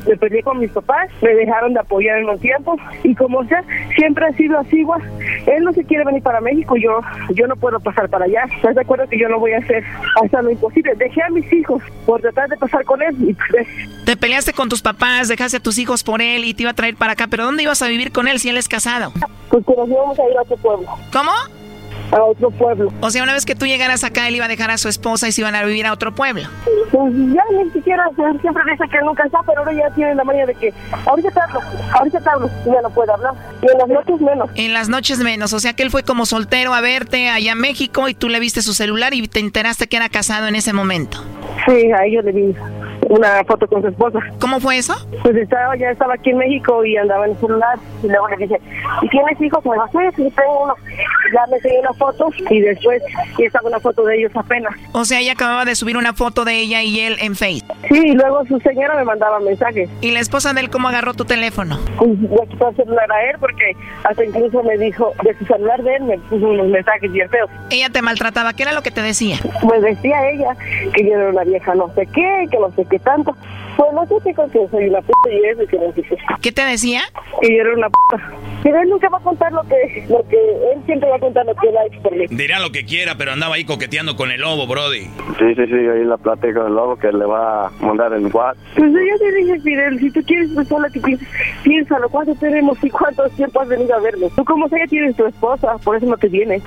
Me peleé con mis papás, me dejaron de apoyar en un tiempo, y como sea, siempre ha sido así, igual. Él no se quiere venir para México, yo yo no puedo pasar para allá. ¿Estás de acuerdo que yo no voy a hacer hasta lo imposible? Dejé a mis hijos por tratar de pasar con él, y pues, Te peleaste con tus papás, dejaste a tus hijos por él y te iba a traer para acá. ¿Pero dónde ibas a vivir con él si él es casado? Pues que nos íbamos a ir a otro pueblo. ¿Cómo? A otro pueblo. O sea, una vez que tú llegaras acá, él iba a dejar a su esposa y se iban a vivir a otro pueblo. Pues ya ni siquiera, siempre dice que nunca está, pero ahora ya tiene la manía de que ahorita te hablo, ahorita te hablo, ya no puede hablar. Y en las noches menos. En las noches menos. O sea, que él fue como soltero a verte allá en México y tú le viste su celular y te enteraste que era casado en ese momento. Sí, a ellos le vi una foto con su esposa. ¿Cómo fue eso? Pues estaba, ya estaba aquí en México y andaba en el celular. Y luego le dije, ¿y tienes hijos? Me dijo, sí, sí, tengo uno. Ya me enseñó una foto y después y estaba una foto de ellos apenas. O sea, ella acababa de subir una foto de ella y él en Face. Sí, y luego su señora me mandaba mensajes. ¿Y la esposa de él cómo agarró tu teléfono? Pues le quitó el celular a él porque hasta incluso me dijo, de su celular de él me puso unos mensajes bien feos. Ella te maltrataba. ¿Qué era lo que te decía? Pues decía ella que yo era una vieja no sé qué, que no sé qué tanto. Pues no sé qué que soy una puta y eso y que no sé qué. ¿Qué te decía? Que yo era una puta. Pero él nunca va a contar lo que, lo que, él siempre va a contar lo que él ha hecho por mí. Dirá lo que quiera, pero andaba ahí coqueteando con el lobo, Brody. Sí, sí, sí, ahí la plática del lobo que le va a mandar en WhatsApp. Pues yo te dije, Fidel, si tú quieres pensar lo que piensas, piénsalo, ¿cuánto tenemos y cuánto tiempo has venido a verme? Tú como sea ya tienes tu esposa, por eso no te vienes.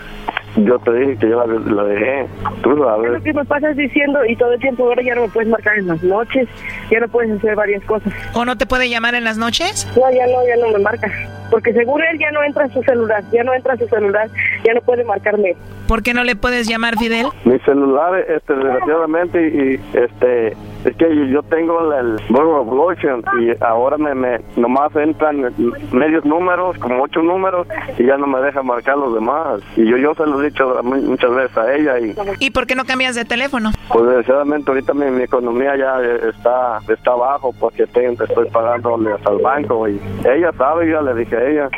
yo te dije que yo la, la dejé. Tú Es sabes. lo que me pasas diciendo y todo el tiempo ahora ya no me puedes marcar en las noches, ya no puedes hacer varias cosas. ¿O no te puede llamar en las noches? No, ya no, ya no me marca. Porque según él ya no entra en su celular, ya no entra en su celular, ya no puede marcarme. ¿Por qué no le puedes llamar, Fidel? Mi celular, este, desgraciadamente, y este, es que yo- tengo el Burger Evolution y ahora me, me, nomás entran medios números, como ocho números, y ya no me deja marcar los demás. Y yo, yo se lo he dicho mu- muchas veces a ella y ¿Y por qué no cambias de teléfono? pues desgraciadamente ahorita mi, mi economía ya está está abajo porque estoy, estoy pagándole hasta el banco y ella sabe, yo ya le dije a ella,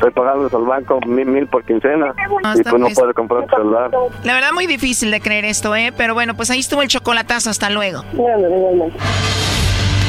estoy pagando al banco mil, mil por quincena Ah, y pues no puedo comprar un celular. La verdad, muy difícil de creer esto, ¿eh? Pero bueno, pues ahí estuvo el chocolatazo. Hasta luego.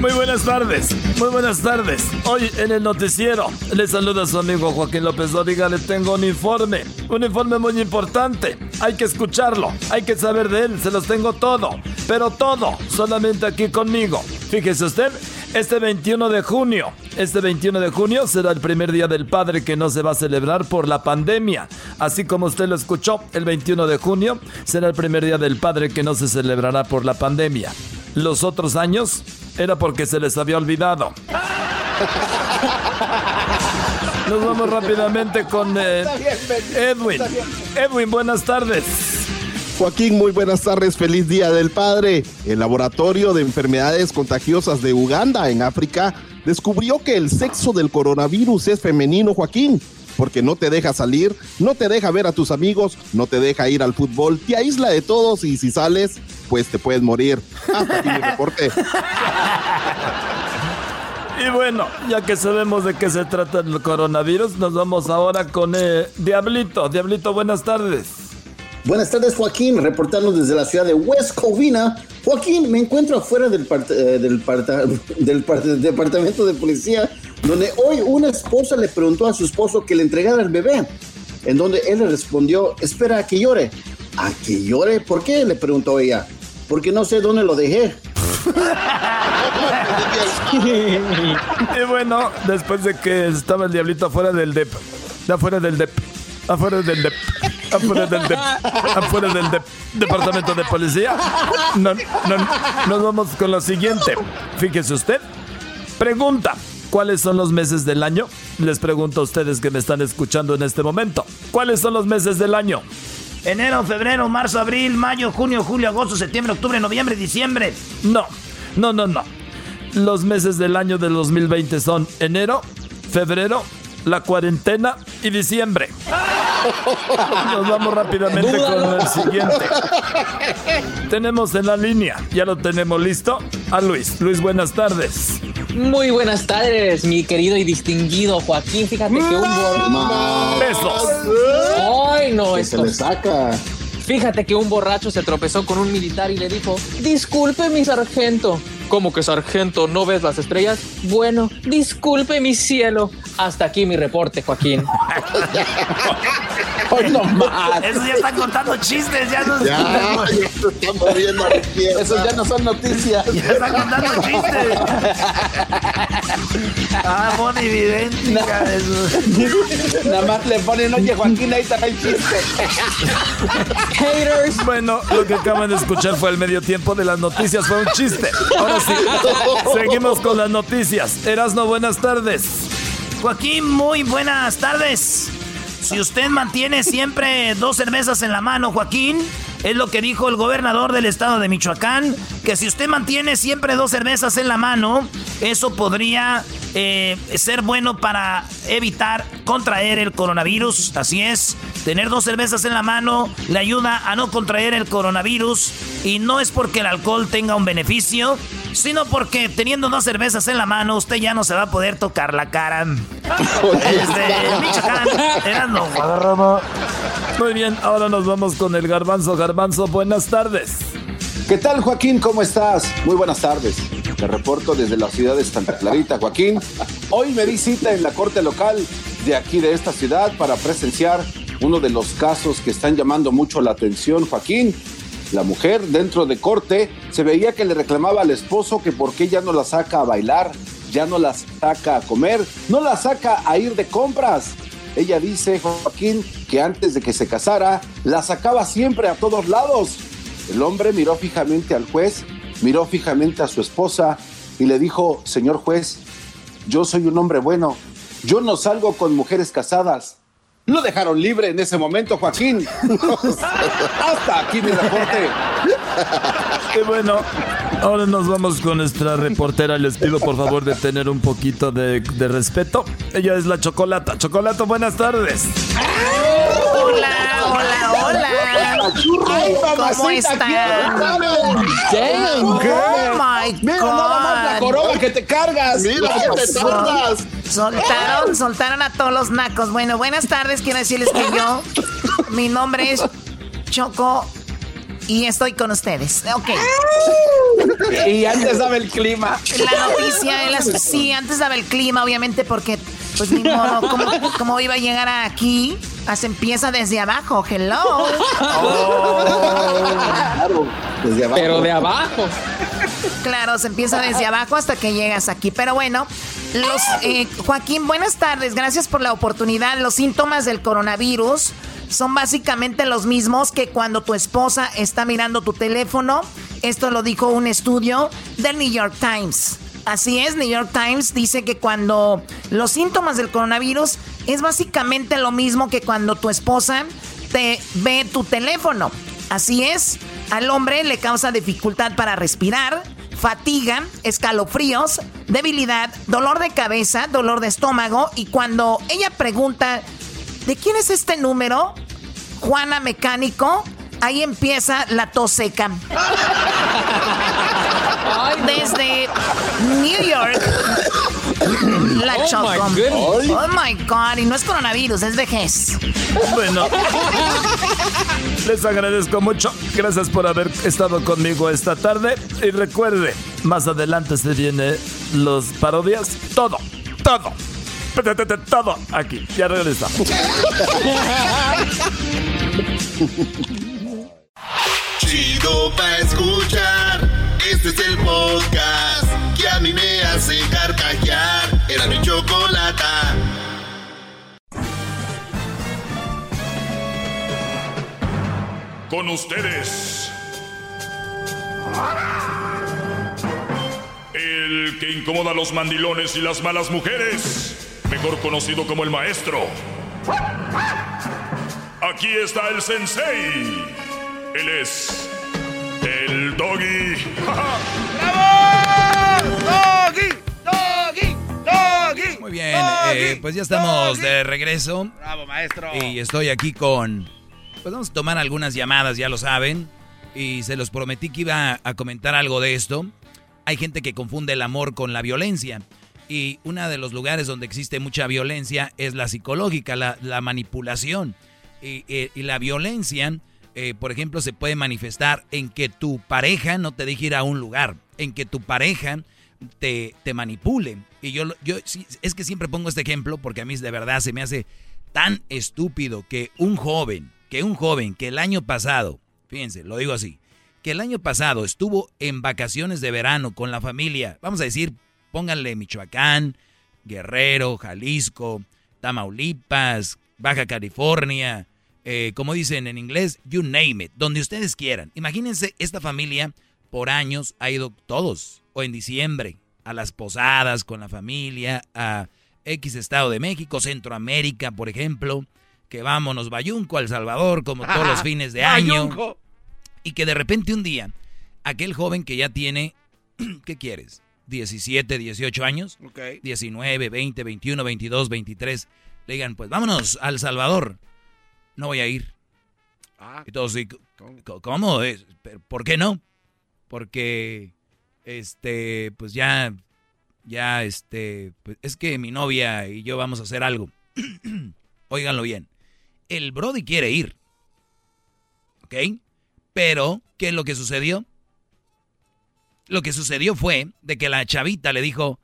Muy buenas tardes, muy buenas tardes. Hoy en el noticiero le saluda su amigo Joaquín López Dóriga. Le tengo un informe, un informe muy importante. Hay que escucharlo, hay que saber de él. Se los tengo todo, pero todo solamente aquí conmigo. Fíjese usted, este 21 de junio, este 21 de junio será el primer día del padre que no se va a celebrar por la pandemia. Así como usted lo escuchó, el 21 de junio será el primer día del padre que no se celebrará por la pandemia. Los otros años era porque se les había olvidado. Nos vamos rápidamente con eh, Edwin. Edwin, buenas tardes. Joaquín, muy buenas tardes, feliz Día del Padre. El Laboratorio de Enfermedades Contagiosas de Uganda, en África, descubrió que el sexo del coronavirus es femenino, Joaquín, porque no te deja salir, no te deja ver a tus amigos, no te deja ir al fútbol, te aísla de todos y si sales, pues te puedes morir. Hasta aquí mi [LAUGHS] reporte. Y bueno, ya que sabemos de qué se trata el coronavirus, nos vamos ahora con eh, Diablito. Diablito, buenas tardes. Buenas tardes, Joaquín, reportando desde la ciudad de West Covina. Joaquín, me encuentro afuera del, part- eh, del, parta- [LAUGHS] del part- del departamento de policía, donde hoy una esposa le preguntó a su esposo que le entregara el bebé, en donde él le respondió, espera a que llore. ¿A que llore? ¿Por qué? le preguntó ella. Porque no sé dónde lo dejé. Y bueno, después de que estaba el Diablito afuera del DEP, afuera del DEP, afuera del DEP, afuera del DEP, afuera del DEP, departamento de policía, no, no, nos vamos con lo siguiente. Fíjese usted, pregunta. ¿Cuáles son los meses del año? Les pregunto a ustedes que me están escuchando en este momento. ¿Cuáles son los meses del año? Enero, febrero, marzo, abril, mayo, junio, julio, agosto, septiembre, octubre, noviembre, diciembre. No, no, no, no. Los meses del año del 2020 son enero, febrero, la cuarentena y diciembre. Nos vamos rápidamente con el siguiente. Tenemos en la línea, ya lo tenemos listo, a Luis. Luis, buenas tardes. Muy buenas tardes, mi querido y distinguido Joaquín. Fíjate que un borracho. Besos. Ay, no, Que esto. se le saca. Fíjate que un borracho se tropezó con un militar y le dijo: Disculpe, mi sargento. ¿Cómo que sargento? ¿No ves las estrellas? Bueno, disculpe, mi cielo. Hasta aquí mi reporte, Joaquín. [LAUGHS] Hoy no más. Esos ya están contando chistes, ya no Ya, se están moviendo a la izquierda. Esos ya no son noticias. Ya están contando [LAUGHS] chistes. Ah, idéntica eso. Nada más le ponen, oye, Joaquín, ahí está el chiste. Haters. Bueno, lo que acaban de escuchar fue el medio tiempo de las noticias, fue un chiste. Ahora [LAUGHS] seguimos con las noticias. Erasno, buenas tardes. Joaquín, muy buenas tardes. Si usted mantiene siempre dos cervezas en la mano, Joaquín, es lo que dijo el gobernador del estado de Michoacán, que si usted mantiene siempre dos cervezas en la mano, eso podría eh, ser bueno para evitar contraer el coronavirus. Así es, tener dos cervezas en la mano le ayuda a no contraer el coronavirus y no es porque el alcohol tenga un beneficio, sino porque teniendo dos cervezas en la mano usted ya no se va a poder tocar la cara. Desde Michoacán. Muy bien, ahora nos vamos con el garbanzo. Garbanzo, buenas tardes. ¿Qué tal, Joaquín? ¿Cómo estás? Muy buenas tardes. Te reporto desde la ciudad de Santa Clarita, Joaquín. Hoy me di cita en la corte local de aquí de esta ciudad para presenciar uno de los casos que están llamando mucho la atención, Joaquín. La mujer dentro de corte se veía que le reclamaba al esposo que por qué ya no la saca a bailar, ya no la saca a comer, no la saca a ir de compras. Ella dice, Joaquín, que antes de que se casara, la sacaba siempre a todos lados. El hombre miró fijamente al juez, miró fijamente a su esposa y le dijo, señor juez, yo soy un hombre bueno, yo no salgo con mujeres casadas. Lo dejaron libre en ese momento, Joaquín. [LAUGHS] Hasta aquí mi reporte. Qué bueno. Ahora nos vamos con nuestra reportera. Les pido por favor de tener un poquito de, de respeto. Ella es la Chocolata. Chocolata, buenas tardes. Hola, hola, hola. Ay, ¿Cómo están? ¿qué? Oh my Mira nada más la God. corona que te cargas. Mira que te tardas. Soltaron, soltaron a todos los nacos. Bueno, buenas tardes. Quiero decirles que yo, mi nombre es Choco y estoy con ustedes. Ok. Y antes daba el clima. La noticia, de las- sí, antes daba el clima, obviamente, porque, pues ni modo, ¿cómo, cómo iba a llegar aquí? Se empieza desde abajo, hello. Claro, desde abajo. Pero de abajo. Claro, se empieza desde abajo hasta que llegas aquí. Pero bueno, los eh, Joaquín, buenas tardes. Gracias por la oportunidad. Los síntomas del coronavirus son básicamente los mismos que cuando tu esposa está mirando tu teléfono. Esto lo dijo un estudio del New York Times. Así es, New York Times dice que cuando los síntomas del coronavirus es básicamente lo mismo que cuando tu esposa te ve tu teléfono. Así es, al hombre le causa dificultad para respirar, fatiga, escalofríos, debilidad, dolor de cabeza, dolor de estómago y cuando ella pregunta, ¿de quién es este número? Juana Mecánico, ahí empieza la tos seca. Desde New York, la Oh, Choco. my. Oh my God, y no es coronavirus, es vejez. Bueno, les agradezco mucho. Gracias por haber estado conmigo esta tarde. Y recuerde, más adelante se viene los parodias. Todo, todo, todo aquí. Ya regresamos. Chido pa' escuchar. Este es el podcast que a mí me hace carcajear. Era mi chocolata. Con ustedes. El que incomoda a los mandilones y las malas mujeres. Mejor conocido como el maestro. Aquí está el sensei. Él es. El doggy. ¡Doggy! ¡Doggy! ¡Doggy! Muy bien, eh, pues ya estamos de regreso. Bravo, maestro. Y estoy aquí con... Pues vamos a tomar algunas llamadas, ya lo saben. Y se los prometí que iba a comentar algo de esto. Hay gente que confunde el amor con la violencia. Y uno de los lugares donde existe mucha violencia es la psicológica, la, la manipulación. Y, eh, y la violencia, eh, por ejemplo, se puede manifestar en que tu pareja no te deje ir a un lugar, en que tu pareja te, te manipule. Y yo, yo es que siempre pongo este ejemplo porque a mí de verdad se me hace tan estúpido que un joven, que un joven que el año pasado, fíjense, lo digo así, que el año pasado estuvo en vacaciones de verano con la familia, vamos a decir, pónganle Michoacán, Guerrero, Jalisco, Tamaulipas, Baja California, eh, como dicen en inglés, you name it, donde ustedes quieran. Imagínense, esta familia por años ha ido todos, o en diciembre, a las posadas con la familia, a X Estado de México, Centroamérica, por ejemplo, que vámonos Bayunco, El Salvador, como todos los [LAUGHS] fines de año. Y que de repente un día, aquel joven que ya tiene, [CLEARS THROAT] ¿qué quieres? 17, 18 años, Ok. 19, 20, 21, 22, 23, le digan, pues vámonos al Salvador. No voy a ir. Ah, Y todos, ¿cómo? ¿cómo? es? ¿Pero ¿Por qué no? Porque, este, pues ya, ya, este, pues es que mi novia y yo vamos a hacer algo. [CLEARS THROAT] Óiganlo bien. El Brody quiere ir. ¿Ok? Pero, ¿qué es lo que sucedió? Lo que sucedió fue de que la chavita le dijo,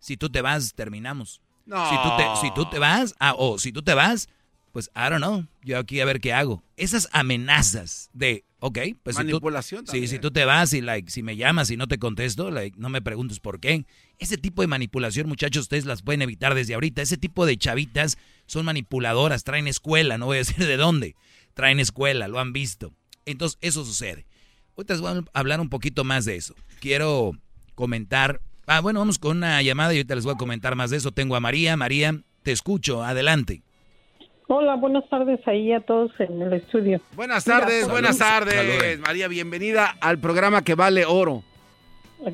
si tú te vas, terminamos. No. Si tú te, si tú te vas, ah, o si tú te vas, pues I don't know, yo aquí a ver qué hago. Esas amenazas de, ok, pues si tú- Manipulación sí, también. si tú te vas y like, si me llamas y no te contesto, like, no me preguntes por qué. Ese tipo de manipulación, muchachos, ustedes las pueden evitar desde ahorita. Ese tipo de chavitas son manipuladoras, traen escuela, no voy a decir de dónde. Traen escuela, lo han visto. Entonces, eso sucede. Ahorita les voy a hablar un poquito más de eso. Quiero comentar. Ah, bueno, vamos con una llamada y ahorita les voy a comentar más de eso. Tengo a María. María, te escucho. Adelante. Hola, buenas tardes ahí a todos en el estudio. Buenas tardes, buenas tardes. Saludos. María, bienvenida al programa que vale oro.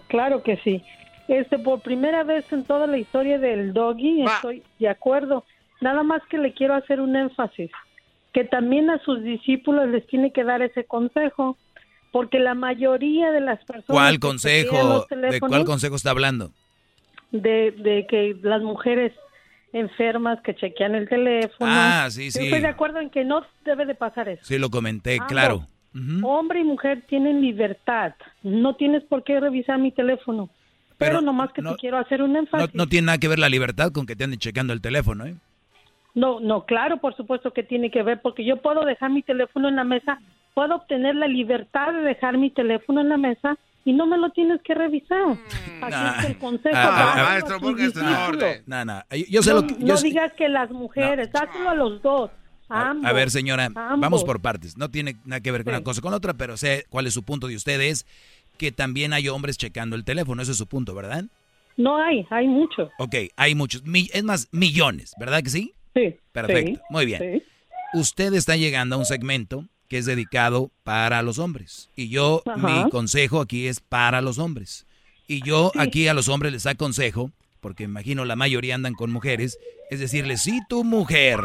Claro que sí. Este, por primera vez en toda la historia del doggy, estoy de acuerdo. Nada más que le quiero hacer un énfasis, que también a sus discípulos les tiene que dar ese consejo, porque la mayoría de las personas ¿Cuál consejo? ¿De cuál consejo está hablando? de, de que las mujeres enfermas que chequean el teléfono. Ah, sí, Yo sí. Estoy de acuerdo en que no debe de pasar eso. Sí, lo comenté, Ambos. claro. Hombre y mujer tienen libertad. No tienes por qué revisar mi teléfono. Pero, nomás que te quiero hacer un énfasis. no tiene nada que ver la libertad con que te anden checando el teléfono, ¿eh? No, no, claro, por supuesto que tiene que ver, porque yo puedo dejar mi teléfono en la mesa, puedo obtener la libertad de dejar mi teléfono en la mesa y no me lo tienes que revisar. Así es que el consejo Ah, ah, maestro, porque en discípulos. orden. No, no, yo, yo sé no, lo que... no yo sé- digas que las mujeres, dáselo a los dos, a ambos. A ver, señora, ambos. vamos por partes. No tiene nada que ver con Sí. una cosa con la otra, pero sé cuál es su punto de ustedes, que también hay hombres checando el teléfono. Ese es su punto, ¿verdad? No hay, hay muchos. Ok, hay muchos, mi- es más, millones, ¿verdad que sí? Sí. Perfecto, sí, muy bien. Usted está llegando a un segmento que es dedicado para los hombres. Y yo, Ajá. mi consejo aquí es para los hombres. Y yo aquí a los hombres les aconsejo, porque imagino la mayoría andan con mujeres, es decirles, si tu mujer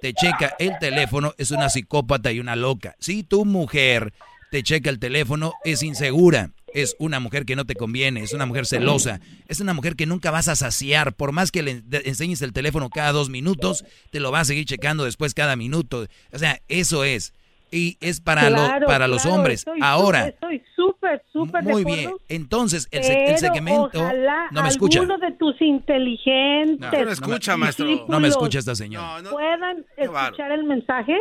te checa el teléfono, es una psicópata y una loca. Si tu mujer te checa el teléfono, es insegura. Es una mujer que no te conviene, es una mujer celosa, es una mujer que nunca vas a saciar. Por más que le enseñes el teléfono cada dos minutos, te lo va a seguir checando después cada minuto. O sea, eso es. Y es para, lo- Claro, para los claro, hombres. estoy Ahora, Estoy súper, súper muy bien. Entonces, el, el segmento... ojalá No me escucha. alguno de tus inteligentes No, no me escucha, maestro. No me escucha esta señora. puedan escuchar el mensaje,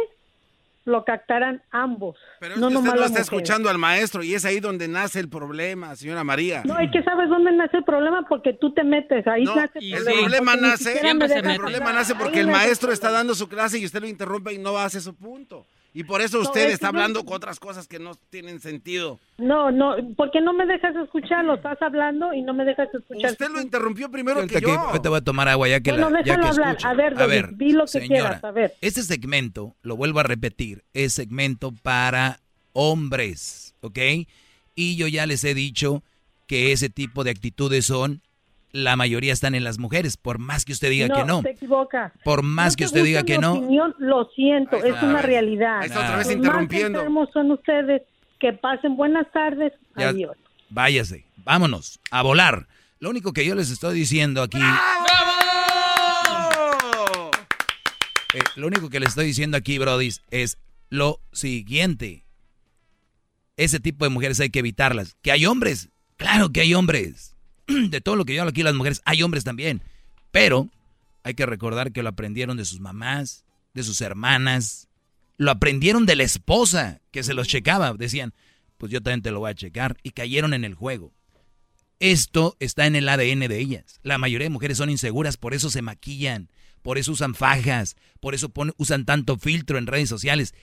lo captaran ambos. Pero no nomás usted no está mujeres. escuchando al maestro y es ahí donde nace el problema, señora María. No, es que sabes dónde nace el problema porque tú te metes, ahí No, nace el problema porque ni nace, el problema nace porque Ahí el maestro está dando su clase y usted lo interrumpe y no hace su punto. Y por eso No, usted es está hablando con otras cosas que no tienen sentido. No, no, porque no me dejas escucharlo, estás hablando y no me dejas escuchar. Usted lo interrumpió primero que que- yo. ahorita voy a tomar agua ya que Bueno, la, ya déjalo que hablar. escucho. A ver, Doggy, di lo que señora, quieras, a ver. Este segmento, lo vuelvo a repetir, es segmento para hombres, ¿ok? Y yo ya les he dicho que ese tipo de actitudes son, la mayoría están en las mujeres, por más que usted diga que no. se equivoca. Por más No que te usted diga que no. opinión, lo siento, es una realidad. Ahí está otra vez Los interrumpiendo. Más enfermos son ustedes. Que pasen buenas tardes. Ya- Adiós. Váyase, vámonos, a volar. Lo único que yo les estoy diciendo aquí... Eh, lo único que les estoy diciendo aquí, Brody, es lo siguiente. Ese tipo de mujeres hay que evitarlas. ¿Que hay hombres? Claro que hay hombres. [CLEARS THROAT] De todo lo que yo hablo aquí, las mujeres, hay hombres también. Pero hay que recordar que lo aprendieron de sus mamás, de sus hermanas. Lo aprendieron de la esposa que se los checaba. Decían, pues yo también te lo voy a checar. Y cayeron en el juego. Esto está en el ADN de ellas. La mayoría de mujeres son inseguras, por eso se maquillan, por eso usan fajas, por eso usan tanto filtro en redes sociales.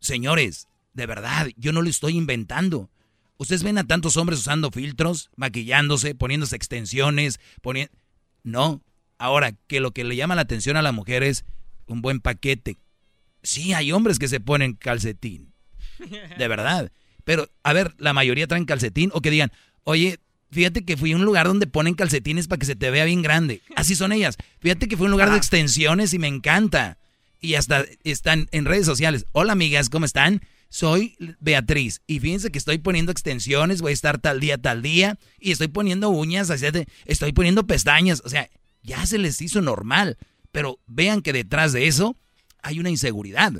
Señores, de verdad, yo no lo estoy inventando. Ustedes ven a tantos hombres usando filtros, maquillándose, poniéndose extensiones, poniendo... No. Ahora, que lo que le llama la atención a la mujer es un buen paquete. Sí, hay hombres que se ponen calcetín. De verdad. Pero, a ver, la mayoría traen calcetín o que digan, oye, fíjate que fui a un lugar donde ponen calcetines para que se te vea bien grande. Así son ellas. Fíjate que fui a un lugar de extensiones y me encanta. Y hasta están en redes sociales. Hola amigas, ¿cómo están? Soy Beatriz y fíjense que estoy poniendo extensiones, voy a estar tal día, tal día, y estoy poniendo uñas, estoy poniendo pestañas, o sea, ya se les hizo normal, pero vean que detrás de eso hay una inseguridad.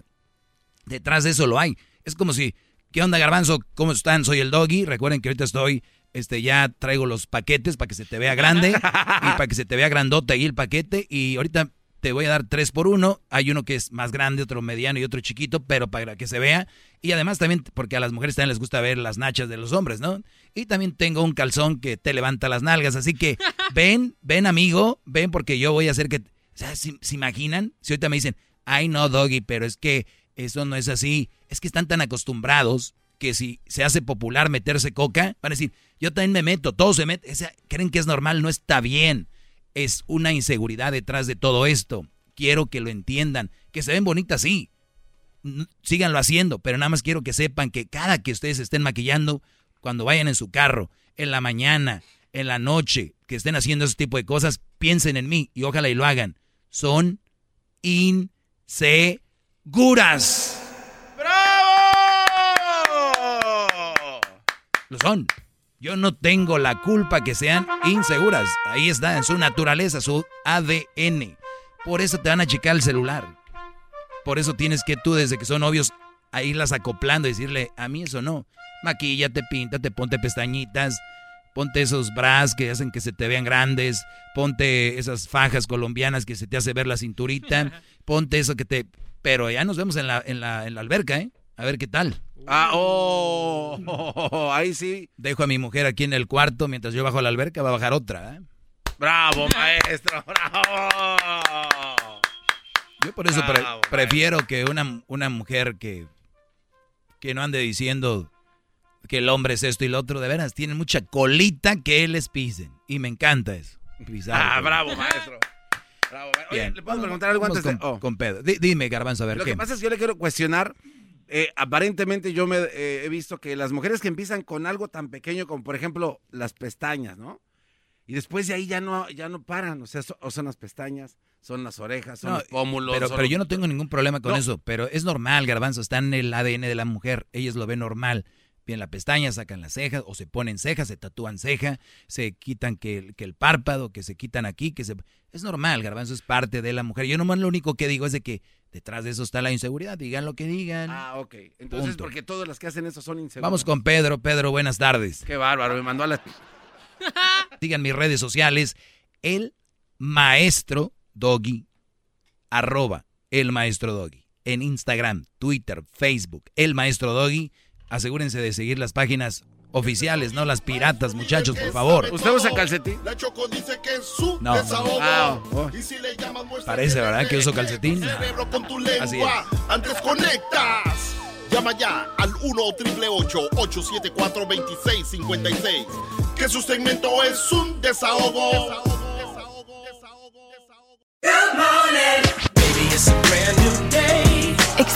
Detrás de eso lo hay. Es como si, ¿qué onda garbanzo? ¿Cómo están? Soy el doggy. Recuerden que ahorita estoy este, ya traigo los paquetes para que se te vea grande y para que se te vea grandote ahí el paquete. Y ahorita te voy a dar tres por uno. Hay uno que es más grande, otro mediano y otro chiquito, pero para que se vea. Y además también, porque a las mujeres también les gusta ver las nachas de los hombres, ¿no? Y también tengo un calzón que te levanta las nalgas. Así que [LAUGHS] ven, ven amigo, ven porque yo voy a hacer que... O sea, ¿se, imaginan? Si ahorita me dicen, ay no, Doggy, pero es que eso no es así. Es que están tan acostumbrados que si se hace popular meterse coca, van a decir, yo también me meto, todos se meten. creen que es normal, no está bien es una inseguridad detrás de todo esto. Quiero que lo entiendan, que se ven bonitas, sí. Síganlo haciendo, pero nada más quiero que sepan que cada que ustedes estén maquillando, cuando vayan en su carro, en la mañana, en la noche, que estén haciendo ese tipo de cosas, piensen en mí y ojalá y lo hagan. Son inseguras. ¡Bravo! Lo son. Yo no tengo la culpa que sean inseguras. Ahí está, en su naturaleza, su ADN. Por eso te van a checar el celular. Por eso tienes que tú, desde que son novios, a irlas acoplando y decirle, a mí eso no. Maquíllate, píntate, ponte pestañitas, ponte esos bras que hacen que se te vean grandes, ponte esas fajas colombianas que se te hace ver la cinturita, [LAUGHS] ponte eso que te... Pero ya nos vemos en la, en la, en la alberca, ¿eh? A ver qué tal. Ah, oh, [LAUGHS] ahí sí. Dejo a mi mujer aquí en el cuarto mientras yo bajo a la alberca, va a bajar otra. ¿eh? Bravo, maestro, [LAUGHS] bravo. Yo por eso prefiero que una, una mujer que, que no ande diciendo que el hombre es esto y lo otro, de veras, tiene mucha colita que les pisen. Y me encanta eso. ah, bravo, maestro. Bravo, Oye, ¿le puedo preguntar algo antes con, de...? Oh. Con Pedro. dime, Garbanzo, a ver Lo qué. que pasa es que yo le quiero cuestionar eh, aparentemente yo me eh, he visto que las mujeres que empiezan con algo tan pequeño como por ejemplo las pestañas, ¿no? Y después de ahí ya no, ya no paran, o sea, o son las pestañas, son las orejas, son los pómulos. Pero, pero yo no tengo ningún problema con eso, pero es normal, garbanzo, está en el ADN de la mujer, ellos lo ven normal. Bien la pestaña, sacan las cejas, o se ponen cejas, se tatúan ceja, se quitan que, que el párpado, que se quitan aquí, que se... Es normal, garbanzo, es parte de la mujer. Yo nomás lo único que digo es de que detrás de eso está la inseguridad, digan lo que digan. Ah, ok. Entonces, porque todas las que hacen eso son inseguras. Vamos con Pedro. Pedro, buenas tardes. Qué bárbaro, me mandó a la... [LAUGHS] Digan mis redes sociales, el maestro doggy, arroba el maestro doggy. En Instagram, Twitter, Facebook, el maestro doggy asegúrense de seguir las páginas oficiales, no las piratas, muchachos, por favor. ¿Usted usa calcetín? La Choco dice que es su No. desahogo. Ah, oh. Y si le llamas, muestra Parece, ¿verdad? Que uso calcetín. cerebro con tu Así lengua. Antes conectas. Llama ya al 1 874 2656 Que su segmento es un desahogo.